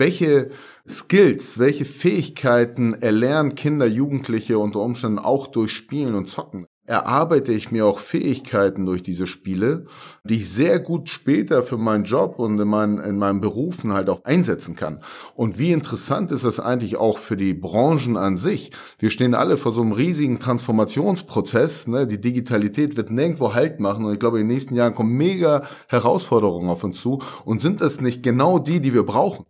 welche Skills, welche Fähigkeiten erlernen Kinder, Jugendliche unter Umständen auch durch Spielen und Zocken? erarbeite ich mir auch Fähigkeiten durch diese Spiele, die ich sehr gut später für meinen Job und in, meinen, in meinem Berufen halt auch einsetzen kann. Und wie interessant ist das eigentlich auch für die Branchen an sich? Wir stehen alle vor so einem riesigen Transformationsprozess. Ne? Die Digitalität wird nirgendwo Halt machen und ich glaube, in den nächsten Jahren kommen mega Herausforderungen auf uns zu und sind das nicht genau die, die wir brauchen?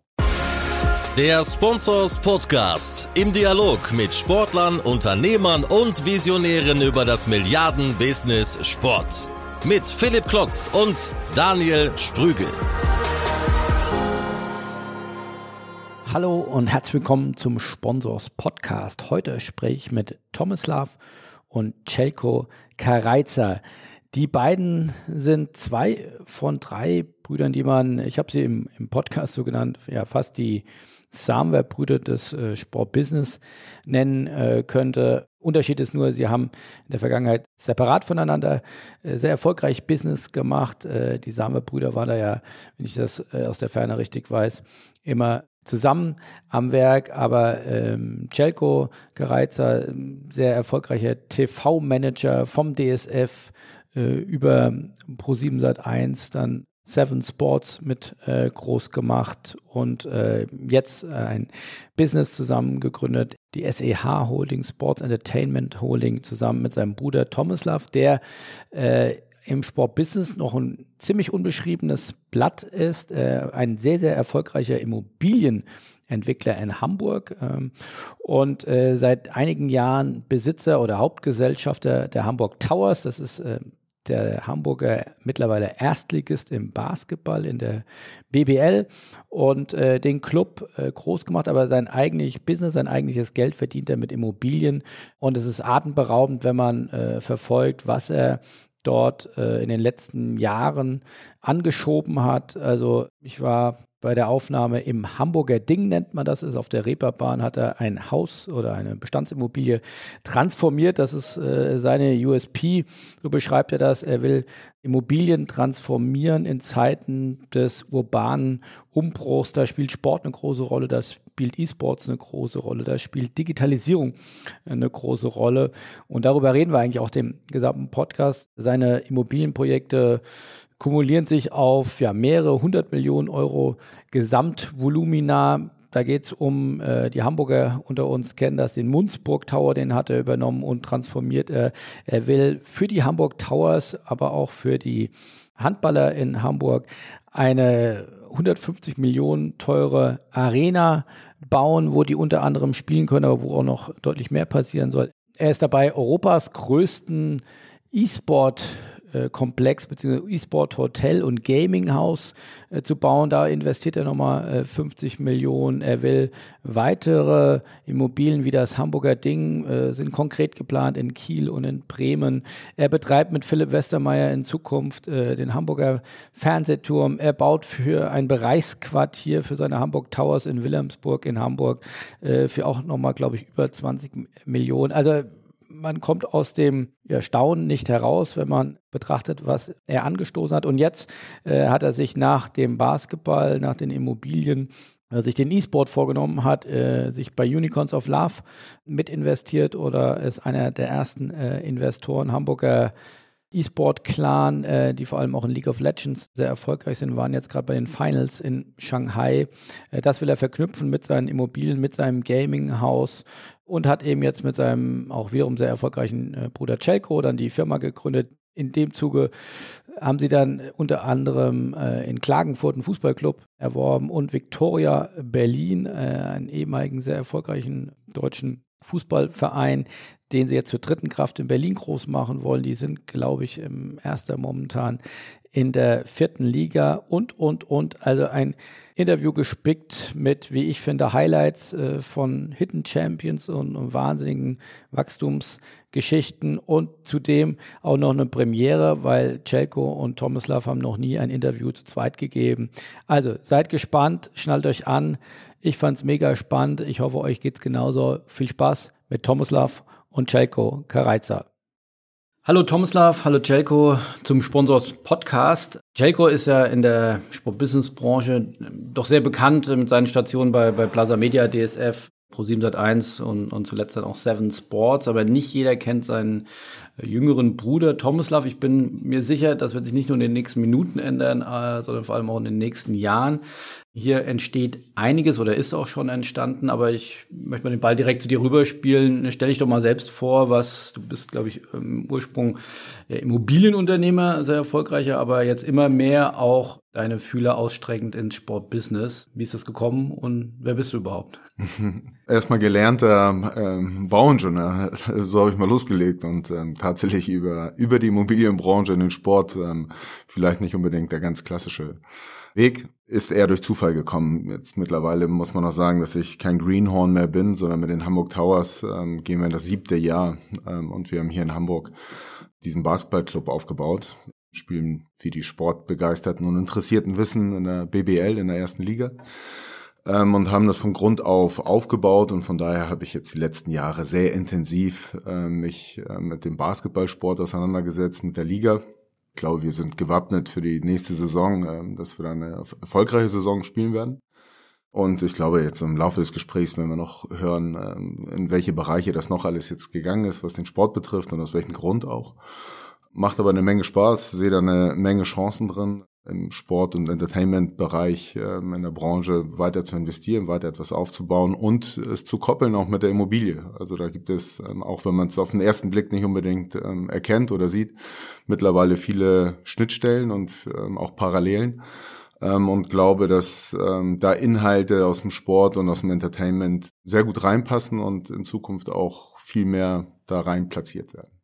Der Sponsors Podcast im Dialog mit Sportlern, Unternehmern und Visionären über das Milliarden-Business Sport. Mit Philipp Klotz und Daniel Sprügel. Hallo und herzlich willkommen zum Sponsors Podcast. Heute spreche ich mit Tomislav und Celko Karajca. Die beiden sind zwei von drei Brüdern, die man, ich habe sie im, im Podcast so genannt, ja fast die Samwer-Brüder des äh, Sportbusiness nennen äh, könnte. Unterschied ist nur, sie haben in der Vergangenheit separat voneinander äh, sehr erfolgreich Business gemacht. Äh, die Samwer-Brüder waren da ja, wenn ich das äh, aus der Ferne richtig weiß, immer zusammen am Werk, aber ähm, Celko Gereizer, sehr erfolgreicher TV-Manager vom DSF äh, über Pro7 Sat1, dann Seven Sports mit äh, groß gemacht und äh, jetzt äh, ein Business zusammen gegründet, die SEH Holding, Sports Entertainment Holding, zusammen mit seinem Bruder Tomislav, der äh, im Sportbusiness noch ein ziemlich unbeschriebenes Blatt ist, äh, ein sehr, sehr erfolgreicher Immobilienentwickler in Hamburg ähm, und äh, seit einigen Jahren Besitzer oder Hauptgesellschafter der Hamburg Towers. Das ist äh, der Hamburger mittlerweile Erstligist im Basketball in der BBL und äh, den Club äh, groß gemacht, aber sein eigentliches Business, sein eigentliches Geld verdient er mit Immobilien und es ist atemberaubend, wenn man äh, verfolgt, was er dort äh, in den letzten Jahren angeschoben hat. Also ich war bei der Aufnahme im Hamburger Ding nennt man das, ist auf der Reeperbahn, hat er ein Haus oder eine Bestandsimmobilie transformiert. Das ist äh, seine USP, so beschreibt er das. Er will Immobilien transformieren in Zeiten des urbanen Umbruchs. Da spielt Sport eine große Rolle, da spielt E-Sports eine große Rolle, da spielt Digitalisierung eine große Rolle. Und darüber reden wir eigentlich auch dem gesamten Podcast. Seine Immobilienprojekte kumulieren sich auf ja, mehrere hundert Millionen Euro Gesamtvolumina. Da geht es um, äh, die Hamburger unter uns kennen das, den Munzburg Tower, den hat er übernommen und transformiert. Er, er will für die Hamburg Towers, aber auch für die Handballer in Hamburg eine 150 Millionen teure Arena bauen, wo die unter anderem spielen können, aber wo auch noch deutlich mehr passieren soll. Er ist dabei, Europas größten E-Sport äh, Komplex bzw. E-Sport Hotel und Gaming Haus äh, zu bauen. Da investiert er nochmal äh, 50 Millionen. Er will weitere Immobilien wie das Hamburger Ding äh, sind konkret geplant in Kiel und in Bremen. Er betreibt mit Philipp Westermeier in Zukunft äh, den Hamburger Fernsehturm. Er baut für ein Bereichsquartier für seine Hamburg Towers in Wilhelmsburg in Hamburg äh, für auch nochmal, glaube ich, über 20 Millionen. Also man kommt aus dem ja, Staunen nicht heraus, wenn man betrachtet, was er angestoßen hat. Und jetzt äh, hat er sich nach dem Basketball, nach den Immobilien, äh, sich den E-Sport vorgenommen hat, äh, sich bei Unicorns of Love mit investiert oder ist einer der ersten äh, Investoren Hamburger E-Sport-Clan, äh, die vor allem auch in League of Legends sehr erfolgreich sind, waren jetzt gerade bei den Finals in Shanghai. Äh, das will er verknüpfen mit seinen Immobilien, mit seinem Gaming-Haus und hat eben jetzt mit seinem auch wiederum sehr erfolgreichen äh, Bruder Celko dann die Firma gegründet. In dem Zuge haben sie dann unter anderem äh, in Klagenfurt einen Fußballclub erworben und Victoria Berlin, äh, einen ehemaligen sehr erfolgreichen deutschen Fußballverein, den sie jetzt zur dritten Kraft in Berlin groß machen wollen. Die sind, glaube ich, im erster momentan in der vierten Liga und, und, und. Also ein Interview gespickt mit, wie ich finde, Highlights äh, von Hidden Champions und, und, wahnsinnigen Wachstumsgeschichten und zudem auch noch eine Premiere, weil Celko und Tomislav haben noch nie ein Interview zu zweit gegeben. Also seid gespannt, schnallt euch an. Ich fand es mega spannend. Ich hoffe, euch geht's genauso. Viel Spaß mit Tomislav und Celko Karajca. Hallo Tomislav, hallo Jelko zum Sponsors Podcast. Jelko ist ja in der Sportbusiness-Branche doch sehr bekannt mit seinen Stationen bei, bei Plaza Media, DSF, Pro7 Sat1 und, und zuletzt dann auch Seven Sports, aber nicht jeder kennt seinen jüngeren Bruder Tomislav. Ich bin mir sicher, das wird sich nicht nur in den nächsten Minuten ändern, äh, sondern vor allem auch in den nächsten Jahren. Hier entsteht einiges oder ist auch schon entstanden, aber ich möchte mal den Ball direkt zu dir rüberspielen. Stell dich doch mal selbst vor, was du bist, glaube ich, im Ursprung Immobilienunternehmer, sehr erfolgreicher, aber jetzt immer mehr auch deine Fühler ausstreckend ins Sportbusiness. Wie ist das gekommen und wer bist du überhaupt? Erstmal gelernter ähm, Bauingenieur, so habe ich mal losgelegt und ähm, tatsächlich über, über die Immobilienbranche in den Sport ähm, vielleicht nicht unbedingt der ganz klassische Weg ist eher durch Zufall gekommen. Jetzt mittlerweile muss man auch sagen, dass ich kein Greenhorn mehr bin, sondern mit den Hamburg Towers ähm, gehen wir in das siebte Jahr ähm, und wir haben hier in Hamburg diesen Basketballclub aufgebaut, spielen wie die Sportbegeisterten und Interessierten wissen in der BBL, in der ersten Liga. Ähm, und haben das von Grund auf aufgebaut und von daher habe ich jetzt die letzten Jahre sehr intensiv äh, mich äh, mit dem Basketballsport auseinandergesetzt, mit der Liga ich glaube, wir sind gewappnet für die nächste Saison, ähm, dass wir dann eine erfolgreiche Saison spielen werden. Und ich glaube, jetzt im Laufe des Gesprächs, wenn wir noch hören, ähm, in welche Bereiche das noch alles jetzt gegangen ist, was den Sport betrifft und aus welchem Grund auch. Macht aber eine Menge Spaß, sehe da eine Menge Chancen drin im Sport- und Entertainment-Bereich ähm, in der Branche weiter zu investieren, weiter etwas aufzubauen und es zu koppeln auch mit der Immobilie. Also da gibt es, ähm, auch wenn man es auf den ersten Blick nicht unbedingt ähm, erkennt oder sieht, mittlerweile viele Schnittstellen und auch Parallelen. und glaube, dass da Inhalte aus dem Sport und aus dem Entertainment sehr gut reinpassen und in Zukunft auch viel mehr da rein platziert werden.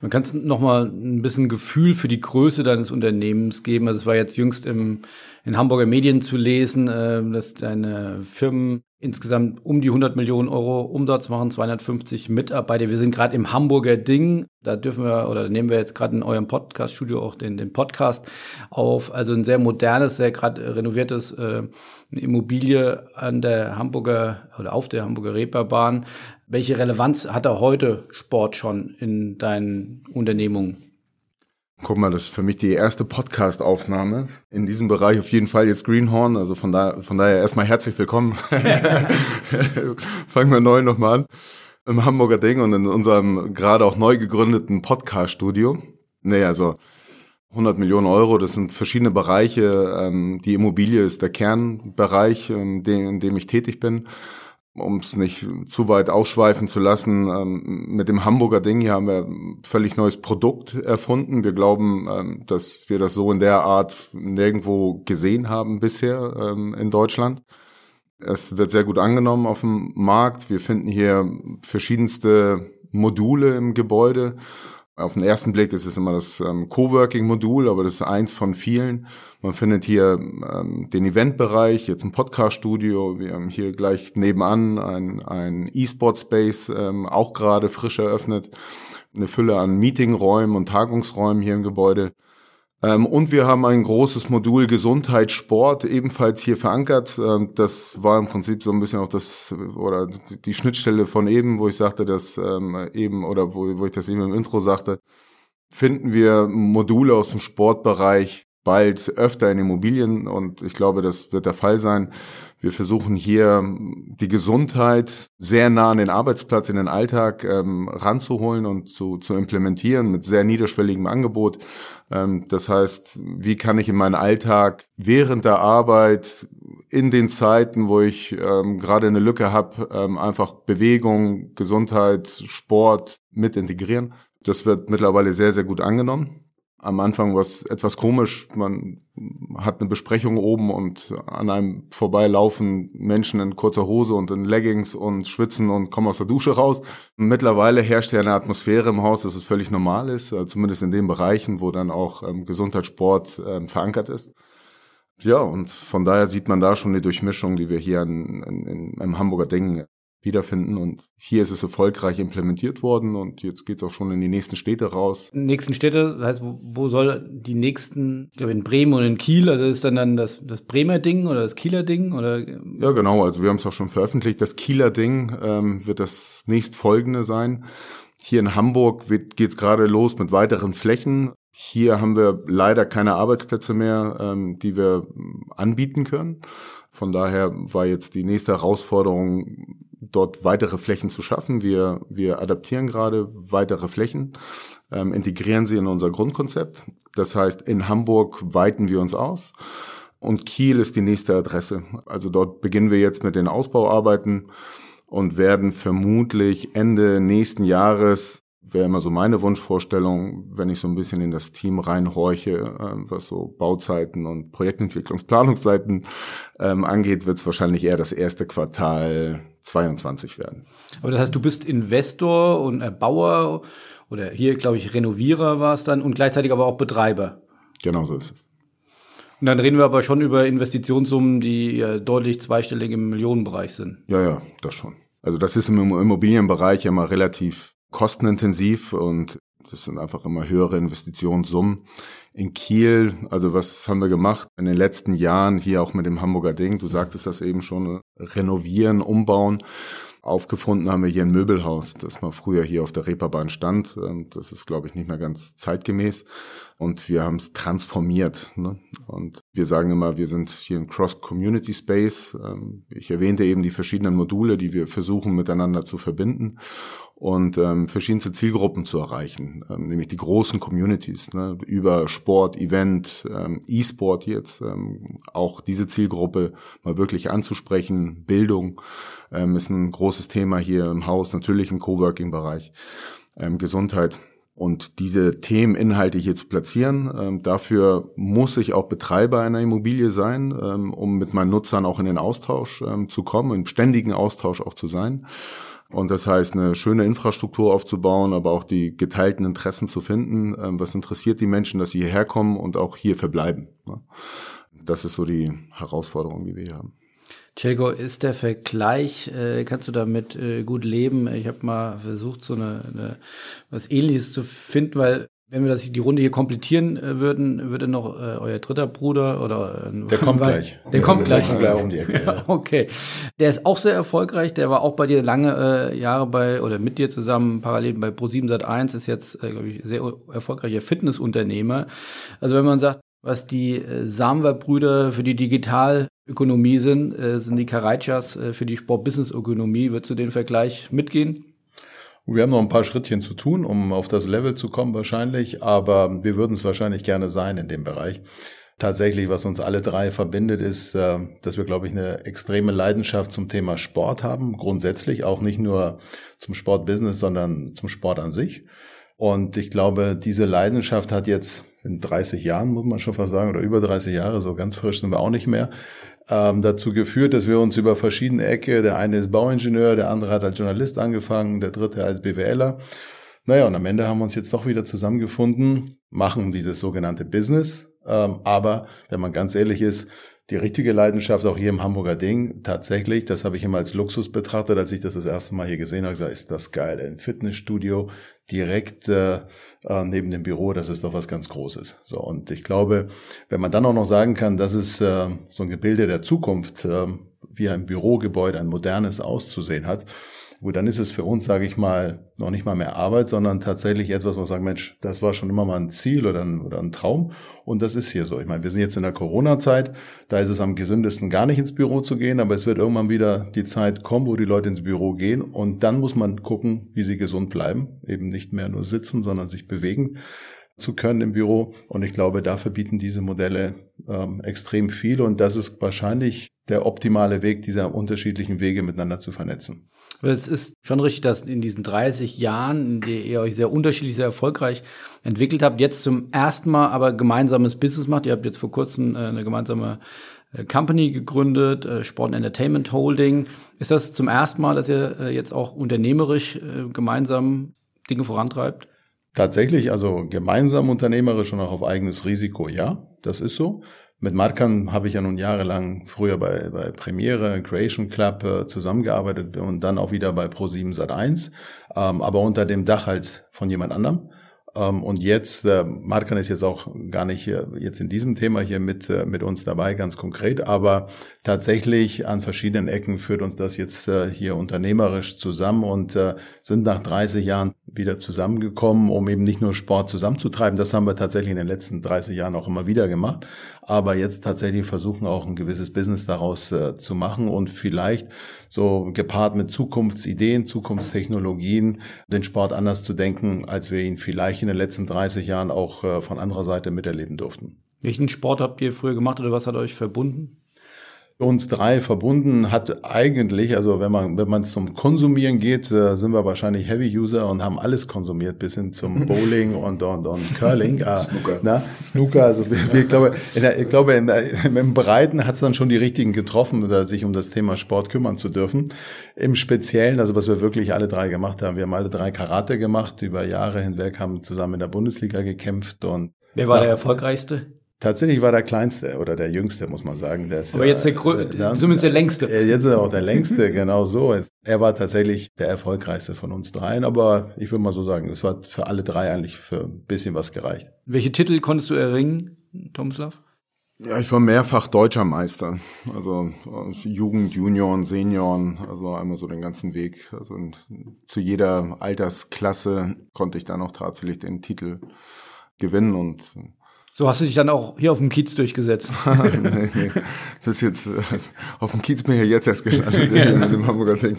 Man kann noch mal ein bisschen Gefühl für die Größe deines Unternehmens geben. Also es war jetzt jüngst im, in Hamburger Medien zu lesen, äh, dass deine Firmen insgesamt um die 100 Millionen Euro Umsatz machen, 250 Mitarbeiter. Wir sind gerade im Hamburger Ding. Da dürfen wir oder nehmen wir jetzt gerade in eurem Podcast-Studio auch den, den Podcast auf. Also ein sehr modernes, sehr gerade renoviertes äh, Immobilie an der Hamburger oder auf der Hamburger Reeperbahn. Welche Relevanz hat da heute Sport schon in deinen Unternehmungen? Guck mal, das ist für mich die erste Podcast-Aufnahme in diesem Bereich. Auf jeden Fall jetzt Greenhorn. Also von, da, von daher erstmal herzlich willkommen. Fangen wir neu nochmal an. Im Hamburger Ding und in unserem gerade auch neu gegründeten Podcast-Studio. Nee, also 100 Millionen Euro, das sind verschiedene Bereiche. Ähm, die Immobilie ist der Kernbereich, in dem ich tätig bin um es nicht zu weit ausschweifen zu lassen, ähm, mit dem Hamburger Ding hier haben wir ein völlig neues Produkt erfunden. Wir glauben, ähm, dass wir das so in der Art nirgendwo gesehen haben bisher ähm, in Deutschland. Es wird sehr gut angenommen auf dem Markt. Wir finden hier verschiedenste Module im Gebäude auf den ersten Blick ist es immer das ähm, Coworking-Modul, aber das ist eins von vielen. Man findet hier ähm, den Eventbereich, jetzt ein Podcast-Studio. Wir haben hier gleich nebenan ein, ein E-Sport-Space, ähm, auch gerade frisch eröffnet. Eine Fülle an Meetingräumen und Tagungsräumen hier im Gebäude. Ähm, und wir haben ein großes Modul Gesundheit, Sport ebenfalls hier verankert. Ähm, das war im Prinzip so ein bisschen auch das oder die Schnittstelle von eben, wo ich sagte, dass ähm, eben oder wo, wo ich das eben im Intro sagte, finden wir Module aus dem Sportbereich bald öfter in Immobilien und ich glaube, das wird der Fall sein. Wir versuchen hier die Gesundheit sehr nah an den Arbeitsplatz, in den Alltag ähm, ranzuholen und zu, zu implementieren mit sehr niederschwelligem Angebot. Ähm, das heißt, wie kann ich in meinen Alltag während der Arbeit, in den Zeiten, wo ich ähm, gerade eine Lücke habe, ähm, einfach Bewegung, Gesundheit, Sport mit integrieren. Das wird mittlerweile sehr, sehr gut angenommen am Anfang war es etwas komisch. Man hat eine Besprechung oben und an einem vorbeilaufen Menschen in kurzer Hose und in Leggings und schwitzen und kommen aus der Dusche raus. Mittlerweile herrscht ja eine Atmosphäre im Haus, dass es völlig normal ist, äh, zumindest in den Bereichen, wo dann auch ähm, Gesundheitssport ähm, verankert ist. Ja, und von daher sieht man da schon die Durchmischung, die wir hier in, in, in, im Hamburger Ding wiederfinden. Und hier ist es erfolgreich implementiert worden und jetzt geht es auch schon in die nächsten Städte raus. Nächsten Städte, das heißt, wo, wo soll die nächsten, ich glaube in Bremen und in Kiel, also ist dann dann das, das Bremer Ding oder das Kieler Ding? Oder? Ja, genau, also wir haben es auch schon veröffentlicht. Das Kieler Ding ähm, wird das nächstfolgende sein. Hier in Hamburg geht es gerade los mit weiteren Flächen. Hier haben wir leider keine Arbeitsplätze mehr, ähm, die wir anbieten können. Von daher war jetzt die nächste Herausforderung, dort weitere Flächen zu schaffen. Wir, wir adaptieren gerade weitere Flächen, ähm, integrieren sie in unser Grundkonzept. Das heißt, in Hamburg weiten wir uns aus. Und Kiel ist die nächste Adresse. Also dort beginnen wir jetzt mit den Ausbauarbeiten und werden vermutlich Ende nächsten Jahres wäre immer so meine Wunschvorstellung, wenn ich so ein bisschen in das Team reinhorche, äh, was so Bauzeiten und Projektentwicklungsplanungszeiten ähm, angeht, wird es wahrscheinlich eher das erste Quartal 22 werden. Aber das heißt, du bist Investor und Bauer oder hier, glaube ich, Renovierer war es dann und gleichzeitig aber auch Betreiber. Genau so ist es. Und dann reden wir aber schon über Investitionssummen, die äh, deutlich zweistellig im Millionenbereich sind. Ja, ja, das schon. Also das ist im Immobilienbereich ja mal relativ kostenintensiv und das sind einfach immer höhere Investitionssummen. In Kiel, also was haben wir gemacht in den letzten Jahren hier auch mit dem Hamburger Ding? Du sagtest das eben schon, renovieren, umbauen. Aufgefunden haben wir hier ein Möbelhaus, das mal früher hier auf der Reeperbahn stand. Das ist, glaube ich, nicht mehr ganz zeitgemäß. Und wir haben es transformiert. Ne? Und wir sagen immer, wir sind hier ein Cross-Community-Space. Ähm, ich erwähnte eben die verschiedenen Module, die wir versuchen miteinander zu verbinden und ähm, verschiedenste Zielgruppen zu erreichen, ähm, nämlich die großen Communities ne, über Sport, Event, ähm, E-Sport jetzt, ähm, auch diese Zielgruppe mal wirklich anzusprechen. Bildung ähm, ist ein großes Thema hier im Haus, natürlich im Coworking-Bereich, ähm, Gesundheit. Und diese Themeninhalte hier zu platzieren, ähm, dafür muss ich auch Betreiber einer Immobilie sein, ähm, um mit meinen Nutzern auch in den Austausch ähm, zu kommen, im ständigen Austausch auch zu sein. Und das heißt, eine schöne Infrastruktur aufzubauen, aber auch die geteilten Interessen zu finden. Ähm, was interessiert die Menschen, dass sie hierher kommen und auch hier verbleiben? Das ist so die Herausforderung, die wir hier haben. Celko, ist der Vergleich, äh, kannst du damit äh, gut leben? Ich habe mal versucht, so eine, eine was ähnliches zu finden, weil wenn wir das, die Runde hier komplettieren äh, würden, würde noch äh, euer dritter Bruder oder äh, der kommt gleich. Der, der kommt gleich. gleich um die Ecke. Ja. okay. Der ist auch sehr erfolgreich. Der war auch bei dir lange äh, Jahre bei oder mit dir zusammen parallel bei Pro7 Sat1 ist jetzt, äh, glaube ich, sehr erfolgreicher Fitnessunternehmer. Also wenn man sagt, was die äh, Samwer-Brüder für die Digitalökonomie sind, äh, sind die Karaitschas äh, für die Sport-Business-Ökonomie. Würdest du den Vergleich mitgehen? Wir haben noch ein paar Schrittchen zu tun, um auf das Level zu kommen wahrscheinlich, aber wir würden es wahrscheinlich gerne sein in dem Bereich. Tatsächlich, was uns alle drei verbindet, ist, äh, dass wir, glaube ich, eine extreme Leidenschaft zum Thema Sport haben. Grundsätzlich auch nicht nur zum Sportbusiness, sondern zum Sport an sich. Und ich glaube, diese Leidenschaft hat jetzt in 30 Jahren, muss man schon fast sagen, oder über 30 Jahre, so ganz frisch sind wir auch nicht mehr, ähm, dazu geführt, dass wir uns über verschiedene Ecke, der eine ist Bauingenieur, der andere hat als Journalist angefangen, der dritte als BWLer. Naja, und am Ende haben wir uns jetzt doch wieder zusammengefunden, machen dieses sogenannte Business. Ähm, aber wenn man ganz ehrlich ist, die richtige Leidenschaft auch hier im Hamburger Ding, tatsächlich, das habe ich immer als Luxus betrachtet, als ich das das erste Mal hier gesehen habe, gesagt, ist das geil, ein Fitnessstudio direkt äh, äh, neben dem Büro, das ist doch was ganz Großes. So und ich glaube, wenn man dann auch noch sagen kann, das ist äh, so ein Gebilde der Zukunft, äh, wie ein Bürogebäude, ein modernes auszusehen hat, Gut, dann ist es für uns, sage ich mal, noch nicht mal mehr Arbeit, sondern tatsächlich etwas, wo wir sagen, Mensch, das war schon immer mal ein Ziel oder ein, oder ein Traum. Und das ist hier so. Ich meine, wir sind jetzt in der Corona-Zeit, da ist es am gesündesten, gar nicht ins Büro zu gehen, aber es wird irgendwann wieder die Zeit kommen, wo die Leute ins Büro gehen. Und dann muss man gucken, wie sie gesund bleiben. Eben nicht mehr nur sitzen, sondern sich bewegen zu können im Büro. Und ich glaube, dafür bieten diese Modelle ähm, extrem viel. Und das ist wahrscheinlich der optimale Weg, dieser unterschiedlichen Wege miteinander zu vernetzen. Es ist schon richtig, dass in diesen 30 Jahren, in denen ihr euch sehr unterschiedlich, sehr erfolgreich entwickelt habt, jetzt zum ersten Mal aber gemeinsames Business macht. Ihr habt jetzt vor kurzem äh, eine gemeinsame äh, Company gegründet, äh, Sport Entertainment Holding. Ist das zum ersten Mal, dass ihr jetzt auch unternehmerisch gemeinsam Dinge vorantreibt? Tatsächlich, also gemeinsam unternehmerisch und auch auf eigenes Risiko, ja, das ist so. Mit Markan habe ich ja nun jahrelang früher bei, bei Premiere, Creation Club äh, zusammengearbeitet und dann auch wieder bei Pro7 Sat1, ähm, aber unter dem Dach halt von jemand anderem. Ähm, und jetzt, äh, Markan ist jetzt auch gar nicht hier, jetzt in diesem Thema hier mit, äh, mit uns dabei, ganz konkret, aber tatsächlich an verschiedenen Ecken führt uns das jetzt äh, hier unternehmerisch zusammen und äh, sind nach 30 Jahren wieder zusammengekommen, um eben nicht nur Sport zusammenzutreiben. Das haben wir tatsächlich in den letzten 30 Jahren auch immer wieder gemacht. Aber jetzt tatsächlich versuchen auch ein gewisses Business daraus äh, zu machen und vielleicht so gepaart mit Zukunftsideen, Zukunftstechnologien, den Sport anders zu denken, als wir ihn vielleicht in den letzten 30 Jahren auch äh, von anderer Seite miterleben durften. Welchen Sport habt ihr früher gemacht oder was hat euch verbunden? Uns drei verbunden hat eigentlich, also wenn man wenn man zum Konsumieren geht, äh, sind wir wahrscheinlich Heavy User und haben alles konsumiert bis hin zum Bowling und und, und Curling, ah, Snooker, na, Snooker. Also wir, wir, ich glaube, in der, ich glaube in der, im Breiten hat es dann schon die richtigen getroffen, da sich um das Thema Sport kümmern zu dürfen. Im Speziellen, also was wir wirklich alle drei gemacht haben, wir haben alle drei Karate gemacht über Jahre hinweg, haben zusammen in der Bundesliga gekämpft und Wer war der erfolgreichste? Tatsächlich war der kleinste oder der jüngste, muss man sagen. Der ist Aber ja, jetzt der, äh, zumindest der längste. Jetzt ist er auch der längste, genau so. Er war tatsächlich der erfolgreichste von uns dreien, aber ich würde mal so sagen, es war für alle drei eigentlich für ein bisschen was gereicht. Welche Titel konntest du erringen, Tomislav? Ja, ich war mehrfach deutscher Meister. Also Jugend, Junioren, Senioren, also einmal so den ganzen Weg. Also zu jeder Altersklasse konnte ich dann auch tatsächlich den Titel gewinnen und so hast du dich dann auch hier auf dem Kiez durchgesetzt. nee, nee. Das ist jetzt, äh, auf dem Kiez bin ich ja jetzt erst gelandet, ja. in dem Hamburger Ding.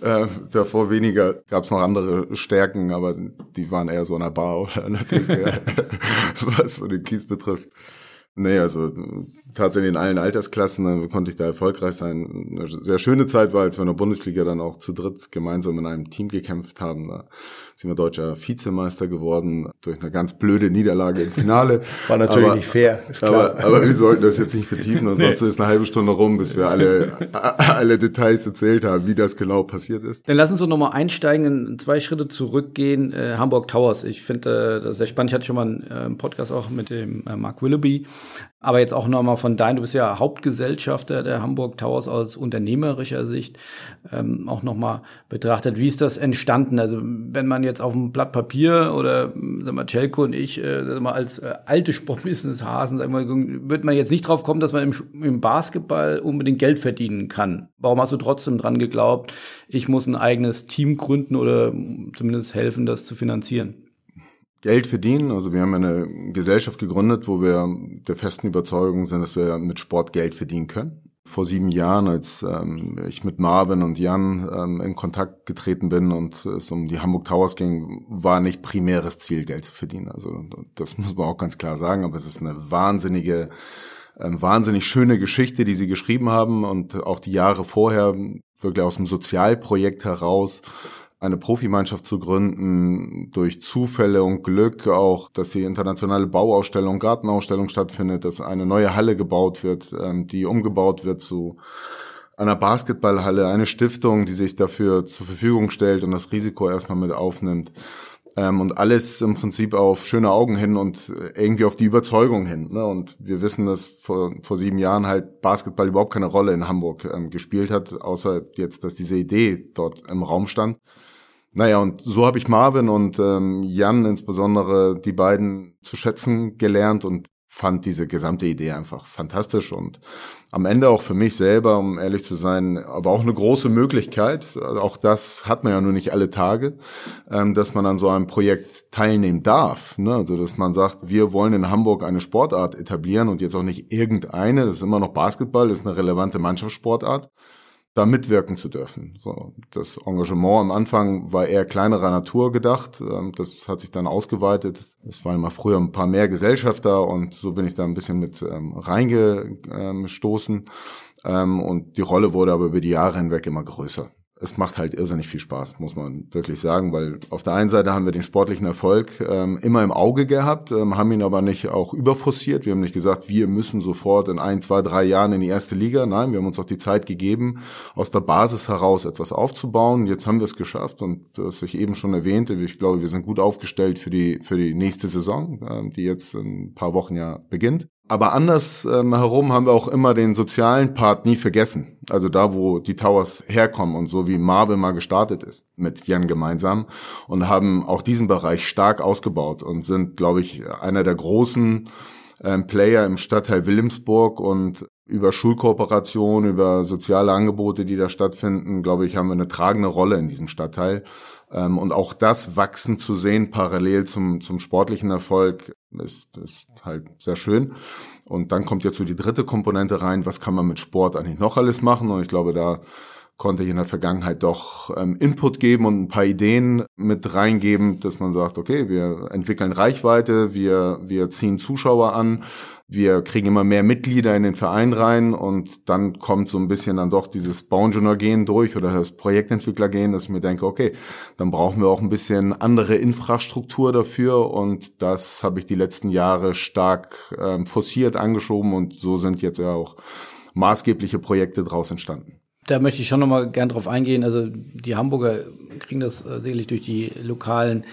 Äh, davor weniger gab es noch andere Stärken, aber die waren eher so in der Bar oder in der Theke, was so den Kiez betrifft. Nee, also tatsächlich in allen Altersklassen dann konnte ich da erfolgreich sein. Eine sehr schöne Zeit war, als wir in der Bundesliga dann auch zu dritt gemeinsam in einem Team gekämpft haben. Da sind wir deutscher Vizemeister geworden durch eine ganz blöde Niederlage im Finale. War natürlich aber, nicht fair, ist klar. Aber, aber, wir sollten das jetzt nicht vertiefen, ansonsten nee. ist eine halbe Stunde rum, bis wir alle, alle Details erzählt haben, wie das genau passiert ist. Dann lass uns doch nochmal einsteigen, zwei Schritte zurückgehen. Äh, Hamburg Towers, ich finde äh, das sehr spannend. Ich hatte schon mal einen äh, Podcast auch mit dem äh, Mark Willoughby aber jetzt auch nochmal von dein, du bist ja Hauptgesellschafter der Hamburg Towers aus unternehmerischer Sicht ähm, auch nochmal betrachtet. Wie ist das entstanden? Also wenn man jetzt auf dem Blatt Papier oder sag mal, Celko und ich äh, mal, als äh, alte Sportbusiness-Hasen, sag mal, wird man jetzt nicht drauf kommen, dass man im, im Basketball unbedingt Geld verdienen kann. Warum hast du trotzdem dran geglaubt, ich muss ein eigenes Team gründen oder zumindest helfen, das zu finanzieren? Geld verdienen. Also wir haben eine Gesellschaft gegründet, wo wir der festen Überzeugung sind, dass wir mit Sport Geld verdienen können. Vor sieben Jahren, als ähm, ich mit Marvin und Jan ähm, in Kontakt getreten bin und es um die Hamburg Towers ging, war nicht primäres Ziel, Geld zu verdienen. Also das muss man auch ganz klar sagen, aber es ist eine wahnsinnige, ähm, wahnsinnig schöne Geschichte, die sie geschrieben haben und auch die Jahre vorher wirklich aus dem Sozialprojekt heraus eine Profimannschaft zu gründen, durch Zufälle und Glück auch, dass die internationale Bauausstellung, Gartenausstellung stattfindet, dass eine neue Halle gebaut wird, ähm, die umgebaut wird zu einer Basketballhalle, eine Stiftung, die sich dafür zur Verfügung stellt und das Risiko erstmal mit aufnimmt. Ähm, und alles im Prinzip auf schöne Augen hin und irgendwie auf die Überzeugung hin. Ne? Und wir wissen, dass vor, vor sieben Jahren halt Basketball überhaupt keine Rolle in Hamburg ähm, gespielt hat, außer jetzt, dass diese Idee dort im Raum stand. Naja, und so habe ich Marvin und ähm, Jan insbesondere die beiden zu schätzen gelernt und fand diese gesamte Idee einfach fantastisch und am Ende auch für mich selber, um ehrlich zu sein, aber auch eine große Möglichkeit. Auch das hat man ja nur nicht alle Tage, ähm, dass man an so einem Projekt teilnehmen darf. Ne? Also dass man sagt, wir wollen in Hamburg eine Sportart etablieren und jetzt auch nicht irgendeine. Das ist immer noch Basketball, das ist eine relevante Mannschaftssportart da mitwirken zu dürfen. So, das Engagement am Anfang war eher kleinerer Natur gedacht. Ähm, das hat sich dann ausgeweitet. Es waren immer früher ein paar mehr Gesellschafter und so bin ich da ein bisschen mit ähm, reingestoßen. Ähm, und die Rolle wurde aber über die Jahre hinweg immer größer es macht halt irrsinnig viel Spaß, muss man wirklich sagen, weil auf der einen Seite haben wir den sportlichen Erfolg ähm, immer im Auge gehabt, ähm, haben ihn aber nicht auch überforciert. Wir haben nicht gesagt, wir müssen sofort in ein, zwei, drei Jahren in die erste Liga. Nein, wir haben uns auch die Zeit gegeben, aus der Basis heraus etwas aufzubauen. Jetzt haben wir es geschafft und das ich eben schon erwähnte, ich glaube, wir sind gut aufgestellt für die für die nächste Saison, ähm, die jetzt in ein paar Wochen ja beginnt. Aber anders ähm, herum haben wir auch immer den sozialen Part nie vergessen. Also da, wo die Towers herkommen und so wie Marvel mal gestartet ist mit Jan gemeinsam und haben auch diesen Bereich stark ausgebaut und sind, glaube ich, einer der großen ähm, Player im Stadtteil Wilhelmsburg und über Schulkooperation, über soziale Angebote, die da stattfinden, glaube ich, haben wir eine tragende Rolle in diesem Stadtteil. Ähm, und auch das wachsen zu sehen, parallel zum, zum sportlichen Erfolg, ist, ist halt sehr schön. Und dann kommt jetzt so die dritte Komponente rein, was kann man mit Sport eigentlich noch alles machen? Und ich glaube, da konnte ich in der Vergangenheit doch ähm, Input geben und ein paar Ideen mit reingeben, dass man sagt, okay, wir entwickeln Reichweite, wir, wir ziehen Zuschauer an, wir kriegen immer mehr Mitglieder in den Verein rein und dann kommt so ein bisschen dann doch dieses Bauingenieur-Gehen durch oder das Projektentwickler-Gehen, dass ich mir denke, okay, dann brauchen wir auch ein bisschen andere Infrastruktur dafür und das habe ich die letzten Jahre stark ähm, forciert angeschoben und so sind jetzt ja auch maßgebliche Projekte draus entstanden da möchte ich schon nochmal gern drauf eingehen. Also die Hamburger kriegen das äh, sicherlich durch die lokalen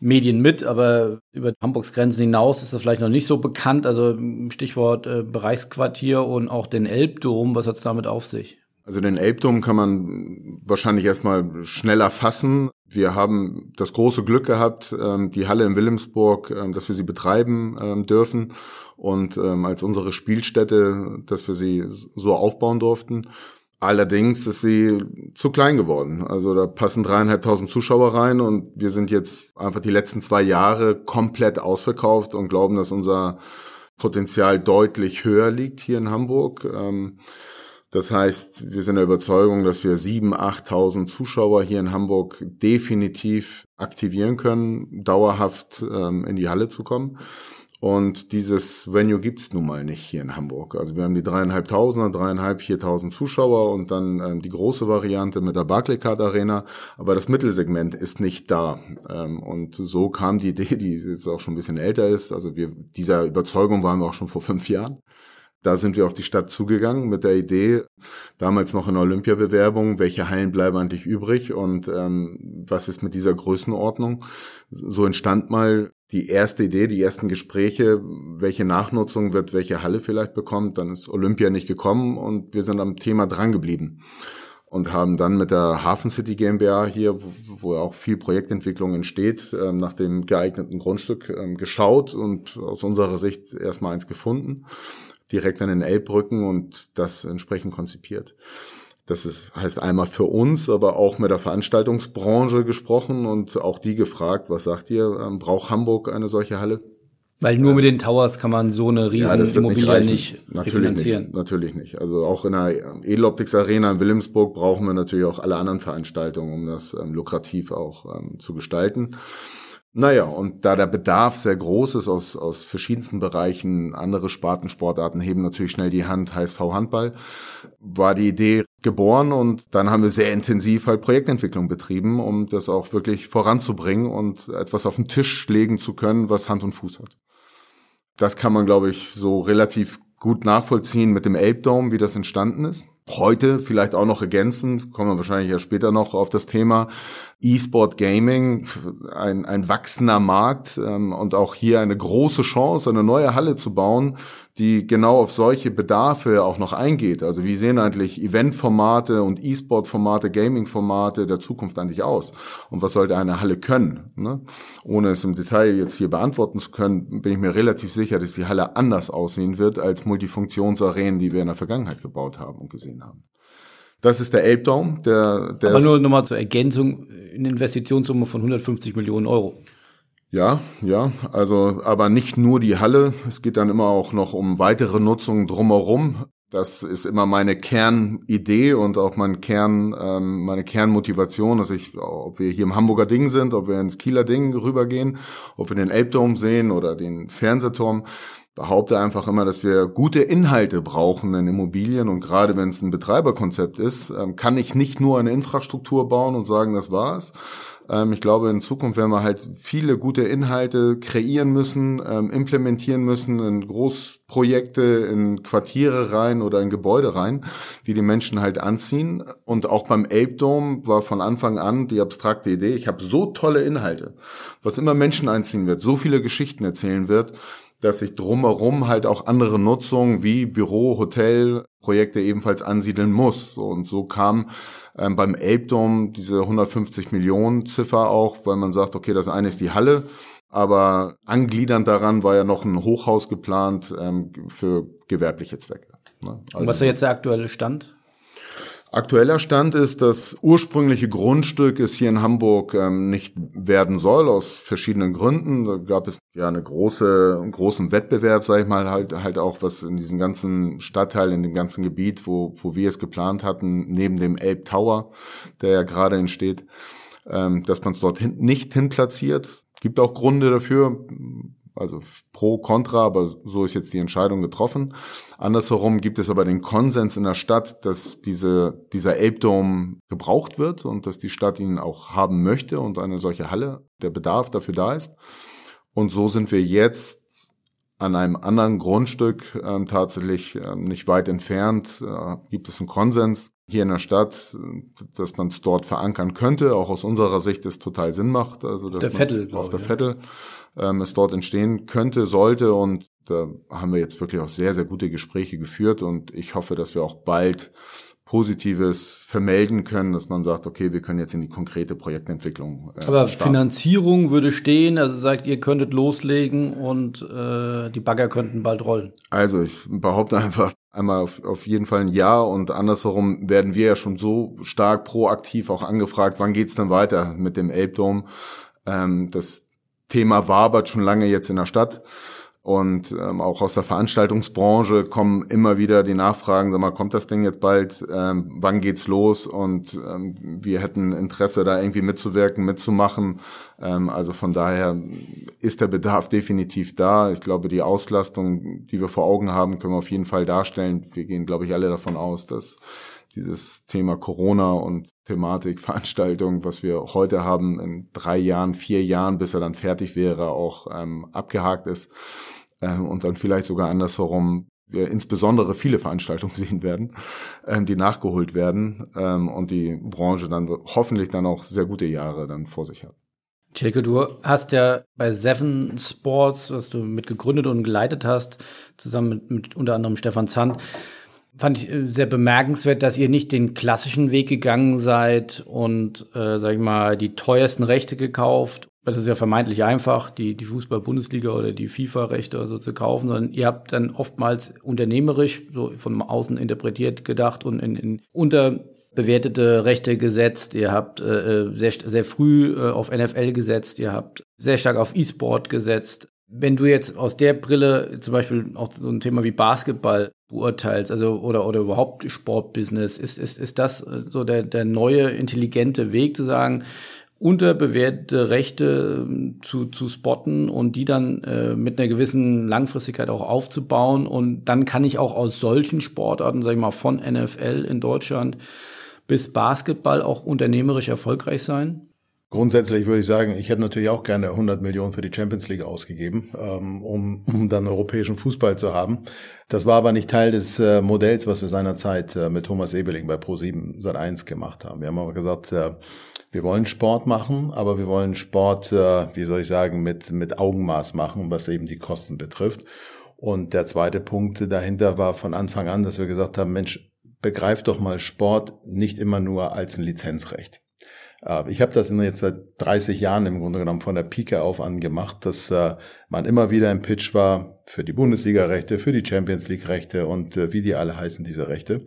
Medien mit, aber über Hamburgs Grenzen hinaus ist das vielleicht noch nicht so bekannt. Also Stichwort äh, Bereichsquartier und auch den Elbdom, was hat es damit auf sich? Also den Elbdom kann man wahrscheinlich erstmal schneller fassen. Wir haben das große Glück gehabt, ähm, die Halle in Wilhelmsburg, ähm, dass wir sie betreiben ähm, dürfen und als unsere Spielstätte, dass wir sie so aufbauen durften. Allerdings ist sie zu klein geworden. Also da passen dreieinhalbtausend Zuschauer rein und wir sind jetzt einfach die letzten zwei Jahre komplett ausverkauft und glauben, dass unser Potenzial deutlich höher liegt hier in Hamburg. Ähm, das heißt, wir sind der Überzeugung, dass wir sieben, achttausend Zuschauer hier in Hamburg definitiv aktivieren können, dauerhaft ähm, in die Halle zu kommen. Und dieses Venue gibt's nun mal nicht hier in Hamburg. Also wir haben die dreieinhalbtausender, dreieinhalb, viertausend Zuschauer und dann ähm, die große Variante mit der Barclaycard Arena. Aber das Mittelsegment ist nicht da. Ähm, und so kam die Idee, die jetzt auch schon ein bisschen älter ist. Also wir, dieser Überzeugung waren wir auch schon vor fünf Jahren. Da sind wir auf die Stadt zugegangen mit der Idee, damals noch in der Olympiabewerbung, welche Hallen bleiben eigentlich übrig und ähm, was ist mit dieser Größenordnung. So entstand mal die erste Idee, die ersten Gespräche, welche Nachnutzung wird welche Halle vielleicht bekommt. Dann ist Olympia nicht gekommen und wir sind am Thema drangeblieben und haben dann mit der Hafen City GmbH hier, wo, wo auch viel Projektentwicklung entsteht, ähm, nach dem geeigneten Grundstück ähm, geschaut und aus unserer Sicht erstmal eins gefunden, direkt an den Elbbrücken und das entsprechend konzipiert. Das ist, heißt einmal für uns, aber auch mit der Veranstaltungsbranche gesprochen und auch die gefragt, was sagt ihr, ähm, braucht Hamburg eine solche Halle? Weil nur mit den Towers kann man so eine riesen ja, Immobilie nicht, nicht natürlich refinanzieren. Nicht, natürlich nicht. Also auch in der Edeloptics Arena in Wilhelmsburg brauchen wir natürlich auch alle anderen Veranstaltungen, um das ähm, lukrativ auch ähm, zu gestalten. Naja, und da der Bedarf sehr groß ist aus, aus verschiedensten Bereichen, andere Spartensportarten heben natürlich schnell die Hand, HSV Handball, war die Idee geboren und dann haben wir sehr intensiv halt Projektentwicklung betrieben, um das auch wirklich voranzubringen und etwas auf den Tisch legen zu können, was Hand und Fuß hat. Das kann man, glaube ich, so relativ gut nachvollziehen mit dem Elbdome, wie das entstanden ist. Heute vielleicht auch noch ergänzend, kommen wir wahrscheinlich ja später noch auf das Thema E-Sport Gaming, ein, ein wachsender Markt ähm, und auch hier eine große Chance, eine neue Halle zu bauen, die genau auf solche Bedarfe auch noch eingeht. Also wie sehen eigentlich Eventformate und E-Sport-Formate, Gaming-Formate der Zukunft eigentlich aus? Und was sollte eine Halle können? Ne? Ohne es im Detail jetzt hier beantworten zu können, bin ich mir relativ sicher, dass die Halle anders aussehen wird als Multifunktionsarenen, die wir in der Vergangenheit gebaut haben und gesehen haben. Das ist der Elbdome. Der, der Aber nur nochmal zur Ergänzung, eine Investitionssumme von 150 Millionen Euro. Ja, ja, also aber nicht nur die Halle, es geht dann immer auch noch um weitere Nutzungen drumherum. Das ist immer meine Kernidee und auch mein Kern, ähm, meine Kernmotivation, dass ich, ob wir hier im Hamburger Ding sind, ob wir ins Kieler Ding rübergehen, ob wir den Elbdom sehen oder den Fernsehturm, behaupte einfach immer, dass wir gute Inhalte brauchen in Immobilien und gerade wenn es ein Betreiberkonzept ist, ähm, kann ich nicht nur eine Infrastruktur bauen und sagen, das war's, ähm, ich glaube, in Zukunft werden wir halt viele gute Inhalte kreieren müssen, ähm, implementieren müssen in Großprojekte, in Quartiere rein oder in Gebäude rein, die die Menschen halt anziehen. Und auch beim Elbdom war von Anfang an die abstrakte Idee, ich habe so tolle Inhalte, was immer Menschen einziehen wird, so viele Geschichten erzählen wird, dass sich drumherum halt auch andere Nutzungen wie Büro, Hotel, Projekte ebenfalls ansiedeln muss. Und so kam ähm, beim Elbdom diese 150 Millionen Ziffer auch, weil man sagt, okay, das eine ist die Halle, aber angliedernd daran war ja noch ein Hochhaus geplant ähm, für gewerbliche Zwecke. Ne? Also Und was ist jetzt der aktuelle Stand? Aktueller Stand ist, das ursprüngliche Grundstück ist hier in Hamburg ähm, nicht werden soll aus verschiedenen Gründen. Da gab es ja eine große, einen großen Wettbewerb, sage ich mal, halt halt auch was in diesem ganzen Stadtteil, in dem ganzen Gebiet, wo wo wir es geplant hatten, neben dem Elb Tower, der ja gerade entsteht, ähm, dass man es dort hin, nicht hin platziert. Gibt auch Gründe dafür also pro, contra, aber so ist jetzt die Entscheidung getroffen. Andersherum gibt es aber den Konsens in der Stadt, dass diese, dieser Elbdom gebraucht wird und dass die Stadt ihn auch haben möchte und eine solche Halle, der Bedarf dafür da ist. Und so sind wir jetzt an einem anderen Grundstück äh, tatsächlich äh, nicht weit entfernt, äh, gibt es einen Konsens hier in der Stadt, dass man es dort verankern könnte. Auch aus unserer Sicht es total Sinn macht, also dass der Vettel, auf der Vettel ähm, es dort entstehen könnte, sollte und da haben wir jetzt wirklich auch sehr, sehr gute Gespräche geführt und ich hoffe, dass wir auch bald Positives vermelden können, dass man sagt, okay, wir können jetzt in die konkrete Projektentwicklung. Äh, Aber starten. Finanzierung würde stehen, also sagt, ihr könntet loslegen und äh, die Bagger könnten bald rollen. Also ich behaupte einfach einmal auf, auf jeden Fall ein Ja und andersherum werden wir ja schon so stark proaktiv auch angefragt, wann geht's denn weiter mit dem Elbdom? Ähm, das Thema wabert schon lange jetzt in der Stadt. Und ähm, auch aus der Veranstaltungsbranche kommen immer wieder die Nachfragen, sag mal, kommt das Ding jetzt bald? Ähm, wann geht's los? Und ähm, wir hätten Interesse, da irgendwie mitzuwirken, mitzumachen. Ähm, also von daher ist der Bedarf definitiv da. Ich glaube, die Auslastung, die wir vor Augen haben, können wir auf jeden Fall darstellen. Wir gehen, glaube ich, alle davon aus, dass dieses Thema Corona und Thematik Veranstaltung, was wir heute haben, in drei Jahren, vier Jahren, bis er dann fertig wäre, auch ähm, abgehakt ist ähm, und dann vielleicht sogar andersherum wir insbesondere viele Veranstaltungen sehen werden, ähm, die nachgeholt werden ähm, und die Branche dann hoffentlich dann auch sehr gute Jahre dann vor sich hat. Chilke, du hast ja bei Seven Sports, was du mit gegründet und geleitet hast, zusammen mit, mit unter anderem Stefan Zandt, fand ich äh, sehr bemerkenswert, dass ihr nicht den klassischen Weg gegangen seid und, äh, sag ich mal, die teuersten Rechte gekauft. Das ist ja vermeintlich einfach, die, die Fußball-Bundesliga oder die FIFA-Rechte oder so zu kaufen, sondern ihr habt dann oftmals unternehmerisch, so von außen interpretiert, gedacht und in, in unterbewertete Rechte gesetzt. Ihr habt äh, äh sehr, sehr früh äh, auf NFL gesetzt, ihr habt sehr stark auf E-Sport gesetzt. Wenn du jetzt aus der Brille zum Beispiel auch so ein Thema wie Basketball beurteilst, also oder oder überhaupt Sportbusiness, ist ist ist das äh, so der der neue intelligente Weg zu sagen, unterbewertete Rechte ähm, zu, zu spotten und die dann äh, mit einer gewissen Langfristigkeit auch aufzubauen. Und dann kann ich auch aus solchen Sportarten, sag ich mal, von NFL in Deutschland bis Basketball auch unternehmerisch erfolgreich sein? Grundsätzlich würde ich sagen, ich hätte natürlich auch gerne 100 Millionen für die Champions League ausgegeben, ähm, um, um dann europäischen Fußball zu haben. Das war aber nicht Teil des äh, Modells, was wir seinerzeit äh, mit Thomas Ebeling bei Pro7 seit 1 gemacht haben. Wir haben aber gesagt, äh, wir wollen Sport machen, aber wir wollen Sport, wie soll ich sagen, mit, mit Augenmaß machen, was eben die Kosten betrifft. Und der zweite Punkt dahinter war von Anfang an, dass wir gesagt haben, Mensch, begreif doch mal Sport nicht immer nur als ein Lizenzrecht. Äh, ich habe das jetzt seit 30 Jahren im Grunde genommen von der Pike auf an gemacht, dass äh, man immer wieder im Pitch war für die Bundesliga-Rechte, für die Champions League-Rechte und äh, wie die alle heißen, diese Rechte.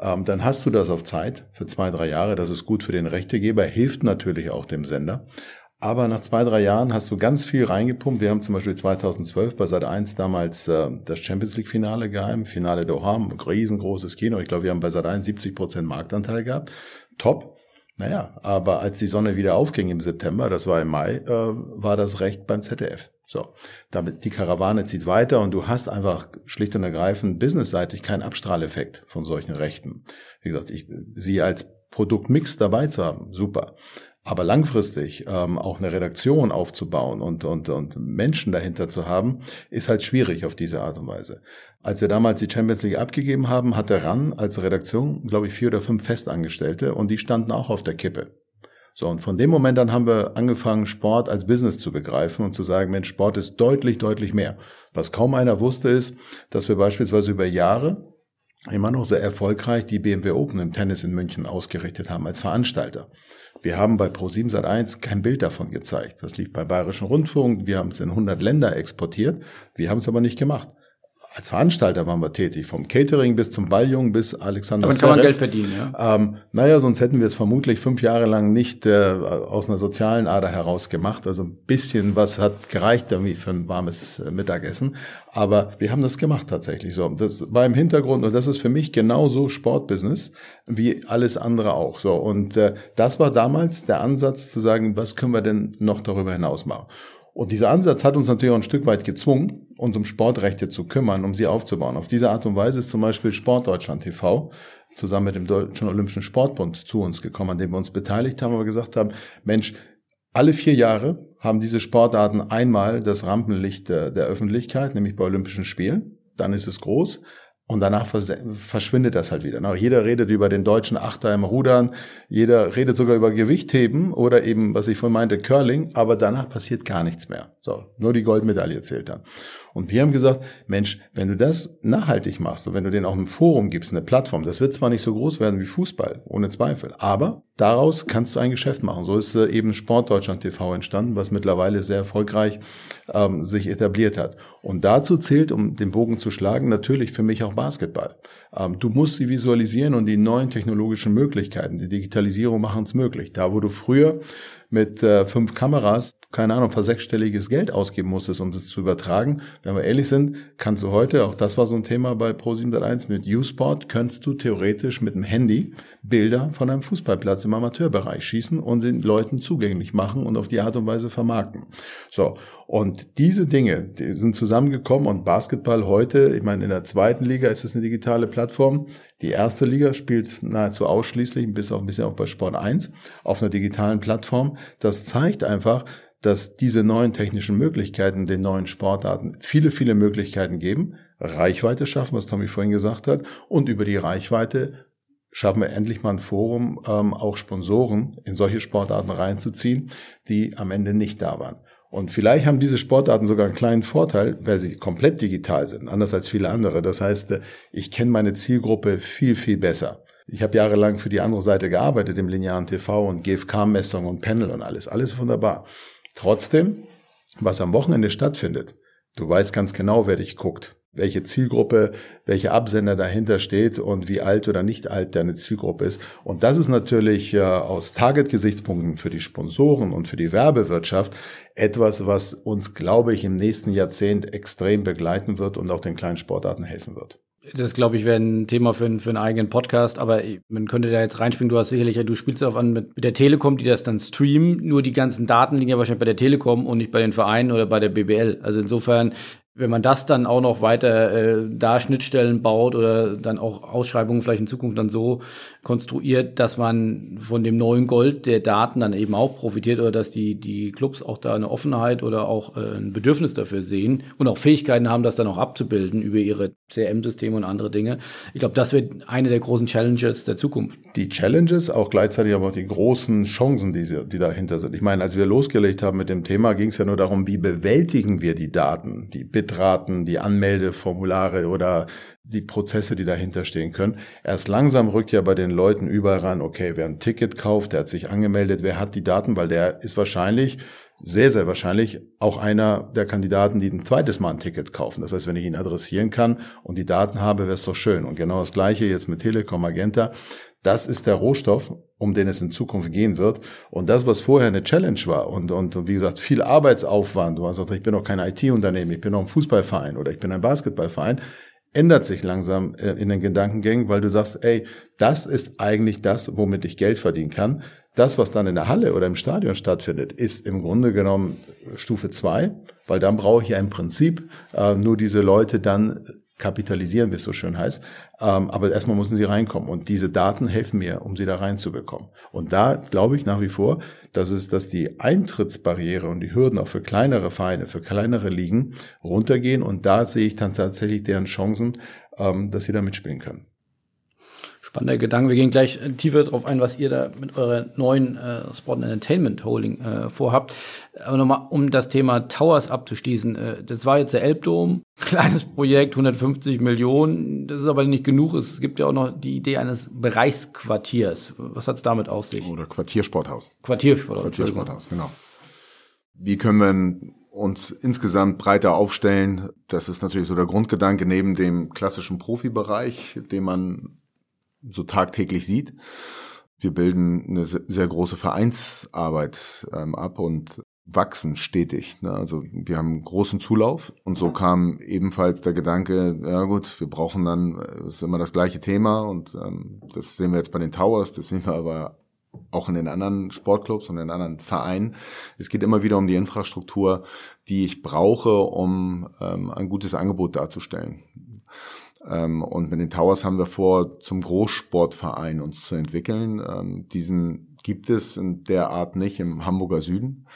Ähm, dann hast du das auf Zeit für zwei, drei Jahre. Das ist gut für den Rechtegeber, hilft natürlich auch dem Sender. Aber nach zwei, drei Jahren hast du ganz viel reingepumpt. Wir haben zum Beispiel 2012 bei Sat 1 damals das Champions League Finale geheim, Finale Doha, ein riesengroßes Kino. Ich glaube, wir haben bei Sat 1 70 Prozent Marktanteil gehabt. Top. Naja, aber als die Sonne wieder aufging im September, das war im Mai, äh, war das Recht beim ZDF. So, damit die Karawane zieht weiter und du hast einfach schlicht und ergreifend businessseitig keinen Abstrahleffekt von solchen Rechten. Wie gesagt, ich, sie als Produktmix dabei zu haben, super. Aber langfristig ähm, auch eine Redaktion aufzubauen und, und, und Menschen dahinter zu haben, ist halt schwierig auf diese Art und Weise. Als wir damals die Champions League abgegeben haben, hatte RAN als Redaktion, glaube ich, vier oder fünf Festangestellte und die standen auch auf der Kippe. So, und von dem Moment an haben wir angefangen, Sport als Business zu begreifen und zu sagen, Mensch, Sport ist deutlich, deutlich mehr. Was kaum einer wusste, ist, dass wir beispielsweise über Jahre immer noch sehr erfolgreich die BMW Open im Tennis in München ausgerichtet haben als Veranstalter. Wir haben bei Pro7 Sat1 kein Bild davon gezeigt. Das lief beim Bayerischen Rundfunk. Wir haben es in 100 Länder exportiert. Wir haben es aber nicht gemacht. Als Veranstalter waren wir tätig, vom Catering bis zum Balljungen bis Alexander Damit kann man Geld verdienen, ja? Ähm, naja, sonst hätten wir es vermutlich fünf Jahre lang nicht äh, aus einer sozialen Ader heraus gemacht. Also ein bisschen was hat gereicht irgendwie für ein warmes äh, Mittagessen. Aber wir haben das gemacht tatsächlich so. Das war im Hintergrund und das ist für mich genauso Sportbusiness wie alles andere auch so. Und äh, das war damals der Ansatz zu sagen, was können wir denn noch darüber hinaus machen? Und dieser Ansatz hat uns natürlich auch ein Stück weit gezwungen, uns um Sportrechte zu kümmern, um sie aufzubauen. Auf diese Art und Weise ist zum Beispiel Sportdeutschland TV zusammen mit dem Deutschen Olympischen Sportbund zu uns gekommen, an dem wir uns beteiligt haben, aber gesagt haben, Mensch, alle vier Jahre haben diese Sportarten einmal das Rampenlicht der, der Öffentlichkeit, nämlich bei Olympischen Spielen. Dann ist es groß. Und danach verschwindet das halt wieder. jeder redet über den deutschen Achter im Rudern, jeder redet sogar über Gewichtheben oder eben, was ich vorhin meinte, Curling, aber danach passiert gar nichts mehr. So, nur die Goldmedaille zählt dann. Und wir haben gesagt, Mensch, wenn du das nachhaltig machst und wenn du den auch ein Forum gibst, eine Plattform, das wird zwar nicht so groß werden wie Fußball, ohne Zweifel, aber daraus kannst du ein Geschäft machen. So ist äh, eben Sportdeutschland TV entstanden, was mittlerweile sehr erfolgreich ähm, sich etabliert hat. Und dazu zählt, um den Bogen zu schlagen, natürlich für mich auch Basketball. Ähm, du musst sie visualisieren und die neuen technologischen Möglichkeiten, die Digitalisierung machen es möglich. Da, wo du früher mit äh, fünf Kameras, keine Ahnung, sechsstelliges Geld ausgeben musstest, um das zu übertragen. Wenn wir ehrlich sind, kannst du heute, auch das war so ein Thema bei Pro701, mit U-Sport kannst du theoretisch mit dem Handy Bilder von einem Fußballplatz im Amateurbereich schießen und den Leuten zugänglich machen und auf die Art und Weise vermarkten. So. Und diese Dinge, die sind zusammengekommen und Basketball heute, ich meine, in der zweiten Liga ist es eine digitale Plattform. Die erste Liga spielt nahezu ausschließlich, bis auch ein bisschen auch bei Sport 1, auf einer digitalen Plattform. Das zeigt einfach, dass diese neuen technischen Möglichkeiten den neuen Sportarten viele, viele Möglichkeiten geben, Reichweite schaffen, was Tommy vorhin gesagt hat, und über die Reichweite schaffen wir endlich mal ein Forum, ähm, auch Sponsoren in solche Sportarten reinzuziehen, die am Ende nicht da waren. Und vielleicht haben diese Sportarten sogar einen kleinen Vorteil, weil sie komplett digital sind, anders als viele andere. Das heißt, äh, ich kenne meine Zielgruppe viel, viel besser. Ich habe jahrelang für die andere Seite gearbeitet, im linearen TV und GFK-Messung und Panel und alles. Alles wunderbar. Trotzdem, was am Wochenende stattfindet, du weißt ganz genau, wer dich guckt welche Zielgruppe, welche Absender dahinter steht und wie alt oder nicht alt deine Zielgruppe ist. Und das ist natürlich äh, aus Target-Gesichtspunkten für die Sponsoren und für die Werbewirtschaft etwas, was uns, glaube ich, im nächsten Jahrzehnt extrem begleiten wird und auch den kleinen Sportarten helfen wird. Das, glaube ich, wäre ein Thema für, einen, für einen eigenen Podcast, aber man könnte da jetzt reinspringen. Du hast sicherlich, du spielst auf an mit, mit der Telekom, die das dann streamen. Nur die ganzen Daten liegen ja wahrscheinlich bei der Telekom und nicht bei den Vereinen oder bei der BBL. Also insofern wenn man das dann auch noch weiter äh, da Schnittstellen baut oder dann auch Ausschreibungen vielleicht in Zukunft dann so konstruiert, dass man von dem neuen Gold der Daten dann eben auch profitiert oder dass die, die Clubs auch da eine Offenheit oder auch äh, ein Bedürfnis dafür sehen und auch Fähigkeiten haben, das dann auch abzubilden über ihre CRM-Systeme und andere Dinge. Ich glaube, das wird eine der großen Challenges der Zukunft. Die Challenges, auch gleichzeitig aber auch die großen Chancen, die, die dahinter sind. Ich meine, als wir losgelegt haben mit dem Thema, ging es ja nur darum, wie bewältigen wir die Daten, die Bitraten, die Anmeldeformulare oder die Prozesse, die dahinter stehen können. Erst langsam rückt ja bei den Leuten überall ran, okay, wer ein Ticket kauft, der hat sich angemeldet, wer hat die Daten, weil der ist wahrscheinlich, sehr, sehr wahrscheinlich auch einer der Kandidaten, die ein zweites Mal ein Ticket kaufen. Das heißt, wenn ich ihn adressieren kann und die Daten habe, wäre es doch schön. Und genau das Gleiche jetzt mit Telekom Magenta. Das ist der Rohstoff, um den es in Zukunft gehen wird. Und das, was vorher eine Challenge war und, und, und wie gesagt, viel Arbeitsaufwand, du hast gesagt, ich bin doch kein IT-Unternehmen, ich bin doch ein Fußballverein oder ich bin ein Basketballverein, ändert sich langsam äh, in den Gedankengängen, weil du sagst, ey, das ist eigentlich das, womit ich Geld verdienen kann. Das, was dann in der Halle oder im Stadion stattfindet, ist im Grunde genommen Stufe zwei, weil dann brauche ich ja im Prinzip äh, nur diese Leute dann kapitalisieren, wie es so schön heißt. Ähm, aber erstmal müssen sie reinkommen. Und diese Daten helfen mir, um sie da reinzubekommen. Und da glaube ich nach wie vor, dass es, dass die Eintrittsbarriere und die Hürden auch für kleinere Vereine, für kleinere Ligen runtergehen. Und da sehe ich dann tatsächlich deren Chancen, ähm, dass sie da mitspielen können. Spannender Gedanke. Wir gehen gleich äh, tiefer darauf ein, was ihr da mit eurer neuen äh, Sport Entertainment Holding äh, vorhabt. Aber nochmal, um das Thema Towers abzuschließen. Äh, das war jetzt der Elbdom. Kleines Projekt, 150 Millionen. Das ist aber nicht genug. Es gibt ja auch noch die Idee eines Bereichsquartiers. Was hat es damit auf sich? Oder Quartiersporthaus. Quartiersporthaus. Quartiersporthaus, genau. Wie können wir uns insgesamt breiter aufstellen. Das ist natürlich so der Grundgedanke neben dem klassischen Profibereich, den man so tagtäglich sieht. Wir bilden eine sehr große Vereinsarbeit ähm, ab und wachsen stetig. Ne? Also wir haben großen Zulauf und so kam ebenfalls der Gedanke, ja gut, wir brauchen dann, das ist immer das gleiche Thema und ähm, das sehen wir jetzt bei den Towers, das sehen wir aber auch in den anderen Sportclubs und in den anderen Vereinen. Es geht immer wieder um die Infrastruktur, die ich brauche, um ähm, ein gutes Angebot darzustellen. Ähm, und mit den Towers haben wir vor, zum Großsportverein uns zu entwickeln. Ähm, diesen gibt es in der Art nicht im Hamburger Süden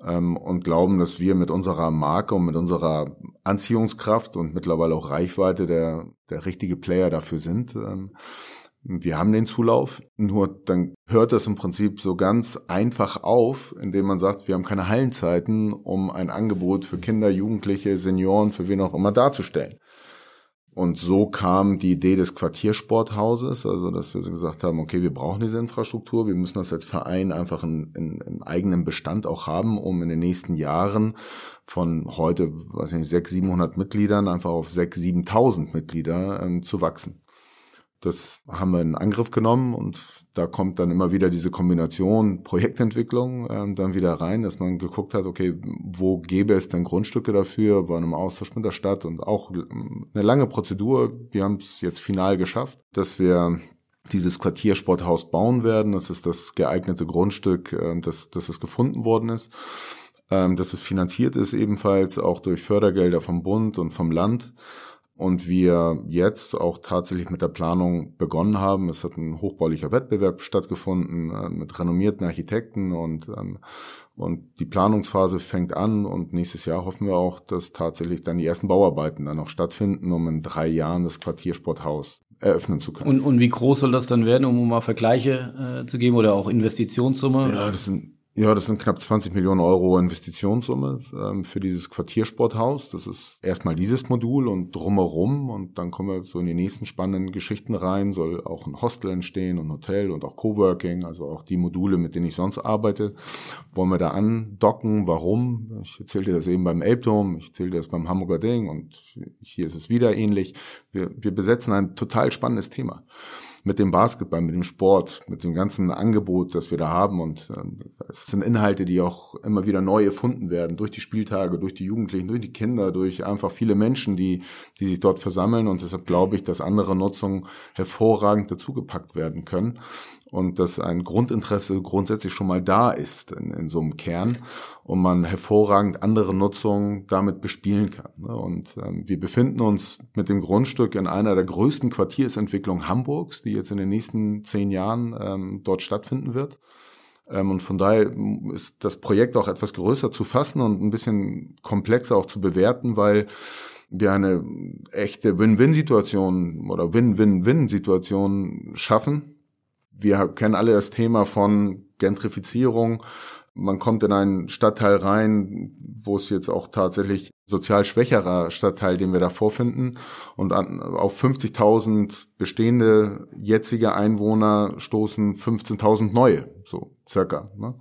ähm, und glauben, dass wir mit unserer Marke und mit unserer Anziehungskraft und mittlerweile auch Reichweite der, der richtige Player dafür sind. Wir haben den Zulauf, nur dann hört das im Prinzip so ganz einfach auf, indem man sagt, wir haben keine Hallenzeiten, um ein Angebot für Kinder, Jugendliche, Senioren, für wen auch immer darzustellen. Und so kam die Idee des Quartiersporthauses, also dass wir gesagt haben, okay, wir brauchen diese Infrastruktur, wir müssen das als Verein einfach in, in, im eigenen Bestand auch haben, um in den nächsten Jahren von heute, weiß ich nicht, 600, 700 Mitgliedern einfach auf 6.000, 7.000 Mitglieder ähm, zu wachsen. Das haben wir in Angriff genommen und da kommt dann immer wieder diese Kombination Projektentwicklung ähm, dann wieder rein, dass man geguckt hat, okay, wo gäbe es denn Grundstücke dafür, war im Austausch mit der Stadt und auch eine lange Prozedur. Wir haben es jetzt final geschafft, dass wir dieses Quartiersporthaus bauen werden. Das ist das geeignete Grundstück, äh, das, das es gefunden worden ist. Ähm, dass es finanziert ist ebenfalls auch durch Fördergelder vom Bund und vom Land und wir jetzt auch tatsächlich mit der Planung begonnen haben. Es hat ein hochbaulicher Wettbewerb stattgefunden äh, mit renommierten Architekten und ähm, und die Planungsphase fängt an und nächstes Jahr hoffen wir auch, dass tatsächlich dann die ersten Bauarbeiten dann auch stattfinden, um in drei Jahren das Quartiersporthaus eröffnen zu können. Und, und wie groß soll das dann werden, um mal Vergleiche äh, zu geben oder auch Investitionssumme? Ja, das sind ja, das sind knapp 20 Millionen Euro Investitionssumme ähm, für dieses Quartiersporthaus. Das ist erstmal dieses Modul und drumherum und dann kommen wir so in die nächsten spannenden Geschichten rein. Soll auch ein Hostel entstehen und ein Hotel und auch Coworking, also auch die Module, mit denen ich sonst arbeite. Wollen wir da andocken? Warum? Ich erzählte das eben beim Elbdom, ich erzählte das beim Hamburger Ding und hier ist es wieder ähnlich. Wir, wir besetzen ein total spannendes Thema mit dem Basketball, mit dem Sport, mit dem ganzen Angebot, das wir da haben. Und äh, es sind Inhalte, die auch immer wieder neu erfunden werden durch die Spieltage, durch die Jugendlichen, durch die Kinder, durch einfach viele Menschen, die, die sich dort versammeln. Und deshalb glaube ich, dass andere Nutzungen hervorragend dazugepackt werden können und dass ein Grundinteresse grundsätzlich schon mal da ist in, in so einem Kern und man hervorragend andere Nutzungen damit bespielen kann. Ne? Und ähm, wir befinden uns mit dem Grundstück in einer der größten Quartiersentwicklungen Hamburgs, die jetzt in den nächsten zehn Jahren ähm, dort stattfinden wird. Ähm, und von daher ist das Projekt auch etwas größer zu fassen und ein bisschen komplexer auch zu bewerten, weil wir eine echte Win-Win-Situation oder Win-Win-Win-Situation schaffen wir kennen alle das Thema von Gentrifizierung. Man kommt in einen Stadtteil rein, wo es jetzt auch tatsächlich sozial schwächerer Stadtteil, den wir da vorfinden. Und an, auf 50.000 bestehende jetzige Einwohner stoßen 15.000 neue, so circa. Ne?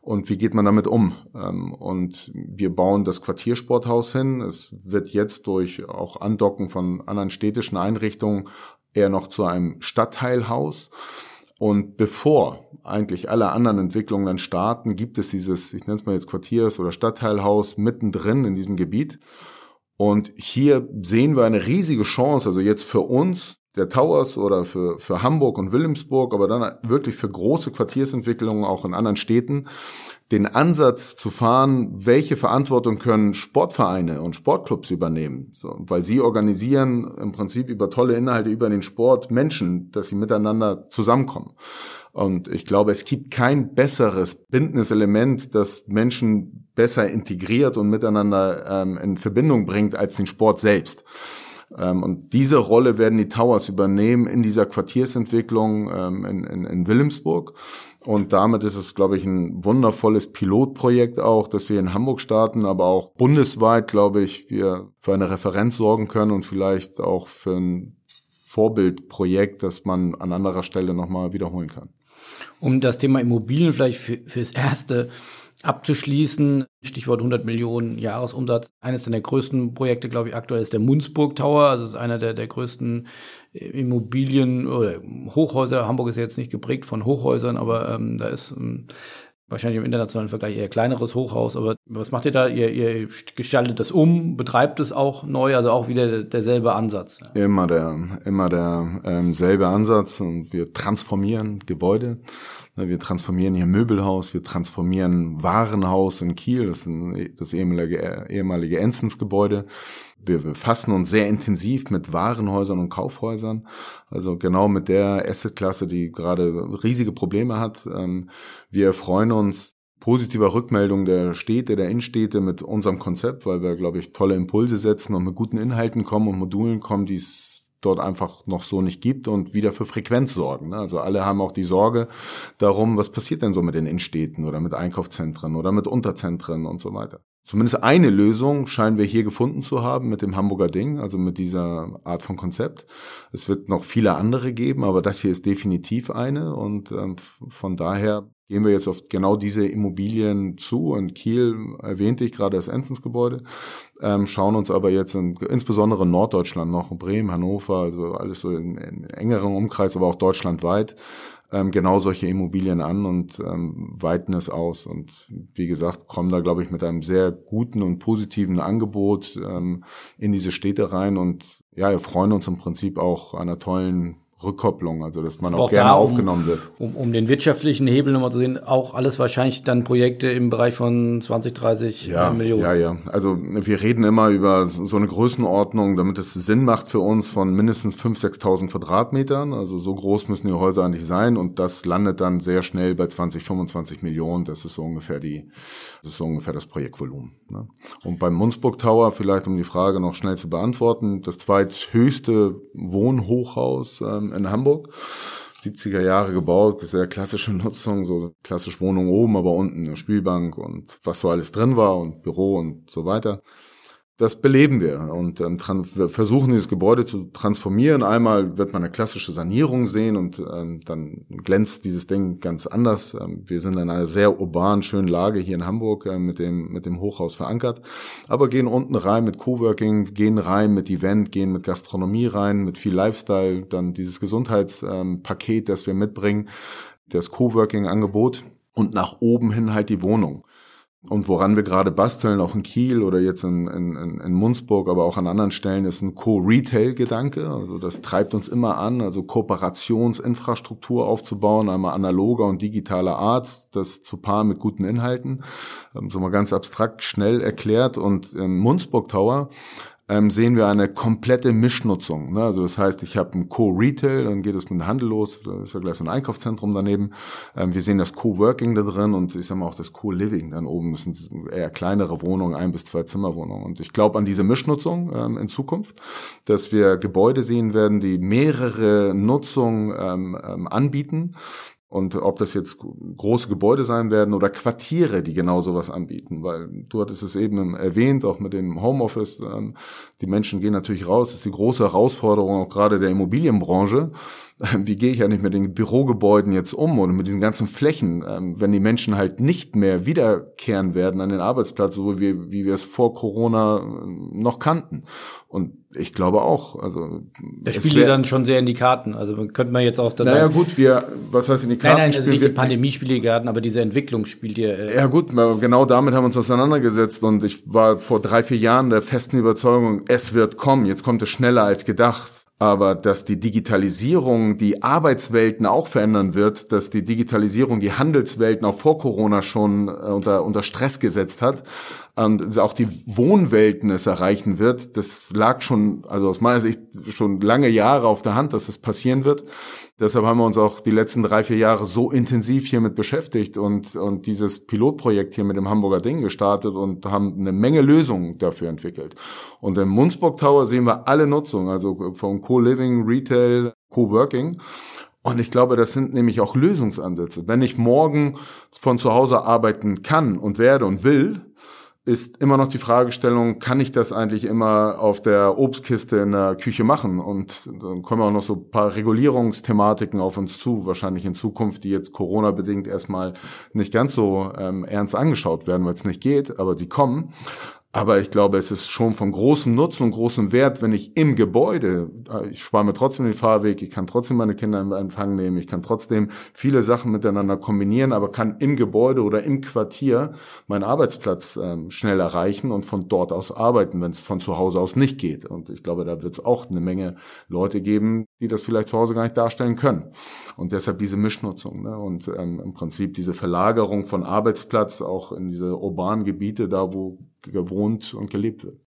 Und wie geht man damit um? Ähm, und wir bauen das Quartiersporthaus hin. Es wird jetzt durch auch Andocken von anderen städtischen Einrichtungen eher noch zu einem Stadtteilhaus. Und bevor eigentlich alle anderen Entwicklungen dann starten, gibt es dieses, ich nenne es mal jetzt Quartiers- oder Stadtteilhaus mittendrin in diesem Gebiet. Und hier sehen wir eine riesige Chance, also jetzt für uns, der Towers oder für, für Hamburg und Wilhelmsburg, aber dann wirklich für große Quartiersentwicklungen auch in anderen Städten, den Ansatz zu fahren, welche Verantwortung können Sportvereine und Sportclubs übernehmen, so, weil sie organisieren im Prinzip über tolle Inhalte über den Sport Menschen, dass sie miteinander zusammenkommen. Und ich glaube, es gibt kein besseres bindendes Element, das Menschen besser integriert und miteinander ähm, in Verbindung bringt als den Sport selbst. Ähm, und diese Rolle werden die Towers übernehmen in dieser Quartiersentwicklung ähm, in, in, in Wilhelmsburg. Und damit ist es, glaube ich, ein wundervolles Pilotprojekt auch, dass wir in Hamburg starten, aber auch bundesweit, glaube ich, wir für eine Referenz sorgen können und vielleicht auch für ein Vorbildprojekt, das man an anderer Stelle nochmal wiederholen kann. Um das Thema Immobilien vielleicht für, fürs Erste abzuschließen, Stichwort 100 Millionen Jahresumsatz. Eines der größten Projekte, glaube ich, aktuell ist der Munzburg Tower. Also es ist einer der, der größten Immobilien oder Hochhäuser. Hamburg ist jetzt nicht geprägt von Hochhäusern, aber ähm, da ist ähm, wahrscheinlich im internationalen Vergleich eher kleineres Hochhaus. Aber was macht ihr da? Ihr, ihr gestaltet das um, betreibt es auch neu, also auch wieder derselbe Ansatz. Immer der, immer der ähm, selbe Ansatz und wir transformieren Gebäude. Ne, wir transformieren hier Möbelhaus, wir transformieren Warenhaus in Kiel, das ist das ehemalige, ehemalige Enzensgebäude. Wir befassen uns sehr intensiv mit Warenhäusern und Kaufhäusern, also genau mit der Assetklasse, die gerade riesige Probleme hat. Ähm, wir freuen uns positiver Rückmeldung der Städte, der Innenstädte mit unserem Konzept, weil wir, glaube ich, tolle Impulse setzen und mit guten Inhalten kommen und Modulen kommen, die es dort einfach noch so nicht gibt und wieder für Frequenz sorgen. Ne? Also alle haben auch die Sorge darum, was passiert denn so mit den Innenstädten oder mit Einkaufszentren oder mit Unterzentren und so weiter. Zumindest eine Lösung scheinen wir hier gefunden zu haben mit dem Hamburger Ding, also mit dieser Art von Konzept. Es wird noch viele andere geben, aber das hier ist definitiv eine und ähm, von daher gehen wir jetzt auf genau diese Immobilien zu. In Kiel erwähnte ich gerade das Enzensgebäude, ähm, schauen uns aber jetzt in, insbesondere in Norddeutschland noch, Bremen, Hannover, also alles so in, engerem Umkreis, aber auch deutschlandweit, ähm, genau solche Immobilien an und ähm, weiten es aus. Und wie gesagt, kommen da, glaube ich, mit einem sehr guten und positiven Angebot ähm, in diese Städte rein und ja, wir freuen uns im Prinzip auch einer tollen Rückkopplung, also dass man auch, auch gerne da, um, aufgenommen wird. Um, um den wirtschaftlichen Hebel nochmal zu sehen, auch alles wahrscheinlich dann Projekte im Bereich von 20, 30 ja, Millionen. Ja, ja. Also wir reden immer über so eine Größenordnung, damit es Sinn macht für uns von mindestens 5.000, 6.000 Quadratmetern. Also so groß müssen die Häuser eigentlich sein und das landet dann sehr schnell bei 20, 25 Millionen. Das ist so ungefähr die, das ist so ungefähr das Projektvolumen. Ne? Und beim Munzburg Tower, vielleicht um die Frage noch schnell zu beantworten, das zweithöchste Wohnhochhaus ähm, in Hamburg. 70er Jahre gebaut, sehr klassische Nutzung, so klassisch Wohnung oben, aber unten eine Spielbank und was so alles drin war und Büro und so weiter das beleben wir und ähm, wir versuchen dieses Gebäude zu transformieren. Einmal wird man eine klassische Sanierung sehen und ähm, dann glänzt dieses Ding ganz anders. Ähm, wir sind in einer sehr urban schönen Lage hier in Hamburg äh, mit dem mit dem Hochhaus verankert, aber gehen unten rein mit Coworking, gehen rein mit Event, gehen mit Gastronomie rein, mit viel Lifestyle, dann dieses Gesundheitspaket, ähm, das wir mitbringen, das Coworking-Angebot und nach oben hin halt die Wohnung. Und woran wir gerade basteln, auch in Kiel oder jetzt in, in, in Munzburg, aber auch an anderen Stellen, ist ein Co-Retail-Gedanke. Also das treibt uns immer an, also Kooperationsinfrastruktur aufzubauen, einmal analoger und digitaler Art, das zu paaren mit guten Inhalten. Ähm, so mal ganz abstrakt schnell erklärt. Und im Munzburg Tower ähm, sehen wir eine komplette Mischnutzung. Ne? Also das heißt, ich habe ein Co-Retail, dann geht es mit dem Handel los, da ist ja gleich so ein Einkaufszentrum daneben. Ähm, wir sehen das Co-Working da drin und ich sage mal auch das Co-Living dann oben. Das sind eher kleinere Wohnungen, ein bis zwei Zimmerwohnungen. Und ich glaube an diese Mischnutzung ähm, in Zukunft, dass wir Gebäude sehen werden, die mehrere Nutzungen ähm, ähm, anbieten und ob das jetzt große Gebäude sein werden oder Quartiere, die genau sowas anbieten, weil du hattest es eben erwähnt, auch mit dem Homeoffice, ähm, die Menschen gehen natürlich raus, das ist die große Herausforderung auch gerade der Immobilienbranche. Wie gehe ich eigentlich mit den Bürogebäuden jetzt um oder mit diesen ganzen Flächen, ähm, wenn die Menschen halt nicht mehr wiederkehren werden an den Arbeitsplatz, so wie, wie wir es vor Corona äh, noch kannten. Und ich glaube auch. Also das spielt dir dann schon sehr in die Karten. Also könnte man jetzt auch das. Naja sagen, gut, wir, was heißt in die Karten? Nein, nein, also nicht die Pandemie spielt die Karten, aber diese Entwicklung spielt dir. Äh ja gut, genau damit haben wir uns auseinandergesetzt und ich war vor drei vier Jahren der festen Überzeugung, es wird kommen. Jetzt kommt es schneller als gedacht aber dass die Digitalisierung die Arbeitswelten auch verändern wird, dass die Digitalisierung die Handelswelten auch vor Corona schon äh, unter, unter Stress gesetzt hat und auch die Wohnwelten es erreichen wird, das lag schon, also aus meiner Sicht schon lange Jahre auf der Hand, dass das passieren wird. Deshalb haben wir uns auch die letzten drei, vier Jahre so intensiv hiermit beschäftigt und, und dieses Pilotprojekt hier mit dem Hamburger Ding gestartet und haben eine Menge Lösungen dafür entwickelt. Und im Munzburg Tower sehen wir alle Nutzungen, also von Co-Living, Retail, Co-Working. Und ich glaube, das sind nämlich auch Lösungsansätze. Wenn ich morgen von zu Hause arbeiten kann und werde und will, ist immer noch die Fragestellung, kann ich das eigentlich immer auf der Obstkiste in der Küche machen? Und dann kommen auch noch so ein paar Regulierungsthematiken auf uns zu, wahrscheinlich in Zukunft, die jetzt Corona-bedingt erstmal nicht ganz so ähm, ernst angeschaut werden, weil es nicht geht, aber die kommen. Aber ich glaube, es ist schon von großem Nutzen und großem Wert, wenn ich im Gebäude, äh, ich spare mir trotzdem den Fahrweg, ich kann trotzdem meine Kinder in Empfang nehmen, ich kann trotzdem viele Sachen miteinander kombinieren, aber kann im Gebäude oder im Quartier meinen Arbeitsplatz ähm, schnell erreichen und von dort aus arbeiten, wenn es von zu Hause aus nicht geht. Und ich glaube, da wird es auch eine Menge Leute geben, die das vielleicht zu Hause gar nicht darstellen können. Und deshalb diese Mischnutzung ne? und ähm, im Prinzip diese Verlagerung von Arbeitsplatz auch in diese urbanen Gebiete, da wo gewohnt und gelebt wird.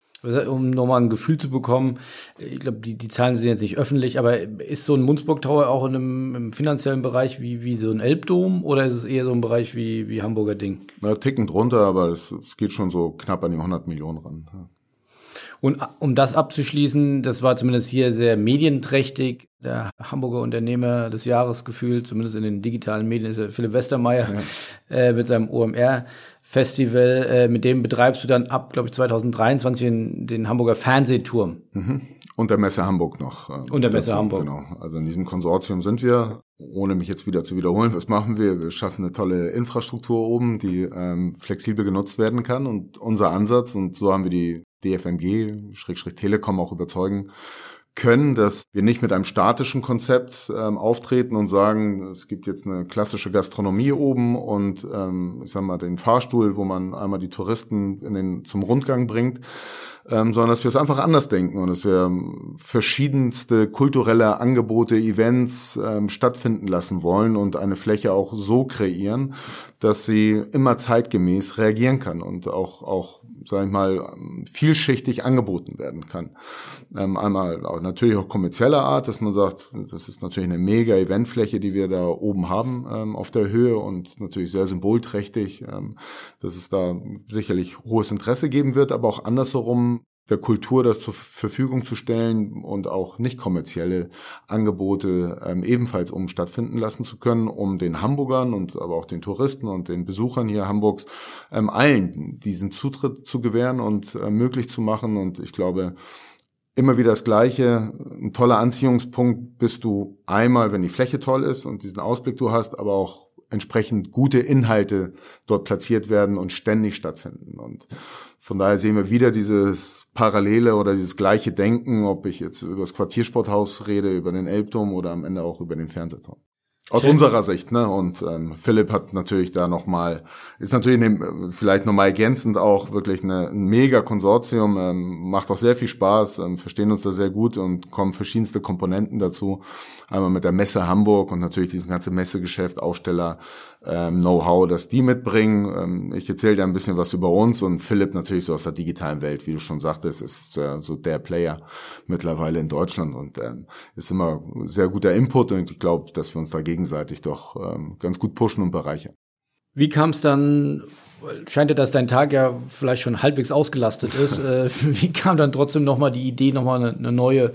Um nochmal ein Gefühl zu bekommen, ich glaube, die, die Zahlen sind jetzt nicht öffentlich, aber ist so ein Munzburg Tower auch in einem, im finanziellen Bereich wie, wie so ein Elbdom oder ist es eher so ein Bereich wie, wie Hamburger Ding? Na, ticken drunter, aber es, es geht schon so knapp an die 100 Millionen ran. Und um das abzuschließen, das war zumindest hier sehr medienträchtig. Der Hamburger Unternehmer des Jahres gefühlt, zumindest in den digitalen Medien, ist Philipp Westermeier ja. äh, mit seinem OMR. Festival, äh, mit dem betreibst du dann ab, glaube ich, 2023 den, den Hamburger Fernsehturm. Mhm. Und der Messe Hamburg noch. Äh, Und der Messe dazu, Hamburg. Genau. Also in diesem Konsortium sind wir, ohne mich jetzt wieder zu wiederholen, was machen wir? Wir schaffen eine tolle Infrastruktur oben, die ähm, flexibel genutzt werden kann. Und unser Ansatz, und so haben wir die DFMG, Schrägstrich Telekom auch überzeugen können, dass wir nicht mit einem statischen Konzept ähm, auftreten und sagen, es gibt jetzt eine klassische Gastronomie oben und ähm, ich sag mal den Fahrstuhl, wo man einmal die Touristen in den, zum Rundgang bringt, ähm, sondern dass wir es einfach anders denken und dass wir verschiedenste kulturelle Angebote, Events ähm, stattfinden lassen wollen und eine Fläche auch so kreieren, dass sie immer zeitgemäß reagieren kann und auch, auch sage ich mal, vielschichtig angeboten werden kann. Ähm, einmal auch natürlich auch kommerzieller Art, dass man sagt, das ist natürlich eine mega Eventfläche, die wir da oben haben ähm, auf der Höhe und natürlich sehr symbolträchtig, ähm, dass es da sicherlich hohes Interesse geben wird, aber auch andersherum der Kultur das zur Verfügung zu stellen und auch nicht kommerzielle Angebote ähm, ebenfalls um stattfinden lassen zu können, um den Hamburgern und aber auch den Touristen und den Besuchern hier Hamburgs ähm, allen diesen Zutritt zu gewähren und äh, möglich zu machen. Und ich glaube, immer wieder das Gleiche. Ein toller Anziehungspunkt bist du einmal, wenn die Fläche toll ist und diesen Ausblick du hast, aber auch entsprechend gute Inhalte dort platziert werden und ständig stattfinden. Und von daher sehen wir wieder dieses parallele oder dieses gleiche Denken, ob ich jetzt über das Quartiersporthaus rede, über den Elbturm oder am Ende auch über den Fernsehturm. Aus Schön. unserer Sicht, ne? Und ähm, Philipp hat natürlich da nochmal, ist natürlich ne, vielleicht nochmal ergänzend auch wirklich eine, ein mega Konsortium, ähm, macht auch sehr viel Spaß, ähm, verstehen uns da sehr gut und kommen verschiedenste Komponenten dazu. Einmal mit der Messe Hamburg und natürlich dieses ganze Messegeschäft, Aussteller, ähm, Know-how, das die mitbringen. Ähm, ich erzähle dir ein bisschen was über uns und Philipp natürlich so aus der digitalen Welt, wie du schon sagtest, ist äh, so der Player mittlerweile in Deutschland und ähm, ist immer sehr guter Input und ich glaube, dass wir uns da gegenseitig doch ähm, ganz gut pushen und bereichern. Wie kam es dann, scheint ja, dass dein Tag ja vielleicht schon halbwegs ausgelastet ist, äh, wie kam dann trotzdem nochmal die Idee, nochmal eine, eine neue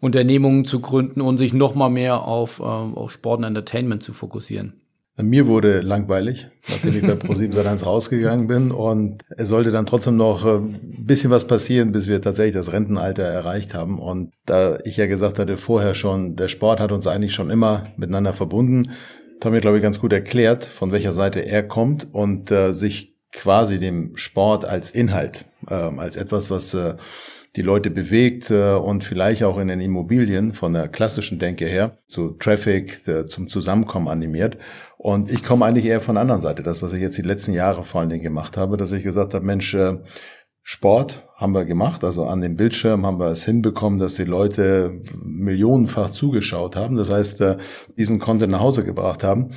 Unternehmung zu gründen und sich nochmal mehr auf, äh, auf Sport und Entertainment zu fokussieren? Mir wurde langweilig, nachdem ich bei Pro7 Sat1 rausgegangen bin und es sollte dann trotzdem noch ein äh, bisschen was passieren, bis wir tatsächlich das Rentenalter erreicht haben. Und da ich ja gesagt hatte vorher schon, der Sport hat uns eigentlich schon immer miteinander verbunden, Tommy, glaube ich, ganz gut erklärt, von welcher Seite er kommt und äh, sich quasi dem Sport als Inhalt, äh, als etwas, was äh, die Leute bewegt äh, und vielleicht auch in den Immobilien von der klassischen Denke her zu Traffic, zum Zusammenkommen animiert. Und ich komme eigentlich eher von der anderen Seite, das, was ich jetzt die letzten Jahre vor allen Dingen gemacht habe, dass ich gesagt habe, Mensch, äh, Sport haben wir gemacht, also an dem Bildschirm haben wir es hinbekommen, dass die Leute millionenfach zugeschaut haben. Das heißt, äh, diesen Content nach Hause gebracht haben.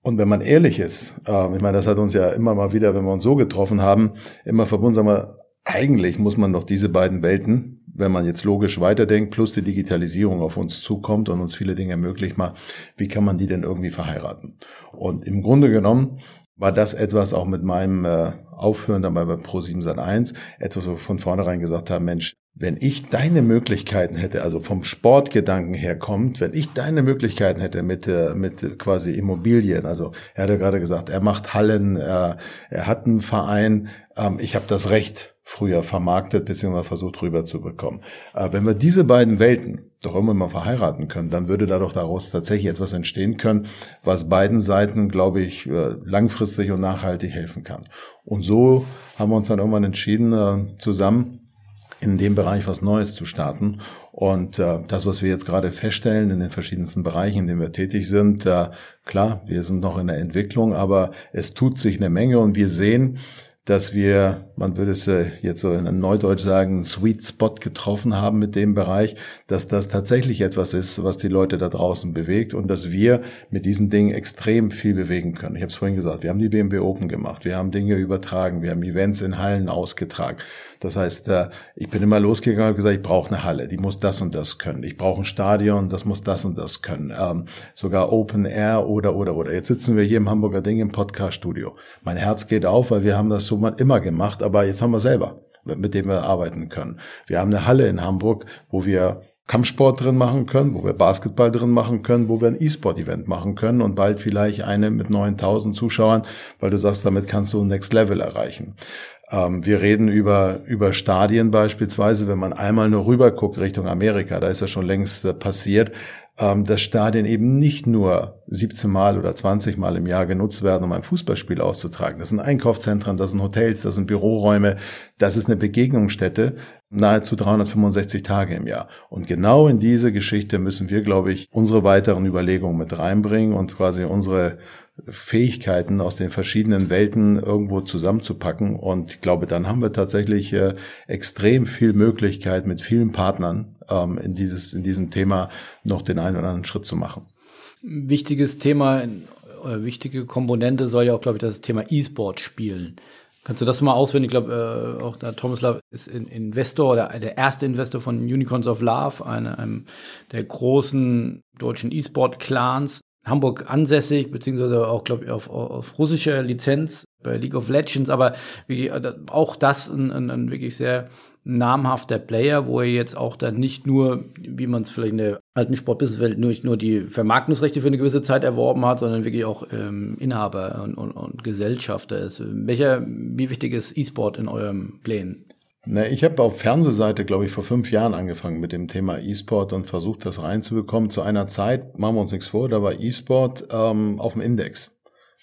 Und wenn man ehrlich ist, ich meine, das hat uns ja immer mal wieder, wenn wir uns so getroffen haben, immer verbunden, sagen wir, eigentlich muss man doch diese beiden Welten, wenn man jetzt logisch weiterdenkt, plus die Digitalisierung auf uns zukommt und uns viele Dinge möglich macht, wie kann man die denn irgendwie verheiraten? Und im Grunde genommen war das etwas auch mit meinem äh, Aufhören dabei bei Pro7 Sat 1, etwas, wo wir von vornherein gesagt haben, Mensch, wenn ich deine Möglichkeiten hätte, also vom Sportgedanken her kommt, wenn ich deine Möglichkeiten hätte mit, äh, mit quasi Immobilien, also er hat ja gerade gesagt, er macht Hallen, äh, er hat einen Verein, ähm, ich habe das Recht, früher vermarktet bzw. versucht rüberzubekommen. Äh, wenn wir diese beiden Welten doch immer mal verheiraten können, dann würde da doch daraus tatsächlich etwas entstehen können, was beiden Seiten, glaube ich, äh, langfristig und nachhaltig helfen kann. Und so haben wir uns dann irgendwann entschieden, äh, zusammen in dem Bereich was Neues zu starten. Und äh, das, was wir jetzt gerade feststellen in den verschiedensten Bereichen, in denen wir tätig sind, äh, klar, wir sind noch in der Entwicklung, aber es tut sich eine Menge und wir sehen, dass wir, man würde es jetzt so in Neudeutsch sagen, Sweet Spot getroffen haben mit dem Bereich, dass das tatsächlich etwas ist, was die Leute da draußen bewegt und dass wir mit diesen Dingen extrem viel bewegen können. Ich habe es vorhin gesagt, wir haben die BMW Open gemacht, wir haben Dinge übertragen, wir haben Events in Hallen ausgetragen. Das heißt, äh, ich bin immer losgegangen und gesagt, ich brauche eine Halle, die muss das und das können. Ich brauche ein Stadion, das muss das und das können. Ähm, sogar Open Air oder, oder, oder. Jetzt sitzen wir hier im Hamburger Ding im Podcast-Studio. Mein Herz geht auf, weil wir haben das so mal immer gemacht, aber jetzt haben wir selber, mit dem wir arbeiten können. Wir haben eine Halle in Hamburg, wo wir Kampfsport drin machen können, wo wir Basketball drin machen können, wo wir ein E-Sport-Event machen können und bald vielleicht eine mit 9000 Zuschauern, weil du sagst, damit kannst du Next Level erreichen. Ähm, wir reden über, über Stadien beispielsweise, wenn man einmal nur rüber guckt Richtung Amerika, da ist ja schon längst äh, passiert, ähm, dass Stadien eben nicht nur 17 Mal oder 20 Mal im Jahr genutzt werden, um ein Fußballspiel auszutragen. Das sind Einkaufszentren, das sind Hotels, das sind Büroräume, das ist eine Begegnungsstätte nahezu 365 Tage im Jahr. Und genau in diese Geschichte müssen wir, glaube ich, unsere weiteren Überlegungen mit reinbringen und quasi unsere Fähigkeiten aus den verschiedenen Welten irgendwo zusammenzupacken. Und ich glaube, dann haben wir tatsächlich äh, extrem viel Möglichkeit, mit vielen Partnern ähm, in, dieses, in diesem Thema noch den einen oder anderen Schritt zu machen. Wichtiges Thema, oder wichtige Komponente soll ja auch, glaube ich, das Thema E-Sport spielen. Kannst du das mal auswählen? Ich glaube, äh, auch der Tomislav ist ein Investor oder der erste Investor von Unicorns of Love, eine, einem der großen deutschen E-Sport-Clans. Hamburg ansässig, beziehungsweise auch, glaube ich, auf, auf russischer Lizenz bei League of Legends, aber wie, äh, auch das ein, ein, ein wirklich sehr namhafter Player, wo er jetzt auch dann nicht nur, wie man es vielleicht in der alten Sportbusinesswelt nur, nur die Vermarktungsrechte für eine gewisse Zeit erworben hat, sondern wirklich auch ähm, Inhaber und, und, und Gesellschafter ist. Welcher, wie wichtig ist E-Sport in eurem Plänen? Na, ich habe auf Fernsehseite, glaube ich, vor fünf Jahren angefangen mit dem Thema E-Sport und versucht, das reinzubekommen. Zu einer Zeit, machen wir uns nichts vor, da war E-Sport ähm, auf dem Index.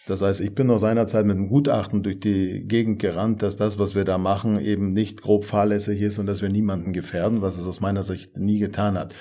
Das heißt, ich bin aus seiner Zeit mit einem Gutachten durch die Gegend gerannt, dass das, was wir da machen, eben nicht grob fahrlässig ist und dass wir niemanden gefährden, was es aus meiner Sicht nie getan hat.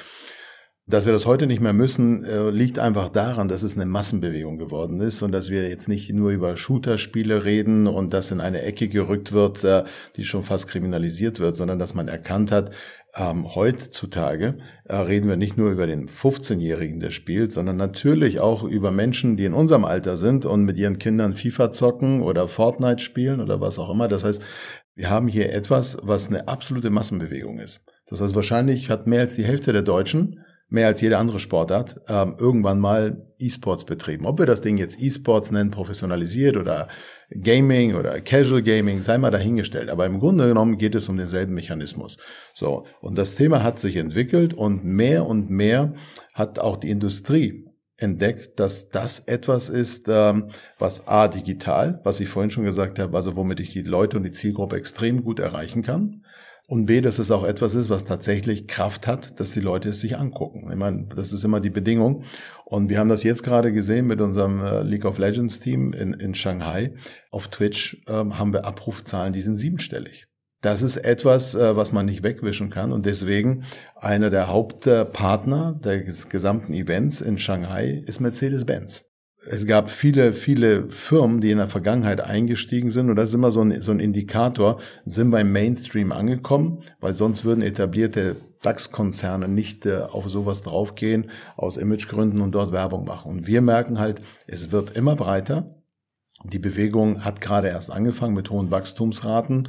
Dass wir das heute nicht mehr müssen, äh, liegt einfach daran, dass es eine Massenbewegung geworden ist und dass wir jetzt nicht nur über Shooter-Spiele reden und das in eine Ecke gerückt wird, äh, die schon fast kriminalisiert wird, sondern dass man erkannt hat, ähm, heutzutage äh, reden wir nicht nur über den 15-Jährigen, der spielt, sondern natürlich auch über Menschen, die in unserem Alter sind und mit ihren Kindern FIFA zocken oder Fortnite spielen oder was auch immer. Das heißt, wir haben hier etwas, was eine absolute Massenbewegung ist. Das heißt, wahrscheinlich hat mehr als die Hälfte der Deutschen mehr als jede andere Sportart, ähm, irgendwann mal E-Sports betrieben. Ob wir das Ding jetzt E-Sports nennen, professionalisiert oder Gaming oder Casual Gaming, sei mal dahingestellt. Aber im Grunde genommen geht es um denselben Mechanismus. So. Und das Thema hat sich entwickelt und mehr und mehr hat auch die Industrie entdeckt, dass das etwas ist, ähm, was A, digital, was ich vorhin schon gesagt habe, also womit ich die Leute und die Zielgruppe extrem gut erreichen kann. Und B, dass es auch etwas ist, was tatsächlich Kraft hat, dass die Leute es sich angucken. Ich meine, das ist immer die Bedingung. Und wir haben das jetzt gerade gesehen mit unserem äh, League of Legends Team in, in Shanghai. Auf Twitch ähm, haben wir Abrufzahlen, die sind siebenstellig. Das ist etwas, äh, was man nicht wegwischen kann. Und deswegen einer der Hauptpartner des gesamten Events in Shanghai ist Mercedes-Benz es gab viele, viele Firmen, die in der Vergangenheit eingestiegen sind. Und das ist immer so ein, so ein Indikator, sind beim Mainstream angekommen, weil sonst würden etablierte DAX-Konzerne nicht äh, auf sowas draufgehen, aus Imagegründen und dort Werbung machen. Und wir merken halt, es wird immer breiter. Die Bewegung hat gerade erst angefangen mit hohen Wachstumsraten.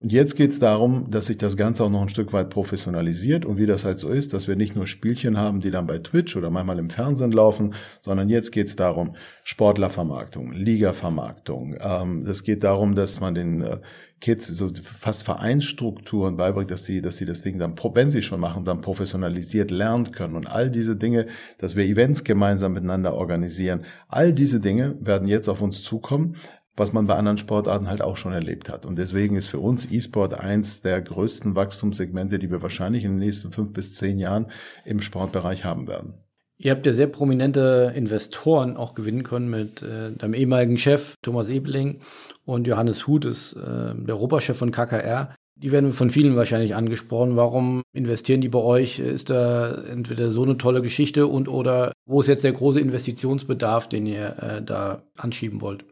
Und jetzt geht es darum, dass sich das Ganze auch noch ein Stück weit professionalisiert und wie das halt so ist, dass wir nicht nur Spielchen haben, die dann bei Twitch oder manchmal im Fernsehen laufen, sondern jetzt geht es darum, Sportlervermarktung, Ligavermarktung. Ähm, es geht darum, dass man den äh, Kids so fast Vereinsstrukturen beibringt, dass sie, dass sie das Ding dann, wenn sie schon machen, dann professionalisiert lernen können. Und all diese Dinge, dass wir Events gemeinsam miteinander organisieren, all diese Dinge werden jetzt auf uns zukommen was man bei anderen Sportarten halt auch schon erlebt hat. Und deswegen ist für uns E-Sport eins der größten Wachstumssegmente, die wir wahrscheinlich in den nächsten fünf bis zehn Jahren im Sportbereich haben werden. Ihr habt ja sehr prominente Investoren auch gewinnen können mit äh, deinem ehemaligen Chef Thomas Ebeling und Johannes Huth ist äh, der Europachef von KKR. Die werden von vielen wahrscheinlich angesprochen. Warum investieren die bei euch? Ist da entweder so eine tolle Geschichte und oder wo ist jetzt der große Investitionsbedarf, den ihr äh, da anschieben wollt?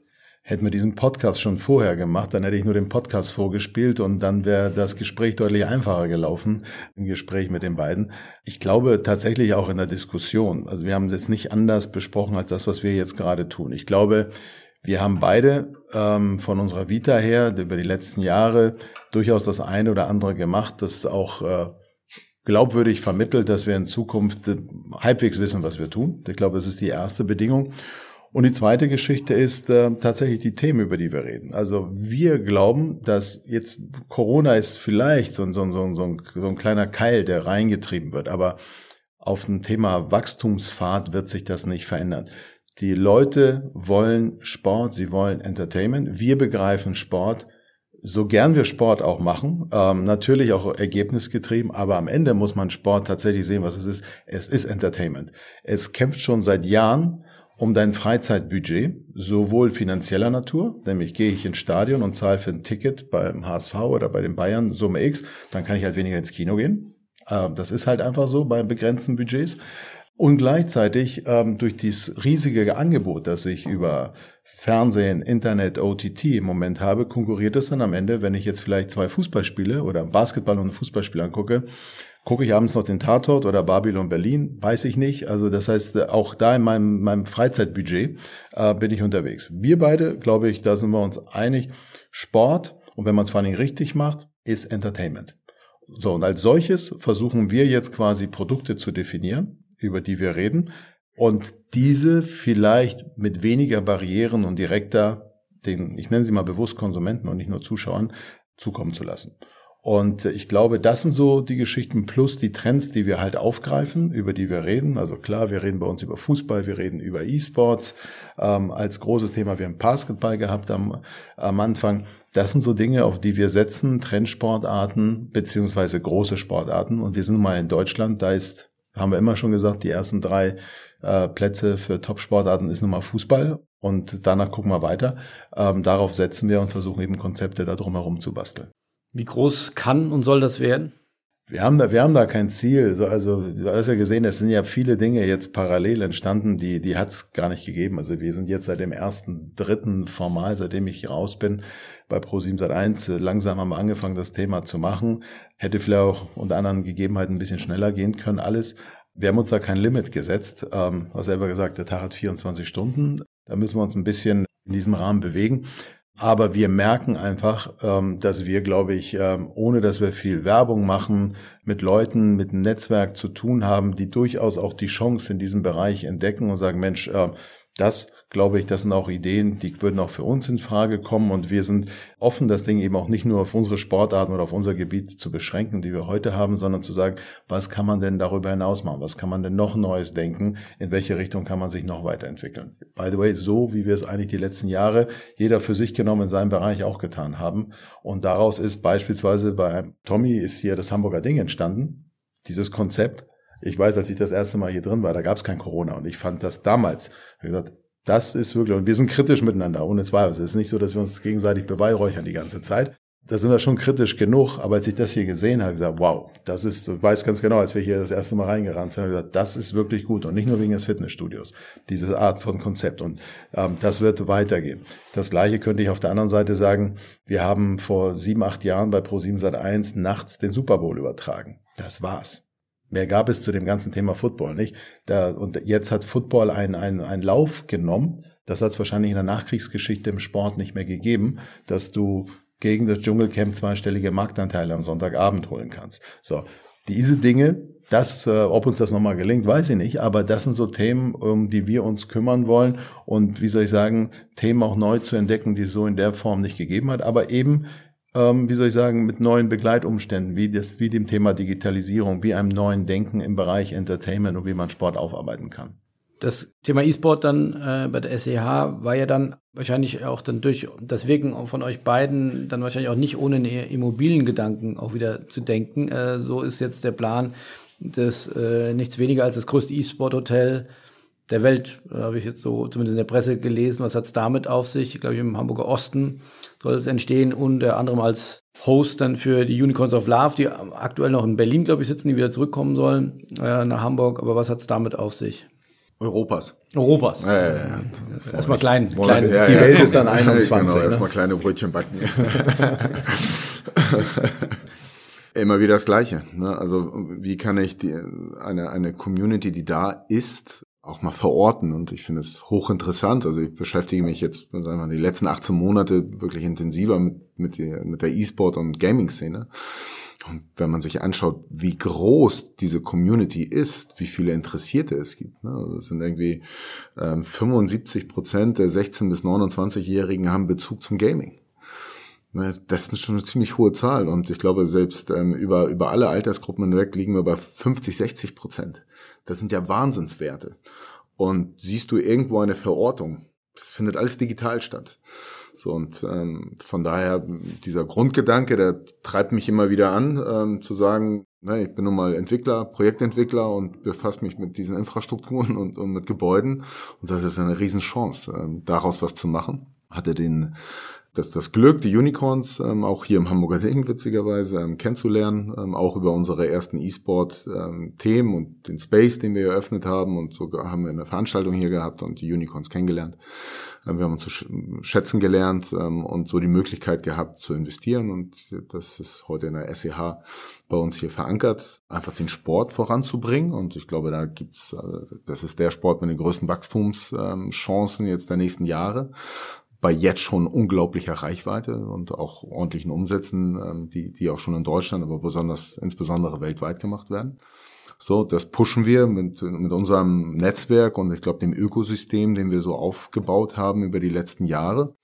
Hätten wir diesen Podcast schon vorher gemacht, dann hätte ich nur den Podcast vorgespielt und dann wäre das Gespräch deutlich einfacher gelaufen, im Gespräch mit den beiden. Ich glaube tatsächlich auch in der Diskussion. Also wir haben es nicht anders besprochen als das, was wir jetzt gerade tun. Ich glaube, wir haben beide ähm, von unserer Vita her über die letzten Jahre durchaus das eine oder andere gemacht, das auch äh, glaubwürdig vermittelt, dass wir in Zukunft halbwegs wissen, was wir tun. Ich glaube, das ist die erste Bedingung. Und die zweite Geschichte ist äh, tatsächlich die Themen, über die wir reden. Also wir glauben, dass jetzt Corona ist vielleicht so, so, so, so, ein, so ein kleiner Keil, der reingetrieben wird, aber auf dem Thema Wachstumsfahrt wird sich das nicht verändern. Die Leute wollen Sport, sie wollen Entertainment. Wir begreifen Sport, so gern wir Sport auch machen, ähm, natürlich auch ergebnisgetrieben, aber am Ende muss man Sport tatsächlich sehen, was es ist. Es ist Entertainment. Es kämpft schon seit Jahren um dein Freizeitbudget, sowohl finanzieller Natur, nämlich gehe ich ins Stadion und zahle für ein Ticket beim HSV oder bei den Bayern Summe X, dann kann ich halt weniger ins Kino gehen. Ähm, das ist halt einfach so bei begrenzten Budgets. Und gleichzeitig ähm, durch dieses riesige Angebot, das ich über Fernsehen, Internet, OTT im Moment habe, konkurriert es dann am Ende, wenn ich jetzt vielleicht zwei Fußballspiele oder Basketball und Fußballspiel angucke, Gucke ich abends noch den Tatort oder Babylon Berlin? Weiß ich nicht. Also das heißt, auch da in meinem, meinem Freizeitbudget äh, bin ich unterwegs. Wir beide, glaube ich, da sind wir uns einig. Sport, und wenn man es vor allen Dingen richtig macht, ist Entertainment. So, und als solches versuchen wir jetzt quasi Produkte zu definieren, über die wir reden, und diese vielleicht mit weniger Barrieren und direkter den, ich nenne sie mal bewusst Konsumenten und nicht nur Zuschauern, zukommen zu lassen. Und ich glaube, das sind so die Geschichten plus die Trends, die wir halt aufgreifen, über die wir reden. Also klar, wir reden bei uns über Fußball, wir reden über E-Sports ähm, als großes Thema. Wir haben Basketball gehabt am, am Anfang. Das sind so Dinge, auf die wir setzen, Trendsportarten beziehungsweise große Sportarten. Und wir sind mal in Deutschland, da ist, haben wir immer schon gesagt, die ersten drei äh, Plätze für Top-Sportarten ist nun mal Fußball. Und danach gucken wir weiter. Ähm, darauf setzen wir und versuchen eben Konzepte da drumherum zu basteln. Wie groß kann und soll das werden? Wir haben da, wir haben da kein Ziel. Also, du hast ja gesehen, es sind ja viele Dinge jetzt parallel entstanden, die, die hat es gar nicht gegeben. Also, wir sind jetzt seit dem ersten, dritten formal, seitdem ich raus bin, bei Pro7 Sat 1, langsam haben wir angefangen, das Thema zu machen. Hätte vielleicht auch unter anderen Gegebenheiten ein bisschen schneller gehen können, alles. Wir haben uns da kein Limit gesetzt. Ähm, hast selber gesagt, der Tag hat 24 Stunden. Da müssen wir uns ein bisschen in diesem Rahmen bewegen. Aber wir merken einfach, ähm, dass wir, glaube ich, ähm, ohne dass wir viel Werbung machen, mit Leuten, mit einem Netzwerk zu tun haben, die durchaus auch die Chance in diesem Bereich entdecken und sagen, Mensch, äh, das glaube ich, das sind auch Ideen, die würden auch für uns in Frage kommen und wir sind offen, das Ding eben auch nicht nur auf unsere Sportarten oder auf unser Gebiet zu beschränken, die wir heute haben, sondern zu sagen, was kann man denn darüber hinaus machen? Was kann man denn noch Neues denken? In welche Richtung kann man sich noch weiterentwickeln? By the way, so wie wir es eigentlich die letzten Jahre jeder für sich genommen in seinem Bereich auch getan haben. Und daraus ist beispielsweise bei Tommy ist hier das Hamburger Ding entstanden, dieses Konzept. Ich weiß, als ich das erste Mal hier drin war, da gab es kein Corona und ich fand das damals, wie gesagt, das ist wirklich, und wir sind kritisch miteinander, ohne Zweifel. Es ist nicht so, dass wir uns gegenseitig beweihräuchern die ganze Zeit. Da sind wir schon kritisch genug, aber als ich das hier gesehen habe, gesagt, wow, das ist, du weißt ganz genau, als wir hier das erste Mal reingerannt sind, habe ich gesagt, das ist wirklich gut und nicht nur wegen des Fitnessstudios, diese Art von Konzept und ähm, das wird weitergehen. Das gleiche könnte ich auf der anderen Seite sagen, wir haben vor sieben, acht Jahren bei Pro7 Sat1 nachts den Super Bowl übertragen. Das war's. Mehr gab es zu dem ganzen Thema Football nicht. Da, und jetzt hat Football einen, einen, einen Lauf genommen. Das hat es wahrscheinlich in der Nachkriegsgeschichte im Sport nicht mehr gegeben, dass du gegen das Dschungelcamp zweistellige Marktanteile am Sonntagabend holen kannst. So, diese Dinge, das, äh, ob uns das nochmal gelingt, weiß ich nicht, aber das sind so Themen, um die wir uns kümmern wollen und wie soll ich sagen, Themen auch neu zu entdecken, die es so in der Form nicht gegeben hat, aber eben ähm, wie soll ich sagen, mit neuen Begleitumständen, wie, das, wie dem Thema Digitalisierung, wie einem neuen Denken im Bereich Entertainment und wie man Sport aufarbeiten kann. Das Thema E-Sport dann äh, bei der SEH war ja dann wahrscheinlich auch dann durch das Wirken von euch beiden dann wahrscheinlich auch nicht ohne einen Immobiliengedanken auch wieder zu denken. Äh, so ist jetzt der Plan, das äh, nichts weniger als das größte E-Sport-Hotel der Welt, äh, habe ich jetzt so zumindest in der Presse gelesen. Was hat es damit auf sich? Ich glaube, im Hamburger Osten soll es entstehen, unter anderem als Host dann für die Unicorns of Love, die aktuell noch in Berlin, glaube ich, sitzen, die wieder zurückkommen sollen äh, nach Hamburg. Aber was hat es damit auf sich? Europas. Europas. Ja, ja, ja. Erstmal klein. klein. Ja, die Welt ist dann 21. Genau, ne? erstmal kleine Brötchen backen. Immer wieder das Gleiche. Ne? Also wie kann ich die, eine, eine Community, die da ist, auch mal verorten? Und ich finde es hochinteressant. Also ich beschäftige mich jetzt, sagen wir mal, die letzten 18 Monate wirklich intensiver mit, mit, der, mit der E-Sport- und Gaming-Szene. Und wenn man sich anschaut, wie groß diese Community ist, wie viele Interessierte es gibt, ne? also es sind irgendwie ähm, 75 Prozent der 16- bis 29-Jährigen haben Bezug zum Gaming. Ne, Das ist schon eine ziemlich hohe Zahl und ich glaube, selbst ähm, über, über alle Altersgruppen hinweg liegen wir bei 50, 60 Prozent. Das sind ja Wahnsinnswerte. Und siehst du irgendwo eine Verortung? Das findet alles digital statt. So und ähm, von daher dieser Grundgedanke, der treibt mich immer wieder an, ähm, zu sagen, ne, ich bin nun mal Entwickler, Projektentwickler und befasse mich mit diesen Infrastrukturen und, und mit Gebäuden und das ist eine Riesenchance, ähm, daraus was zu machen. Hatte den das, das Glück, die Unicorns ähm, auch hier im Hamburger Ding witzigerweise ähm, kennenzulernen, ähm, auch über unsere ersten E-Sport-Themen ähm, und den Space, den wir eröffnet haben und sogar haben wir eine Veranstaltung hier gehabt und die Unicorns kennengelernt. Ähm, wir haben uns zu schätzen gelernt ähm, und so die Möglichkeit gehabt zu investieren und das ist heute in der SEH bei uns hier verankert, einfach den Sport voranzubringen und ich glaube, da gibt's, äh, das ist der Sport mit den größten Wachstumschancen jetzt der nächsten Jahre bei jetzt schon unglaublicher Reichweite und auch ordentlichen Umsätzen, ähm, die, die auch schon in Deutschland, aber besonders, insbesondere weltweit gemacht werden. So, das pushen wir mit, mit unserem Netzwerk und ich glaube dem Ökosystem, den wir so aufgebaut haben über die letzten Jahre.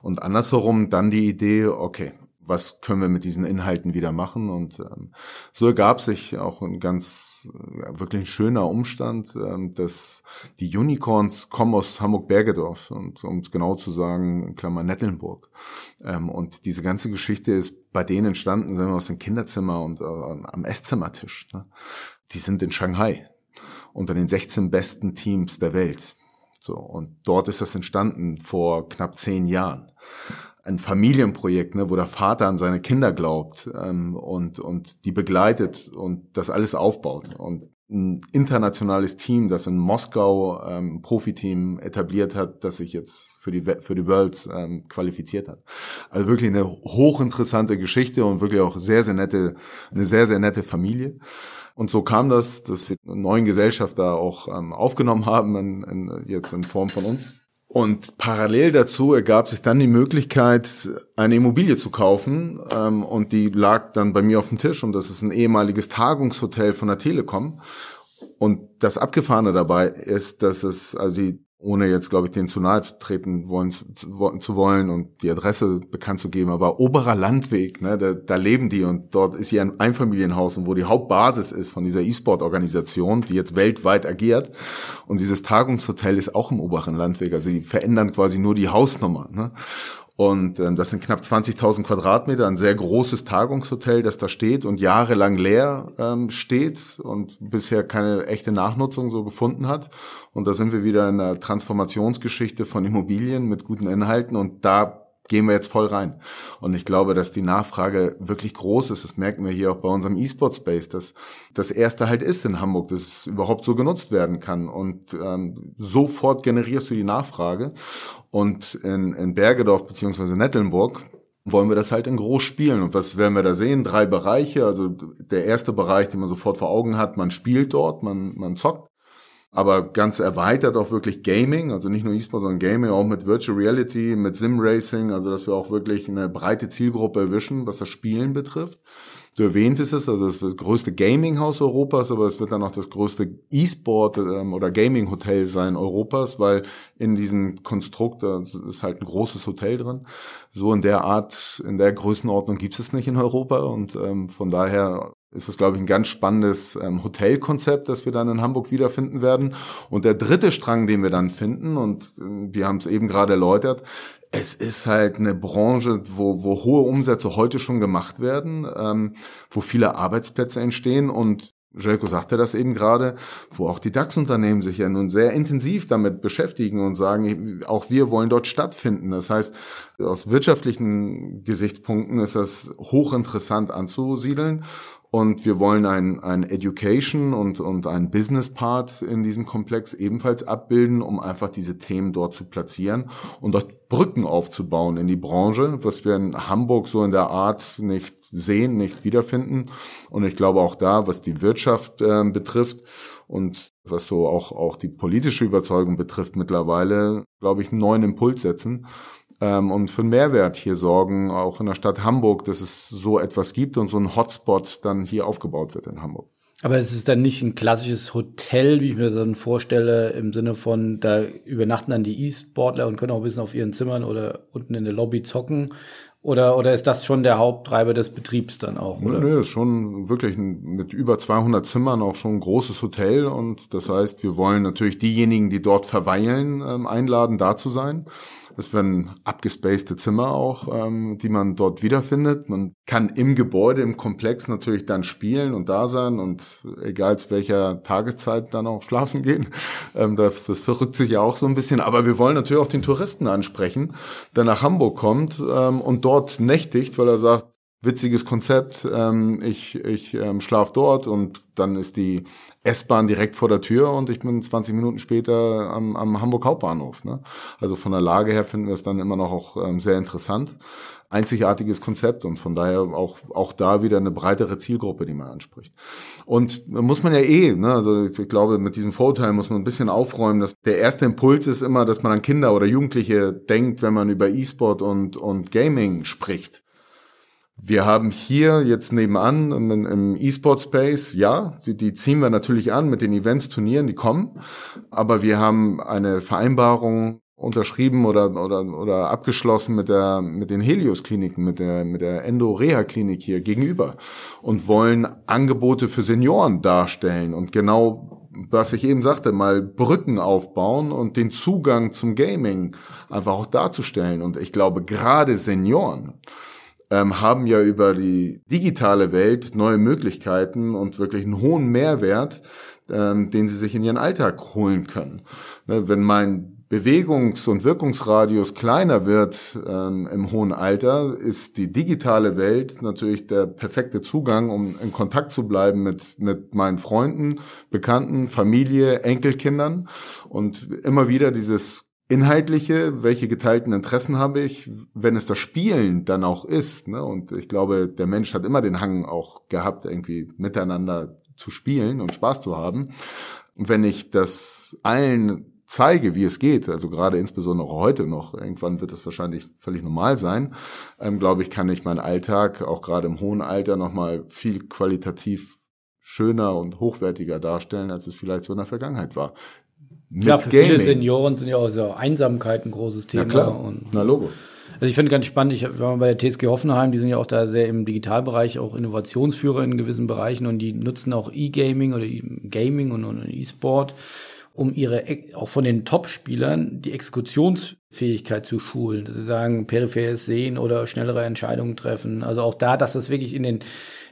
Und andersherum dann die Idee, okay, was können wir mit diesen Inhalten wieder machen. Und ähm, so ergab sich auch ein ganz äh, wirklich ein schöner Umstand, ähm, dass die Unicorns kommen aus Hamburg-Bergedorf und um es genau zu sagen, in Klammer Nettelnburg. Ähm, und diese ganze Geschichte ist bei denen entstanden, sagen wir aus dem Kinderzimmer und äh, am Esszimmertisch. Ne? Die sind in Shanghai unter den 16 besten Teams der Welt. So, und dort ist das entstanden vor knapp zehn Jahren ein Familienprojekt, ne, wo der Vater an seine Kinder glaubt ähm, und, und die begleitet und das alles aufbaut. Und ein internationales Team, das in Moskau ähm, Profiteam etabliert hat, das sich jetzt für die für die Worlds ähm, qualifiziert hat. Also wirklich eine hochinteressante Geschichte und wirklich auch sehr sehr nette eine sehr sehr nette Familie. Und so kam das, dass sie einen neuen Gesellschafter auch ähm, aufgenommen haben, in, in, jetzt in Form von uns. Und parallel dazu ergab sich dann die Möglichkeit, eine Immobilie zu kaufen. Ähm, und die lag dann bei mir auf dem Tisch. Und das ist ein ehemaliges Tagungshotel von der Telekom. Und das Abgefahrene dabei ist, dass es, also die ohne jetzt, glaube ich, denen zu nahe zu treten wollen, zu, zu, wollen und die Adresse bekannt zu geben. Aber oberer Landweg, ne, da, da leben die und dort ist hier ein Einfamilienhaus und wo die Hauptbasis ist von dieser E-Sport-Organisation, die jetzt weltweit agiert. Und dieses Tagungshotel ist auch im oberen Landweg. Also die verändern quasi nur die Hausnummer. Ne? Und ähm, das sind knapp 20.000 Quadratmeter, ein sehr großes Tagungshotel, das da steht und jahrelang leer ähm, steht und bisher keine echte Nachnutzung so gefunden hat. Und da sind wir wieder in der Transformationsgeschichte von Immobilien mit guten Inhalten und da gehen wir jetzt voll rein. Und ich glaube, dass die Nachfrage wirklich groß ist. Das merken wir hier auch bei unserem E-Sport Space, dass das erste halt ist in Hamburg, dass es überhaupt so genutzt werden kann. Und ähm, sofort generierst du die Nachfrage. Und in, in Bergedorf beziehungsweise Nettelnburg wollen wir das halt in groß spielen. Und was werden wir da sehen? Drei Bereiche. Also der erste Bereich, den man sofort vor Augen hat, man spielt dort, man, man zockt. Aber ganz erweitert auch wirklich Gaming, also nicht nur E-Sport, sondern Gaming, auch mit Virtual Reality, mit Sim Racing, also dass wir auch wirklich eine breite Zielgruppe erwischen, was das Spielen betrifft. Du erwähntest es, also das, das größte Gaming-Haus Europas, aber es wird dann auch das größte E-Sport ähm, oder Gaming-Hotel sein Europas, weil in diesem Konstrukt da ist halt ein großes Hotel drin. So in der Art, in der Größenordnung gibt es nicht in Europa und ähm, von daher ist es, glaube ich, ein ganz spannendes ähm, Hotelkonzept, das wir dann in Hamburg wiederfinden werden. Und der dritte Strang, den wir dann finden, und äh, wir haben es eben gerade erläutert, es ist halt eine Branche, wo, wo hohe Umsätze heute schon gemacht werden, ähm, wo viele Arbeitsplätze entstehen und Jelko sagte das eben gerade, wo auch die DAX-Unternehmen sich ja nun sehr intensiv damit beschäftigen und sagen, auch wir wollen dort stattfinden. Das heißt, aus wirtschaftlichen Gesichtspunkten ist das hochinteressant anzusiedeln. Und wir wollen ein, ein Education und, und ein Business Part in diesem Komplex ebenfalls abbilden, um einfach diese Themen dort zu platzieren und dort Brücken aufzubauen in die Branche, was wir in Hamburg so in der Art nicht sehen, nicht wiederfinden. Und ich glaube auch da, was die Wirtschaft äh, betrifft und was so auch, auch die politische Überzeugung betrifft mittlerweile, glaube ich, einen neuen Impuls setzen und für einen Mehrwert hier sorgen, auch in der Stadt Hamburg, dass es so etwas gibt und so ein Hotspot dann hier aufgebaut wird in Hamburg. Aber es ist dann nicht ein klassisches Hotel, wie ich mir das dann vorstelle, im Sinne von, da übernachten dann die E-Sportler und können auch ein bisschen auf ihren Zimmern oder unten in der Lobby zocken. Oder, oder ist das schon der Haupttreiber des Betriebs dann auch? Oder? Nö, ist schon wirklich ein, mit über 200 Zimmern auch schon ein großes Hotel. Und das heißt, wir wollen natürlich diejenigen, die dort verweilen, ähm, einladen, da zu sein. Es werden abgespacede Zimmer auch, ähm, die man dort wiederfindet. Man kann im Gebäude, im Komplex natürlich dann spielen und da sein und egal zu welcher Tageszeit dann auch schlafen gehen. Ähm, das, das verrückt sich ja auch so ein bisschen. Aber wir wollen natürlich auch den Touristen ansprechen, der nach Hamburg kommt ähm, und dort nächtigt, weil er sagt, witziges Konzept. Ähm, ich ich ähm, schlaf dort und dann ist die S-Bahn direkt vor der Tür und ich bin 20 Minuten später am, am Hamburg Hauptbahnhof. Ne? Also von der Lage her finden wir es dann immer noch auch ähm, sehr interessant. Einzigartiges Konzept und von daher auch, auch da wieder eine breitere Zielgruppe, die man anspricht. Und muss man ja eh, ne? also ich glaube, mit diesem Vorurteil muss man ein bisschen aufräumen, dass der erste Impuls ist immer, dass man an Kinder oder Jugendliche denkt, wenn man über E-Sport und, und Gaming spricht. Wir haben hier jetzt nebenan im E-Sport-Space, ja, die, die ziehen wir natürlich an mit den Events, Turnieren, die kommen. Aber wir haben eine Vereinbarung unterschrieben oder, oder, oder abgeschlossen mit der, mit den Helios-Kliniken, mit der, mit der Endo-Reha-Klinik hier gegenüber und wollen Angebote für Senioren darstellen und genau, was ich eben sagte, mal Brücken aufbauen und den Zugang zum Gaming einfach auch darzustellen. Und ich glaube, gerade Senioren, ähm, haben ja über die digitale Welt neue Möglichkeiten und wirklich einen hohen Mehrwert, ähm, den sie sich in ihren Alltag holen können. Ne, wenn mein Bewegungs- und Wirkungsradius kleiner wird ähm, im hohen Alter, ist die digitale Welt natürlich der perfekte Zugang, um in Kontakt zu bleiben mit, mit meinen Freunden, Bekannten, Familie, Enkelkindern und immer wieder dieses inhaltliche, welche geteilten Interessen habe ich, wenn es das Spielen dann auch ist. Ne? Und ich glaube, der Mensch hat immer den Hang auch gehabt, irgendwie miteinander zu spielen und Spaß zu haben. wenn ich das allen zeige, wie es geht, also gerade insbesondere heute noch, irgendwann wird es wahrscheinlich völlig normal sein, ähm, glaube ich, kann ich meinen Alltag auch gerade im hohen Alter nochmal viel qualitativ schöner und hochwertiger darstellen, als es vielleicht so in der Vergangenheit war mit ja, für Gaming. viele Senioren sind ja auch so Einsamkeit ein großes Thema. Ja, klar. Und, Na, Logo. Also ich finde ganz spannend, ich war bei der TSG Hoffenheim, die sind ja auch da sehr im Digitalbereich, auch Innovationsführer in gewissen Bereichen und die nutzen auch E-Gaming oder Gaming und E-Sport, um ihre, auch von den Top-Spielern, die Exekutionsfähigkeit zu schulen, dass sie sagen, peripheres Sehen oder schnellere Entscheidungen treffen. Also auch da, dass das wirklich in den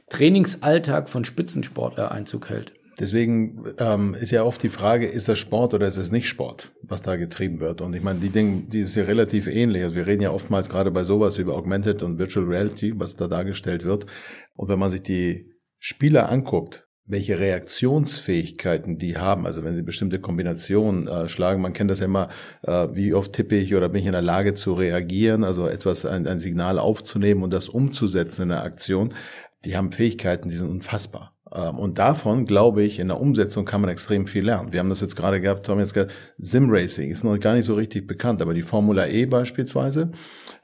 Trainingsalltag von Spitzensportler Einzug hält. Deswegen ähm, ist ja oft die Frage, ist das Sport oder ist es nicht Sport, was da getrieben wird? Und ich meine, die Dinge, die ist ja relativ ähnlich. Also wir reden ja oftmals gerade bei sowas über Augmented und Virtual Reality, was da dargestellt wird. Und wenn man sich die Spieler anguckt, welche Reaktionsfähigkeiten die haben, also wenn sie bestimmte Kombinationen äh, schlagen, man kennt das ja immer, äh, wie oft tippe ich oder bin ich in der Lage zu reagieren, also etwas, ein, ein Signal aufzunehmen und das umzusetzen in der Aktion, die haben Fähigkeiten, die sind unfassbar. Ähm, und davon, glaube ich, in der Umsetzung kann man extrem viel lernen. Wir haben das jetzt gerade gehabt, haben jetzt gesagt, Sim-Racing ist noch gar nicht so richtig bekannt, aber die Formula E beispielsweise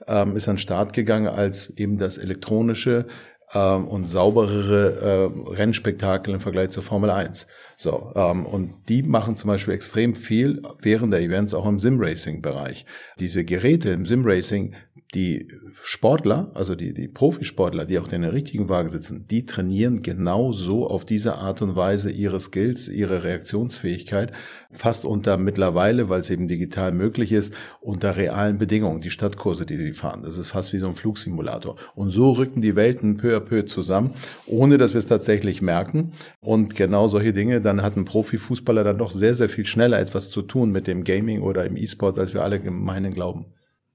ähm, ist an Start gegangen als eben das elektronische ähm, und sauberere äh, Rennspektakel im Vergleich zur Formel 1. So, ähm, und die machen zum Beispiel extrem viel während der Events auch im Sim-Racing-Bereich. Diese Geräte im Sim-Racing die Sportler, also die, die Profisportler, die auch in der richtigen Waage sitzen, die trainieren genau so auf diese Art und Weise ihre Skills, ihre Reaktionsfähigkeit, fast unter mittlerweile, weil es eben digital möglich ist, unter realen Bedingungen, die Stadtkurse, die sie fahren. Das ist fast wie so ein Flugsimulator. Und so rücken die Welten peu à peu zusammen, ohne dass wir es tatsächlich merken. Und genau solche Dinge, dann hat ein Profifußballer dann doch sehr, sehr viel schneller etwas zu tun mit dem Gaming oder im E-Sport, als wir alle gemeinen glauben.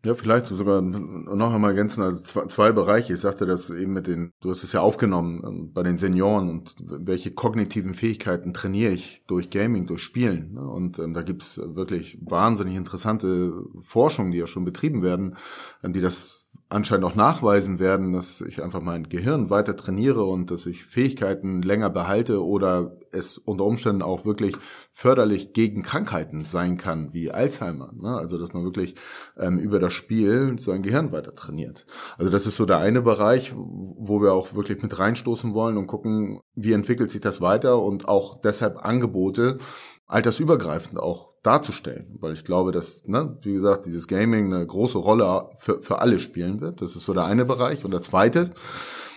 Ja, vielleicht sogar noch einmal ergänzen, also zwei, zwei Bereiche. Ich sagte das eben mit den, du hast es ja aufgenommen ähm, bei den Senioren und welche kognitiven Fähigkeiten trainiere ich durch Gaming, durch Spielen. Ne? Und ähm, da gibt's wirklich wahnsinnig interessante Forschungen, die ja schon betrieben werden, die das anscheinend auch nachweisen werden, dass ich einfach mein Gehirn weiter trainiere und dass ich Fähigkeiten länger behalte oder es unter Umständen auch wirklich förderlich gegen Krankheiten sein kann, wie Alzheimer. Ne? Also dass man wirklich ähm, über das Spiel sein Gehirn weiter trainiert. Also das ist so der eine Bereich, wo wir auch wirklich mit reinstoßen wollen und gucken, wie entwickelt sich das weiter und auch deshalb Angebote altersübergreifend auch darzustellen, weil ich glaube, dass, ne, wie gesagt, dieses Gaming eine große Rolle für, für alle spielen wird. Das ist so der eine Bereich. Und der zweite,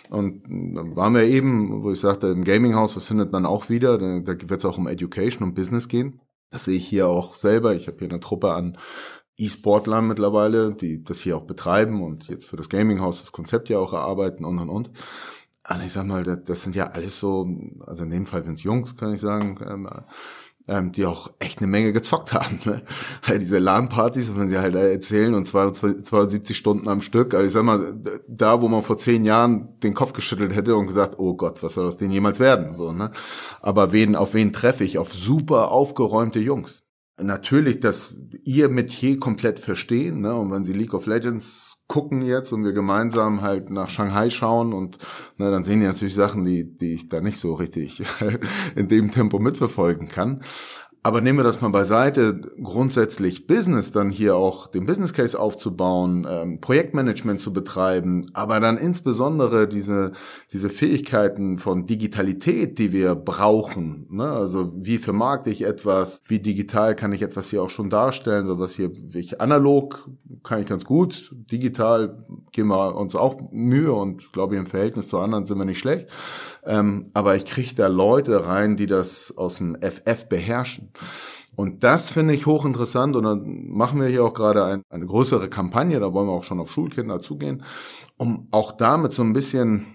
und dann waren wir eben, wo ich sagte, im Gaminghaus, was findet man auch wieder? Da, da wird es auch um Education und Business gehen. Das sehe ich hier auch selber. Ich habe hier eine Truppe an E-Sportlern mittlerweile, die das hier auch betreiben und jetzt für das Gaminghaus das Konzept ja auch erarbeiten und und und. Und ich sag mal, das, das sind ja alles so, also in dem Fall sind es Jungs, kann ich sagen. Ähm, ähm, die auch echt eine Menge gezockt haben. Ne? Halt diese LAN-Partys, wenn sie halt erzählen und 72 Stunden am Stück. Also ich sag mal, da, wo man vor zehn Jahren den Kopf geschüttelt hätte und gesagt, oh Gott, was soll aus denen jemals werden? So, ne? Aber wen, auf wen treffe ich? Auf super aufgeräumte Jungs. Natürlich, dass ihr Metier komplett verstehen, ne? Und wenn sie League of Legends gucken jetzt und wir gemeinsam halt nach Shanghai schauen und ne, dann sehen die natürlich Sachen, die, die ich da nicht so richtig in dem Tempo mitverfolgen kann. Aber nehmen wir das mal beiseite, grundsätzlich Business dann hier auch den Business Case aufzubauen, ähm, Projektmanagement zu betreiben, aber dann insbesondere diese, diese Fähigkeiten von Digitalität, die wir brauchen. Ne? Also wie vermarkte ich etwas, wie digital kann ich etwas hier auch schon darstellen, so was hier ich analog kann ich ganz gut, digital geben wir uns auch Mühe und glaube ich im Verhältnis zu anderen sind wir nicht schlecht. Ähm, aber ich kriege da Leute rein, die das aus dem FF beherrschen. Und das finde ich hochinteressant und dann machen wir hier auch gerade ein, eine größere Kampagne, da wollen wir auch schon auf Schulkinder zugehen, um auch damit so ein bisschen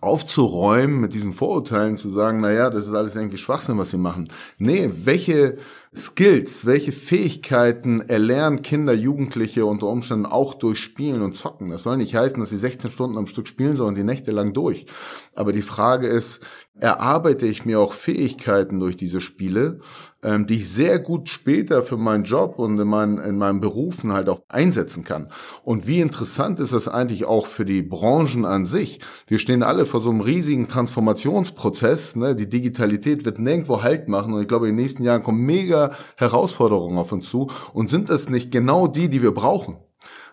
aufzuräumen mit diesen Vorurteilen, zu sagen, na ja, das ist alles irgendwie Schwachsinn, was sie machen. Nee, welche Skills, welche Fähigkeiten erlernen Kinder, Jugendliche unter Umständen auch durch Spielen und Zocken? Das soll nicht heißen, dass sie 16 Stunden am Stück spielen sollen, die Nächte lang durch. Aber die Frage ist, erarbeite ich mir auch Fähigkeiten durch diese Spiele, ähm, die ich sehr gut später für meinen Job und in, meinen, in meinem Berufen halt auch einsetzen kann. Und wie interessant ist das eigentlich auch für die Branchen an sich? Wir stehen alle vor so einem riesigen Transformationsprozess. Ne? Die Digitalität wird nirgendwo Halt machen und ich glaube, in den nächsten Jahren kommen mega Herausforderungen auf uns zu. Und sind das nicht genau die, die wir brauchen?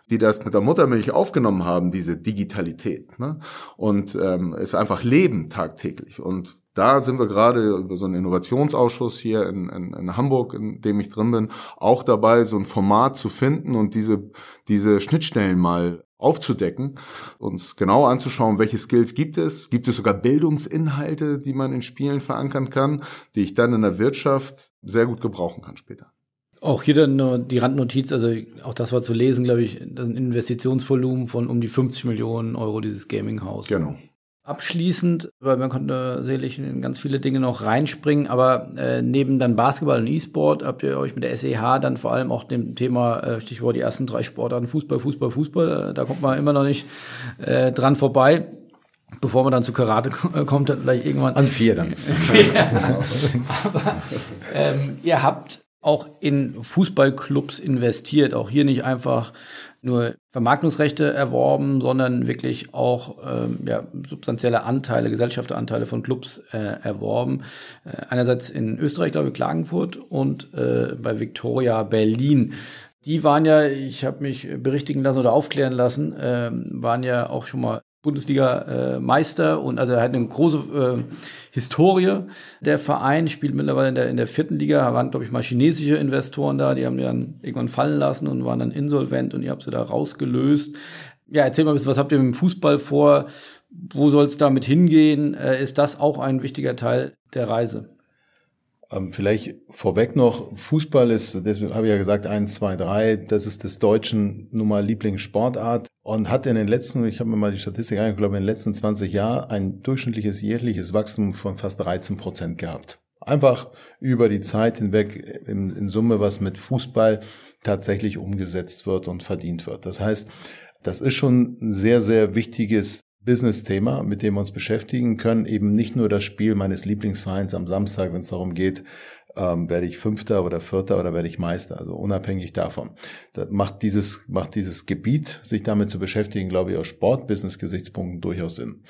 Die das mit der Muttermilch aufgenommen haben, diese Digitalität. Ne? Und ähm, es einfach leben tagtäglich. Und da sind wir gerade über so einen Innovationsausschuss hier in, in, in Hamburg, in dem ich drin bin, auch dabei, so ein Format zu finden und diese, diese Schnittstellen mal aufzudecken, uns genau anzuschauen, welche Skills gibt es. Gibt es sogar Bildungsinhalte, die man in Spielen verankern kann, die ich dann in der Wirtschaft sehr gut gebrauchen kann später. Auch hier dann die Randnotiz, also auch das war zu lesen, glaube ich, das ist ein Investitionsvolumen von um die 50 Millionen Euro, dieses Gaming-Haus. Genau. Abschließend, weil man konnte sicherlich in ganz viele Dinge noch reinspringen, aber äh, neben dann Basketball und E-Sport habt ihr euch mit der SEH dann vor allem auch dem Thema, äh, Stichwort die ersten drei Sportarten, Fußball, Fußball, Fußball, äh, da kommt man immer noch nicht äh, dran vorbei. Bevor man dann zu Karate äh, kommt, dann vielleicht irgendwann. An vier dann. aber ähm, ihr habt auch in Fußballclubs investiert, auch hier nicht einfach nur Vermarktungsrechte erworben, sondern wirklich auch ähm, ja, substanzielle Anteile, Gesellschaftsanteile von Clubs äh, erworben. Äh, einerseits in Österreich, glaube ich, Klagenfurt und äh, bei Victoria Berlin. Die waren ja, ich habe mich berichtigen lassen oder aufklären lassen, äh, waren ja auch schon mal Bundesliga-Meister und also er hat eine große äh, Historie. Der Verein spielt mittlerweile in der, in der vierten Liga. Da waren, glaube ich, mal chinesische Investoren da, die haben die dann irgendwann fallen lassen und waren dann insolvent und ihr habt sie da rausgelöst. Ja, erzähl mal ein bisschen, was habt ihr mit dem Fußball vor? Wo soll es damit hingehen? Äh, ist das auch ein wichtiger Teil der Reise? Ähm, vielleicht vorweg noch, Fußball ist, deswegen habe ich ja gesagt, eins, zwei, drei, das ist des Deutschen nun mal Lieblingssportart und hat in den letzten, ich habe mir mal die Statistik angeguckt, in den letzten 20 Jahren ein durchschnittliches jährliches Wachstum von fast 13 Prozent gehabt. Einfach über die Zeit hinweg in, in Summe, was mit Fußball tatsächlich umgesetzt wird und verdient wird. Das heißt, das ist schon ein sehr, sehr wichtiges Business-Thema, mit dem wir uns beschäftigen können. Eben nicht nur das Spiel meines Lieblingsvereins am Samstag, wenn es darum geht, ähm, werde ich Fünfter oder Vierter oder werde ich Meister. Also unabhängig davon. Das macht dieses, macht dieses Gebiet, sich damit zu beschäftigen, glaube ich, aus Sport-Business-Gesichtspunkten durchaus Sinn.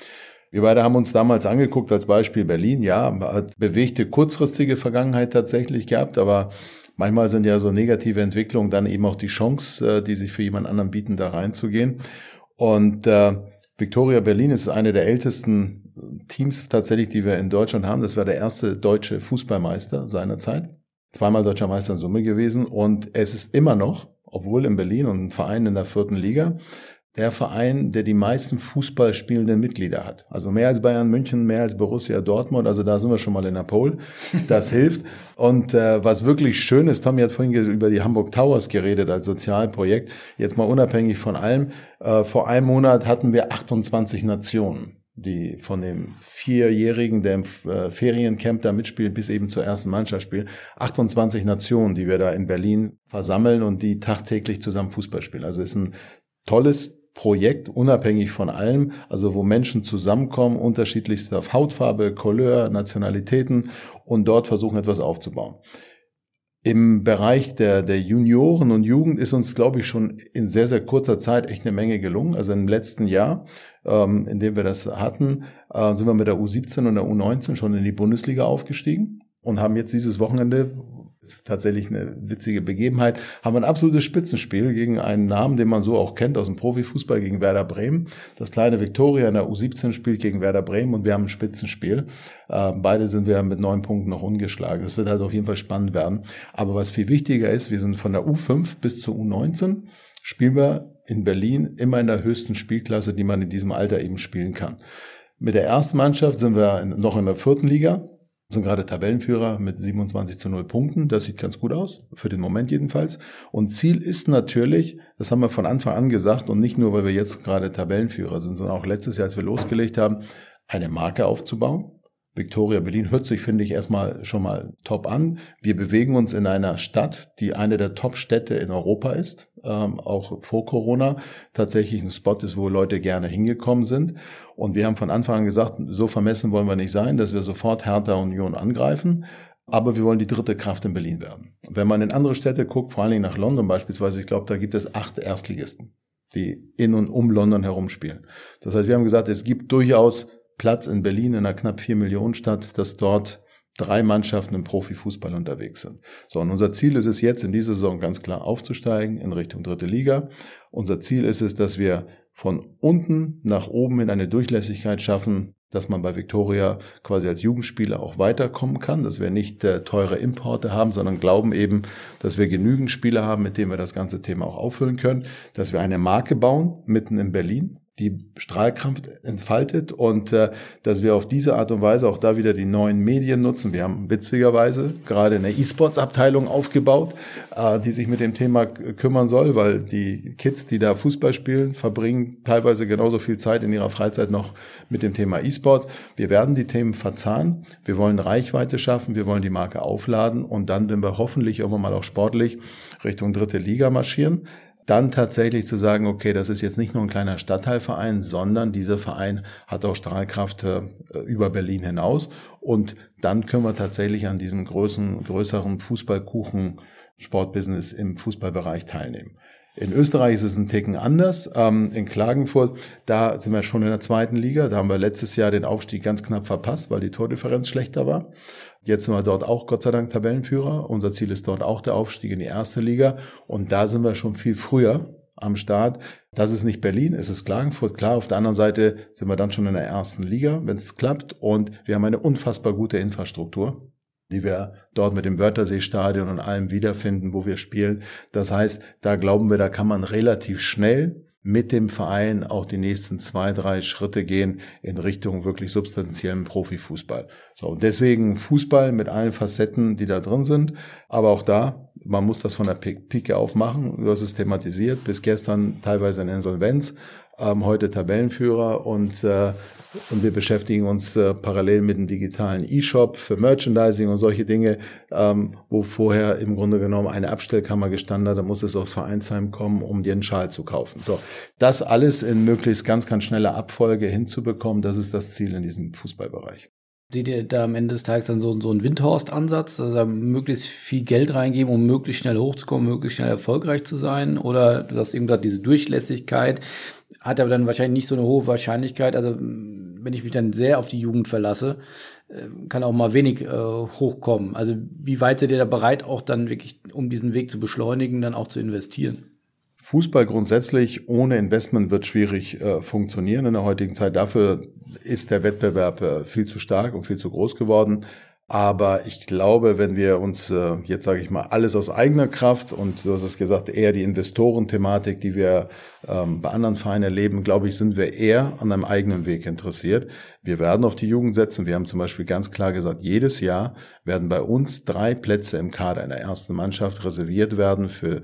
Wir beide haben uns damals angeguckt als Beispiel Berlin. Ja, hat bewegte kurzfristige Vergangenheit tatsächlich gehabt, aber manchmal sind ja so negative Entwicklungen dann eben auch die Chance, äh, die sich für jemand anderen bieten, da reinzugehen. Und äh, Victoria Berlin ist eine der ältesten Teams tatsächlich, die wir in Deutschland haben. Das war der erste deutsche Fußballmeister seiner Zeit. Zweimal deutscher Meister in Summe gewesen. Und es ist immer noch, obwohl in Berlin und ein Verein in der vierten Liga, der Verein, der die meisten Fußball spielenden Mitglieder hat. Also mehr als Bayern München, mehr als Borussia Dortmund. Also da sind wir schon mal in der Pole. Das hilft. Und äh, was wirklich schön ist, Tommy hat vorhin über die Hamburg Towers geredet als Sozialprojekt. Jetzt mal unabhängig von allem. Äh, vor einem Monat hatten wir 28 Nationen die von dem Vierjährigen, der im äh, Feriencamp da mitspielt, bis eben zur ersten Mannschaft spielen. 28 Nationen, die wir da in Berlin versammeln und die tagtäglich zusammen Fußball spielen. Also ist ein tolles Projekt, unabhängig von allem, also wo Menschen zusammenkommen, unterschiedlichster Hautfarbe, Couleur, Nationalitäten und dort versuchen etwas aufzubauen. Im Bereich der, der Junioren und Jugend ist uns, glaube ich, schon in sehr, sehr kurzer Zeit echt eine Menge gelungen. Also im letzten Jahr, ähm, in dem wir das hatten, äh, sind wir mit der U17 und der U19 schon in die Bundesliga aufgestiegen und haben jetzt dieses Wochenende, ist tatsächlich eine witzige Begebenheit, haben ein absolutes Spitzenspiel gegen einen Namen, den man so auch kennt aus dem Profifußball, gegen Werder Bremen. Das kleine Viktoria in der U17 spielt gegen Werder Bremen und wir haben ein Spitzenspiel. Äh, beide sind wir mit neun Punkten noch ungeschlagen. Das wird halt auf jeden Fall spannend werden. Aber was viel wichtiger ist, wir sind von der U5 bis zur U19 spielen wir in Berlin immer in der höchsten Spielklasse, die man in diesem Alter eben spielen kann. Mit der ersten Mannschaft sind wir noch in der vierten Liga sind gerade Tabellenführer mit 27 zu 0 Punkten. Das sieht ganz gut aus, für den Moment jedenfalls. Und Ziel ist natürlich, das haben wir von Anfang an gesagt und nicht nur, weil wir jetzt gerade Tabellenführer sind, sondern auch letztes Jahr, als wir losgelegt haben, eine Marke aufzubauen. Victoria Berlin hört sich, finde ich, erstmal schon mal top an. Wir bewegen uns in einer Stadt, die eine der Top-Städte in Europa ist, ähm, auch vor Corona tatsächlich ein Spot ist, wo Leute gerne hingekommen sind. Und wir haben von Anfang an gesagt, so vermessen wollen wir nicht sein, dass wir sofort Hertha Union angreifen. Aber wir wollen die dritte Kraft in Berlin werden. Wenn man in andere Städte guckt, vor allen Dingen nach London beispielsweise, ich glaube, da gibt es acht Erstligisten, die in und um London herumspielen. Das heißt, wir haben gesagt, es gibt durchaus Platz in Berlin, in einer knapp vier Millionen Stadt, dass dort drei Mannschaften im Profifußball unterwegs sind. So, und unser Ziel ist es jetzt in dieser Saison ganz klar aufzusteigen in Richtung dritte Liga. Unser Ziel ist es, dass wir von unten nach oben in eine Durchlässigkeit schaffen, dass man bei Victoria quasi als Jugendspieler auch weiterkommen kann, dass wir nicht äh, teure Importe haben, sondern glauben eben, dass wir genügend Spieler haben, mit denen wir das ganze Thema auch auffüllen können, dass wir eine Marke bauen, mitten in Berlin, die Strahlkraft entfaltet und äh, dass wir auf diese Art und Weise auch da wieder die neuen Medien nutzen. Wir haben witzigerweise gerade eine E-Sports-Abteilung aufgebaut, äh, die sich mit dem Thema kümmern soll, weil die Kids, die da Fußball spielen, verbringen teilweise genauso viel Zeit in ihrer Freizeit noch mit dem Thema E-Sports. Wir werden die Themen verzahnen. Wir wollen Reichweite schaffen. Wir wollen die Marke aufladen und dann, wenn wir hoffentlich irgendwann mal auch sportlich Richtung dritte Liga marschieren, dann tatsächlich zu sagen, okay, das ist jetzt nicht nur ein kleiner Stadtteilverein, sondern dieser Verein hat auch Strahlkraft äh, über Berlin hinaus. Und dann können wir tatsächlich an diesem größeren, größeren Fußballkuchen Sportbusiness im Fußballbereich teilnehmen. In Österreich ist es ein Ticken anders. Ähm, in Klagenfurt, da sind wir schon in der zweiten Liga. Da haben wir letztes Jahr den Aufstieg ganz knapp verpasst, weil die Tordifferenz schlechter war. Jetzt sind wir dort auch Gott sei Dank Tabellenführer. Unser Ziel ist dort auch der Aufstieg in die erste Liga. Und da sind wir schon viel früher am Start. Das ist nicht Berlin, es ist Klagenfurt. Klar, auf der anderen Seite sind wir dann schon in der ersten Liga, wenn es klappt. Und wir haben eine unfassbar gute Infrastruktur die wir dort mit dem Wörthersee-Stadion und allem wiederfinden, wo wir spielen. Das heißt, da glauben wir, da kann man relativ schnell mit dem Verein auch die nächsten zwei, drei Schritte gehen in Richtung wirklich substanziellem Profifußball. So, deswegen Fußball mit allen Facetten, die da drin sind. Aber auch da, man muss das von der Pike auf machen. Du hast es thematisiert. Bis gestern teilweise in Insolvenz ähm, heute Tabellenführer und, äh, und wir beschäftigen uns äh, parallel mit dem digitalen E-Shop für Merchandising und solche Dinge, ähm, wo vorher im Grunde genommen eine Abstellkammer gestanden hat, da muss es aufs Vereinsheim kommen, um dir einen Schal zu kaufen. So, das alles in möglichst ganz, ganz schneller Abfolge hinzubekommen, das ist das Ziel in diesem Fußballbereich. Seht ihr da am Ende des Tages dann so, so einen Windhorst-Ansatz, also möglichst viel Geld reingeben, um möglichst schnell hochzukommen, möglichst schnell erfolgreich zu sein? Oder du hast eben gesagt, diese Durchlässigkeit hat aber dann wahrscheinlich nicht so eine hohe Wahrscheinlichkeit. Also wenn ich mich dann sehr auf die Jugend verlasse, äh, kann auch mal wenig äh, hochkommen. Also wie weit seid ihr da bereit, auch dann wirklich, um diesen Weg zu beschleunigen, dann auch zu investieren? Fußball grundsätzlich ohne Investment wird schwierig äh, funktionieren in der heutigen Zeit. Dafür ist der Wettbewerb äh, viel zu stark und viel zu groß geworden. Aber ich glaube, wenn wir uns äh, jetzt sage ich mal alles aus eigener Kraft und du hast es gesagt, eher die Investorenthematik, die wir ähm, bei anderen Vereinen erleben, glaube ich, sind wir eher an einem eigenen Weg interessiert. Wir werden auf die Jugend setzen. Wir haben zum Beispiel ganz klar gesagt, jedes Jahr werden bei uns drei Plätze im Kader in der ersten Mannschaft reserviert werden für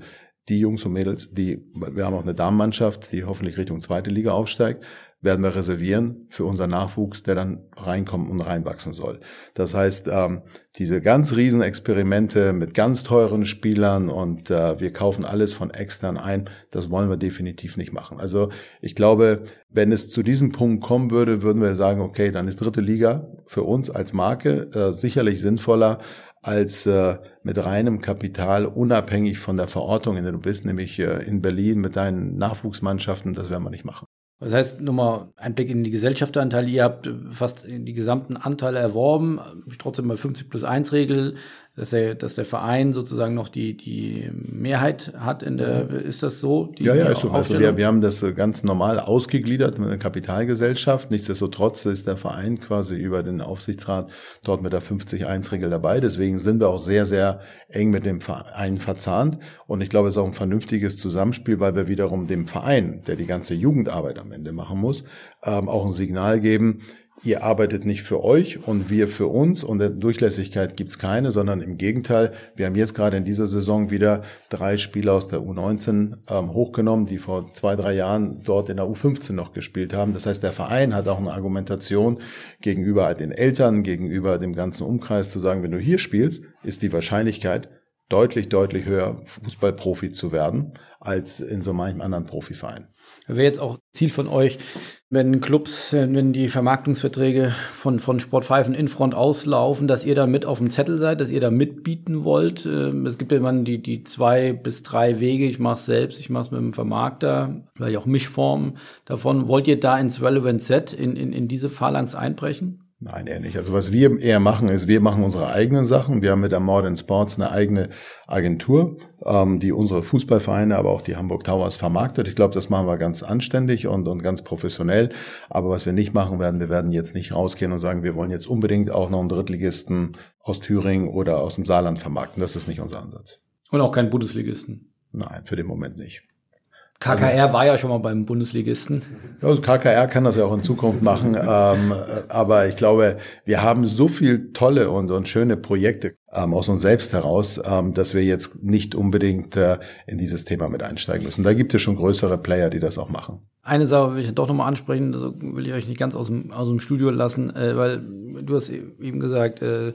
die Jungs und Mädels, die, wir haben auch eine Damenmannschaft, die hoffentlich Richtung zweite Liga aufsteigt, werden wir reservieren für unseren Nachwuchs, der dann reinkommen und reinwachsen soll. Das heißt, ähm, diese ganz riesen Experimente mit ganz teuren Spielern und äh, wir kaufen alles von extern ein, das wollen wir definitiv nicht machen. Also ich glaube, wenn es zu diesem Punkt kommen würde, würden wir sagen, okay, dann ist dritte Liga für uns als Marke äh, sicherlich sinnvoller als äh, mit reinem Kapital, unabhängig von der Verortung, in der du bist, nämlich äh, in Berlin mit deinen Nachwuchsmannschaften, das werden wir nicht machen. Das heißt, nochmal ein Blick in die Gesellschafteranteile. Ihr habt fast die gesamten Anteile erworben, trotzdem bei 50 plus 1 Regel dass der, dass der Verein sozusagen noch die, die Mehrheit hat in der, ist das so? ja, ja, ist so. Also wir, wir haben das ganz normal ausgegliedert mit einer Kapitalgesellschaft. Nichtsdestotrotz ist der Verein quasi über den Aufsichtsrat dort mit der 50-1-Regel dabei. Deswegen sind wir auch sehr, sehr eng mit dem Verein verzahnt. Und ich glaube, es ist auch ein vernünftiges Zusammenspiel, weil wir wiederum dem Verein, der die ganze Jugendarbeit am Ende machen muss, ähm, auch ein Signal geben, ihr arbeitet nicht für euch und wir für uns und Durchlässigkeit gibt's keine, sondern im Gegenteil, wir haben jetzt gerade in dieser Saison wieder drei Spieler aus der U19 ähm, hochgenommen, die vor zwei, drei Jahren dort in der U15 noch gespielt haben. Das heißt, der Verein hat auch eine Argumentation gegenüber den Eltern, gegenüber dem ganzen Umkreis zu sagen, wenn du hier spielst, ist die Wahrscheinlichkeit deutlich, deutlich höher, Fußballprofi zu werden, als in so manchem anderen Profiverein. Wäre jetzt auch Ziel von euch, wenn Clubs, wenn die Vermarktungsverträge von, von Sportpfeifen in Front auslaufen, dass ihr da mit auf dem Zettel seid, dass ihr da mitbieten wollt. Ähm, es gibt ja immer die, die zwei bis drei Wege. Ich mache es selbst, ich mache es mit dem Vermarkter, vielleicht auch Mischformen davon. Wollt ihr da ins Relevant Set in, in, in diese Phalanx einbrechen? Nein, eher nicht. Also was wir eher machen, ist, wir machen unsere eigenen Sachen. Wir haben mit der Modern Sports eine eigene Agentur, ähm, die unsere Fußballvereine, aber auch die Hamburg Towers vermarktet. Ich glaube, das machen wir ganz anständig und, und ganz professionell. Aber was wir nicht machen werden, wir werden jetzt nicht rausgehen und sagen, wir wollen jetzt unbedingt auch noch einen Drittligisten aus Thüringen oder aus dem Saarland vermarkten. Das ist nicht unser Ansatz. Und auch keinen Bundesligisten? Nein, für den Moment nicht. KKR war ja schon mal beim Bundesligisten. Also KKR kann das ja auch in Zukunft machen. ähm, aber ich glaube, wir haben so viel tolle und, und schöne Projekte ähm, aus uns selbst heraus, ähm, dass wir jetzt nicht unbedingt äh, in dieses Thema mit einsteigen müssen. Da gibt es schon größere Player, die das auch machen. Eine Sache will ich doch nochmal ansprechen, also will ich euch nicht ganz aus dem, aus dem Studio lassen, äh, weil du hast eben gesagt, äh,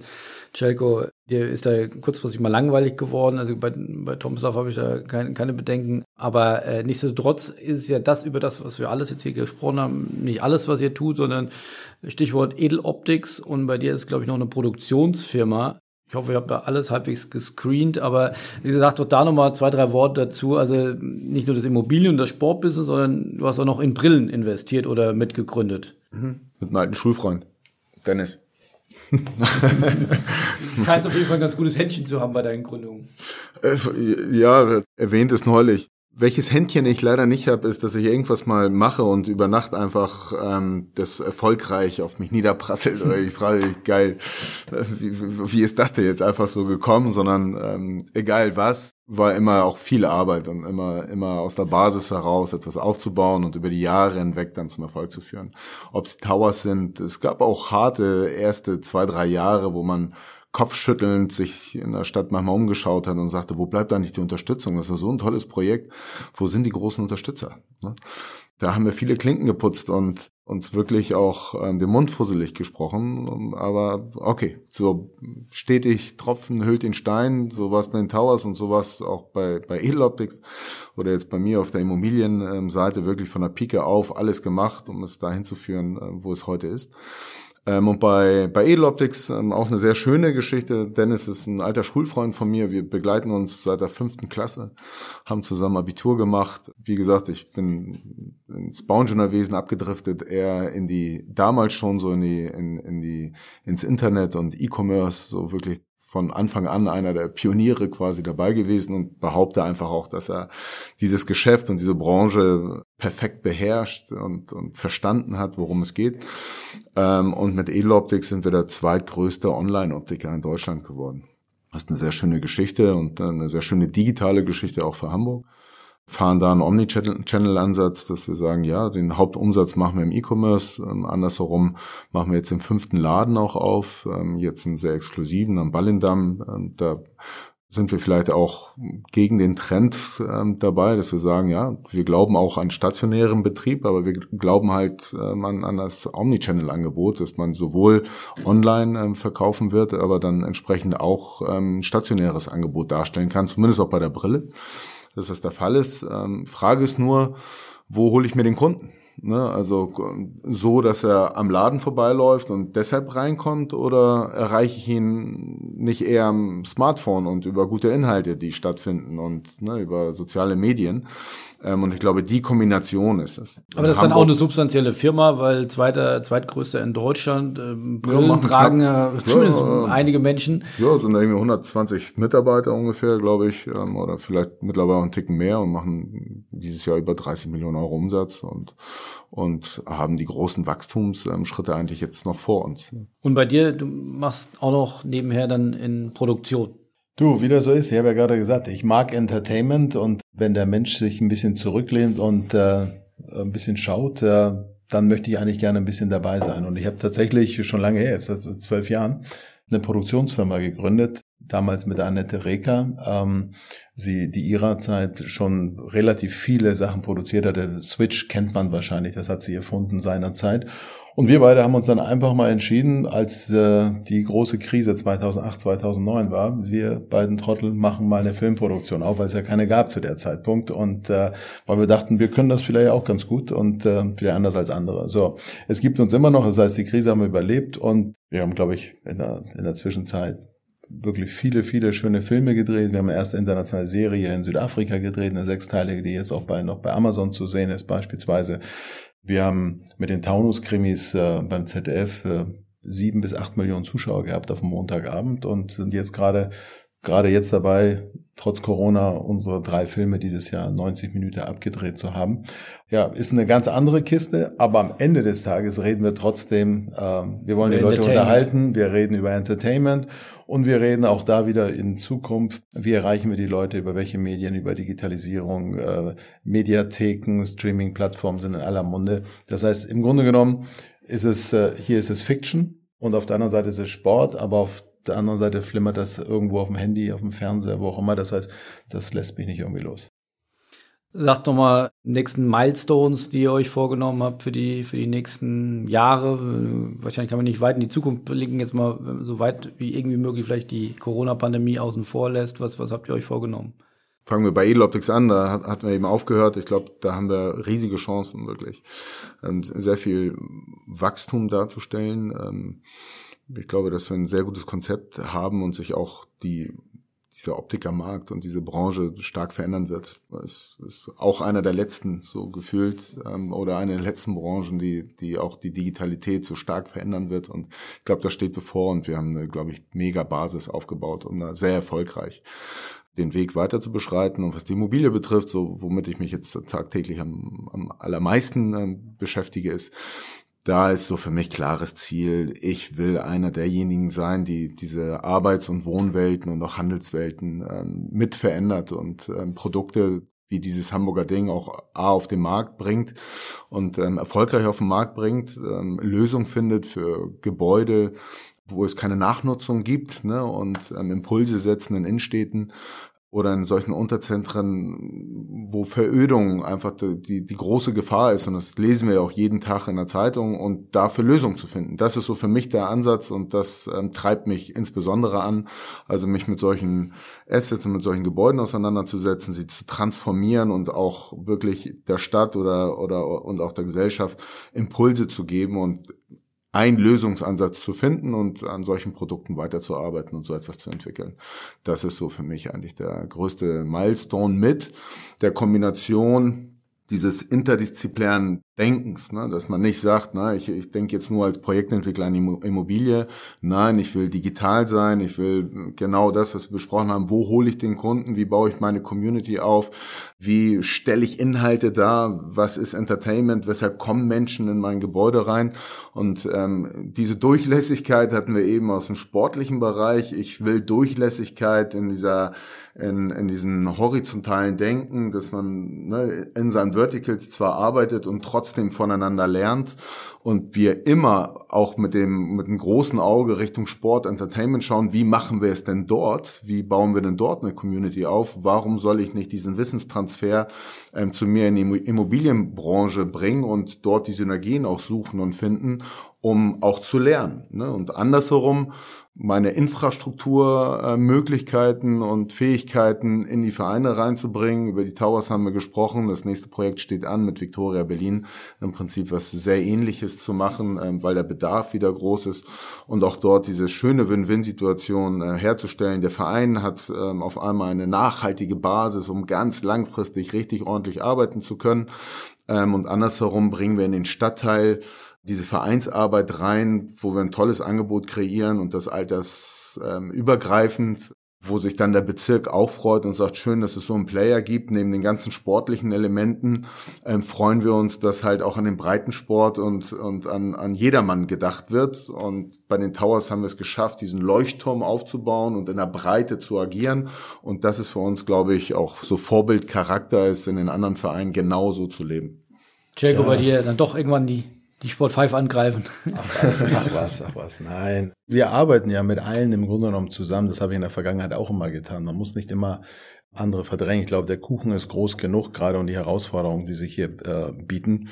Celko, dir ist da kurzfristig mal langweilig geworden. Also bei, bei Tomslav habe ich da keine, keine Bedenken. Aber äh, nichtsdestotrotz ist ja das, über das, was wir alles jetzt hier gesprochen haben, nicht alles, was ihr tut, sondern Stichwort Edeloptics. Und bei dir ist, glaube ich, noch eine Produktionsfirma. Ich hoffe, ihr habt da alles halbwegs gescreent, aber wie gesagt, doch da nochmal zwei, drei Worte dazu. Also nicht nur das Immobilien- und das Sportbusiness, sondern du hast auch noch in Brillen investiert oder mitgegründet. Mhm. Mit einem alten Schulfreund, Dennis. Scheint auf jeden Fall ein ganz gutes Händchen zu haben bei deinen Gründungen. Äh, ja, erwähnt es neulich. Welches Händchen ich leider nicht habe, ist, dass ich irgendwas mal mache und über Nacht einfach ähm, das erfolgreich auf mich niederprasselt. Oder ich frage mich, geil, wie, wie ist das denn jetzt einfach so gekommen? Sondern ähm, egal was, war immer auch viel Arbeit und immer, immer aus der Basis heraus etwas aufzubauen und über die Jahre hinweg dann zum Erfolg zu führen. Ob es Towers sind, es gab auch harte erste zwei, drei Jahre, wo man kopfschüttelnd sich in der Stadt manchmal umgeschaut hat und sagte, wo bleibt eigentlich die Unterstützung? Das ist so ein tolles Projekt. Wo sind die großen Unterstützer? Ne? Da haben wir viele Klinken geputzt und uns wirklich auch ähm, den Mund fusselig gesprochen. Aber okay, so stetig Tropfen hüllt den Stein. So war es bei den Towers und so war es auch bei, bei Edeloptics oder jetzt bei mir auf der Immobilienseite wirklich von der Pike auf alles gemacht, um es dahin zu führen, äh, wo es heute ist. Ähm, und bei, bei Edeloptics ähm, auch eine sehr schöne Geschichte. Dennis ist ein alter Schulfreund von mir. Wir begleiten uns seit der fünften Klasse, haben zusammen Abitur gemacht. Wie gesagt, ich bin ins Bauingenieurwesen abgedriftet, eher in die, damals schon so in die, in, in die, ins Internet und E-Commerce, so wirklich von Anfang an einer der Pioniere quasi dabei gewesen und behaupte einfach auch, dass er dieses Geschäft und diese Branche perfekt beherrscht und, und verstanden hat, worum es geht. Ähm, und mit Edeloptik sind wir der zweitgrößte Online-Optiker in Deutschland geworden. Das ist eine sehr schöne Geschichte und eine sehr schöne digitale Geschichte auch für Hamburg fahren da einen Omnichannel-Ansatz, dass wir sagen, ja, den Hauptumsatz machen wir im E-Commerce, ähm, andersherum machen wir jetzt den fünften Laden auch auf, ähm, jetzt einen sehr exklusiven am Ballindamm, ähm, da sind wir vielleicht auch gegen den Trend ähm, dabei, dass wir sagen, ja, wir glauben auch an stationären Betrieb, aber wir glauben halt ähm, an, an das Omnichannel-Angebot, dass man sowohl online ähm, verkaufen wird, aber dann entsprechend auch ähm, stationäres Angebot darstellen kann, zumindest auch bei der Brille dass das der Fall ist. Ähm, Frage ist nur, wo hole ich mir den Kunden? Ne? Also so, dass er am Laden vorbeiläuft und deshalb reinkommt oder erreiche ich ihn nicht eher am Smartphone und über gute Inhalte, die stattfinden und ne, über soziale Medien? Ähm, und ich glaube, die Kombination ist es. Aber das ist dann auch eine substanzielle Firma, weil zweiter, zweitgrößter in Deutschland. Ähm, Brillen ja, tragen ja, zumindest ja, einige Menschen. Ja, sind irgendwie 120 Mitarbeiter ungefähr, glaube ich, ähm, oder vielleicht mittlerweile einen Ticken mehr und machen dieses Jahr über 30 Millionen Euro Umsatz und und haben die großen Wachstumsschritte eigentlich jetzt noch vor uns. Und bei dir, du machst auch noch nebenher dann in Produktion. Du, wie das so ist, ich habe ja gerade gesagt, ich mag Entertainment und wenn der Mensch sich ein bisschen zurücklehnt und äh, ein bisschen schaut, äh, dann möchte ich eigentlich gerne ein bisschen dabei sein. Und ich habe tatsächlich schon lange her, jetzt also zwölf Jahren, eine Produktionsfirma gegründet, damals mit Annette Reker. Ähm, sie die ihrer Zeit schon relativ viele Sachen produziert hat. Der Switch kennt man wahrscheinlich, das hat sie erfunden seinerzeit. Und wir beide haben uns dann einfach mal entschieden, als äh, die große Krise 2008, 2009 war, wir beiden Trottel machen mal eine Filmproduktion auf, weil es ja keine gab zu der Zeitpunkt. Und äh, weil wir dachten, wir können das vielleicht auch ganz gut und äh, vielleicht anders als andere. So, es gibt uns immer noch, das heißt, die Krise haben wir überlebt und wir haben, glaube ich, in der, in der Zwischenzeit wirklich viele, viele schöne Filme gedreht. Wir haben eine erste internationale Serie in Südafrika gedreht, eine sechsteilige, die jetzt auch bei, noch bei Amazon zu sehen ist beispielsweise. Wir haben mit den Taunus-Krimis äh, beim ZDF äh, sieben bis acht Millionen Zuschauer gehabt auf dem Montagabend und sind jetzt gerade gerade jetzt dabei, trotz Corona unsere drei Filme dieses Jahr 90 Minuten abgedreht zu haben. Ja, ist eine ganz andere Kiste, aber am Ende des Tages reden wir trotzdem, äh, wir wollen die Leute unterhalten, wir reden über Entertainment und wir reden auch da wieder in Zukunft, wie erreichen wir die Leute, über welche Medien, über Digitalisierung, äh, Mediatheken, Streaming-Plattformen sind in aller Munde. Das heißt, im Grunde genommen ist es, äh, hier ist es Fiction und auf der anderen Seite ist es Sport, aber auf der anderen Seite flimmert das irgendwo auf dem Handy, auf dem Fernseher, wo auch immer. Das heißt, das lässt mich nicht irgendwie los. Sagt doch mal nächsten Milestones, die ihr euch vorgenommen habt für die, für die nächsten Jahre. Wahrscheinlich kann man nicht weit in die Zukunft blicken, jetzt mal so weit wie irgendwie möglich vielleicht die Corona-Pandemie außen vor lässt. Was, was habt ihr euch vorgenommen? fangen wir bei Edeloptics an, da hatten wir eben aufgehört. Ich glaube, da haben wir riesige Chancen wirklich, ähm, sehr viel Wachstum darzustellen. Ähm, ich glaube, dass wir ein sehr gutes Konzept haben und sich auch die dieser Optikermarkt und diese Branche stark verändern wird. Es ist auch einer der letzten, so gefühlt, ähm, oder eine der letzten Branchen, die, die auch die Digitalität so stark verändern wird. Und ich glaube, das steht bevor und wir haben eine, glaube ich, mega Basis aufgebaut und da sehr erfolgreich den Weg weiter zu beschreiten. Und was die Immobilie betrifft, so womit ich mich jetzt tagtäglich am, am allermeisten äh, beschäftige, ist, da ist so für mich klares Ziel, ich will einer derjenigen sein, die diese Arbeits- und Wohnwelten und auch Handelswelten ähm, mit verändert und ähm, Produkte wie dieses Hamburger Ding auch A auf den Markt bringt und ähm, erfolgreich auf den Markt bringt, ähm, Lösung findet für Gebäude, wo es keine Nachnutzung gibt ne, und ähm, Impulse setzen in Innenstädten oder in solchen Unterzentren, wo Verödung einfach die, die große Gefahr ist. Und das lesen wir ja auch jeden Tag in der Zeitung und dafür Lösungen zu finden. Das ist so für mich der Ansatz und das ähm, treibt mich insbesondere an, also mich mit solchen Assets und mit solchen Gebäuden auseinanderzusetzen, sie zu transformieren und auch wirklich der Stadt oder, oder, und auch der Gesellschaft Impulse zu geben und einen Lösungsansatz zu finden und an solchen Produkten weiterzuarbeiten und so etwas zu entwickeln. Das ist so für mich eigentlich der größte Milestone mit der Kombination dieses interdisziplinären Denkens, ne? dass man nicht sagt, na, ich, ich denke jetzt nur als Projektentwickler an Immobilie, nein, ich will digital sein, ich will genau das, was wir besprochen haben, wo hole ich den Kunden, wie baue ich meine Community auf, wie stelle ich Inhalte dar, was ist Entertainment, weshalb kommen Menschen in mein Gebäude rein? Und ähm, diese Durchlässigkeit hatten wir eben aus dem sportlichen Bereich, ich will Durchlässigkeit in dieser in, in diesen horizontalen Denken, dass man ne, in seinen Verticals zwar arbeitet und trotzdem trotzdem voneinander lernt und wir immer auch mit dem, mit einem großen Auge Richtung Sport, Entertainment schauen, wie machen wir es denn dort? Wie bauen wir denn dort eine Community auf? Warum soll ich nicht diesen Wissenstransfer ähm, zu mir in die Immobilienbranche bringen und dort die Synergien auch suchen und finden um auch zu lernen. Ne? Und andersherum meine Infrastrukturmöglichkeiten äh, und Fähigkeiten in die Vereine reinzubringen. Über die Towers haben wir gesprochen. Das nächste Projekt steht an mit Victoria Berlin. Im Prinzip was sehr ähnliches zu machen, ähm, weil der Bedarf wieder groß ist und auch dort diese schöne Win-Win-Situation äh, herzustellen. Der Verein hat ähm, auf einmal eine nachhaltige Basis, um ganz langfristig richtig ordentlich arbeiten zu können. Ähm, und andersherum bringen wir in den Stadtteil diese Vereinsarbeit rein, wo wir ein tolles Angebot kreieren und das altersübergreifend, ähm, wo sich dann der Bezirk auch freut und sagt, schön, dass es so einen Player gibt. Neben den ganzen sportlichen Elementen ähm, freuen wir uns, dass halt auch an den Breitensport und, und an, an jedermann gedacht wird. Und bei den Towers haben wir es geschafft, diesen Leuchtturm aufzubauen und in der Breite zu agieren. Und das ist für uns, glaube ich, auch so Vorbildcharakter ist, in den anderen Vereinen genauso zu leben. Jacob, ja. bei dir dann doch irgendwann die die Sport 5 angreifen. Ach was, ach was, ach was, nein. Wir arbeiten ja mit allen im Grunde genommen zusammen. Das habe ich in der Vergangenheit auch immer getan. Man muss nicht immer andere verdrängen. Ich glaube, der Kuchen ist groß genug, gerade und die Herausforderungen, die sich hier äh, bieten.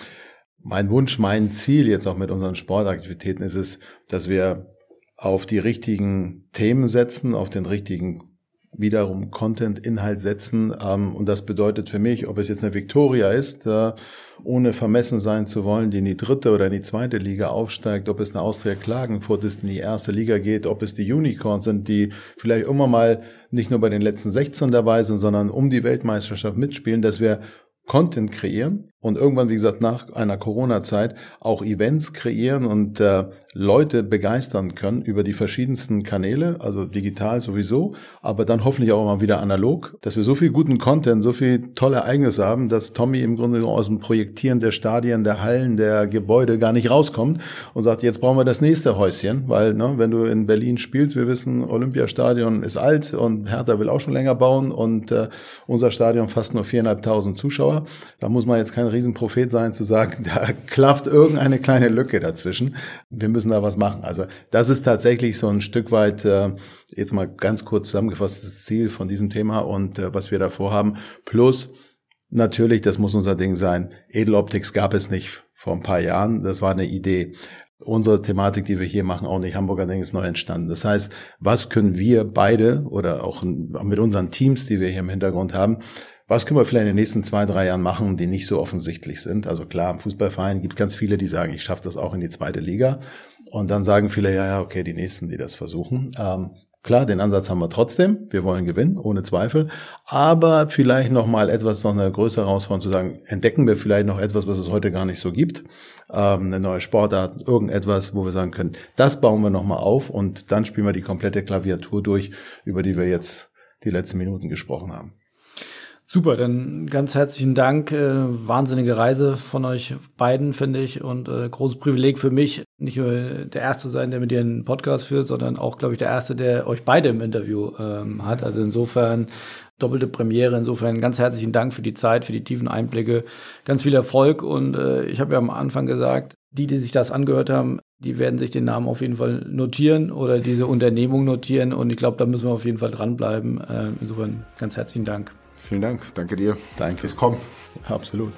Mein Wunsch, mein Ziel jetzt auch mit unseren Sportaktivitäten ist es, dass wir auf die richtigen Themen setzen, auf den richtigen wiederum Content-Inhalt setzen. Ähm, und das bedeutet für mich, ob es jetzt eine Victoria ist, äh, ohne vermessen sein zu wollen, die in die dritte oder in die zweite Liga aufsteigt, ob es eine Austria Klagenfurt ist, in die erste Liga geht, ob es die Unicorns sind, die vielleicht immer mal nicht nur bei den letzten 16 dabei sind, sondern um die Weltmeisterschaft mitspielen, dass wir Content kreieren und irgendwann, wie gesagt, nach einer Corona-Zeit auch Events kreieren und äh, Leute begeistern können über die verschiedensten Kanäle, also digital sowieso, aber dann hoffentlich auch mal wieder analog, dass wir so viel guten Content, so viel tolle Ereignisse haben, dass Tommy im Grunde aus dem Projektieren der Stadien, der Hallen, der Gebäude gar nicht rauskommt und sagt, jetzt brauchen wir das nächste Häuschen, weil ne, wenn du in Berlin spielst, wir wissen, Olympiastadion ist alt und Hertha will auch schon länger bauen und äh, unser Stadion fast nur viereinhalbtausend Zuschauer. Da muss man jetzt kein Riesenprophet sein zu sagen, da klafft irgendeine kleine Lücke dazwischen. Wir müssen da was machen. Also das ist tatsächlich so ein Stück weit, äh, jetzt mal ganz kurz zusammengefasstes Ziel von diesem Thema und äh, was wir da vorhaben. Plus natürlich, das muss unser Ding sein, Edeloptics gab es nicht vor ein paar Jahren. Das war eine Idee. unsere Thematik, die wir hier machen, auch nicht Hamburger Ding ist neu entstanden. Das heißt, was können wir beide oder auch mit unseren Teams, die wir hier im Hintergrund haben, was können wir vielleicht in den nächsten zwei, drei Jahren machen, die nicht so offensichtlich sind? Also klar, im Fußballverein gibt es ganz viele, die sagen, ich schaffe das auch in die zweite Liga. Und dann sagen viele, ja, ja, okay, die Nächsten, die das versuchen. Ähm, Klar, den Ansatz haben wir trotzdem. Wir wollen gewinnen, ohne Zweifel. Aber vielleicht noch mal etwas, noch eine größere Herausforderung zu sagen, entdecken wir vielleicht noch etwas, was es heute gar nicht so gibt. Ähm, eine neue Sportart, irgendetwas, wo wir sagen können, das bauen wir noch mal auf und dann spielen wir die komplette Klaviatur durch, über die wir jetzt die letzten Minuten gesprochen haben. Super, dann ganz herzlichen Dank. Äh, wahnsinnige Reise von euch beiden, finde ich. Und äh, großes Privileg für mich, nicht nur der Erste sein, der mit dir einen Podcast führt, sondern auch, glaube ich, der Erste, der euch beide im Interview ähm, hat. Also insofern doppelte Premiere. Insofern ganz herzlichen Dank für die Zeit, für die tiefen Einblicke. Ganz viel Erfolg. Und äh, ich habe ja am Anfang gesagt, die, die sich das angehört haben, die werden sich den Namen auf jeden Fall notieren oder diese Unternehmung notieren. Und ich glaube, da müssen wir auf jeden Fall dranbleiben. Äh, insofern ganz herzlichen Dank. Vielen Dank. Danke dir. Danke fürs Kommen. Absolut.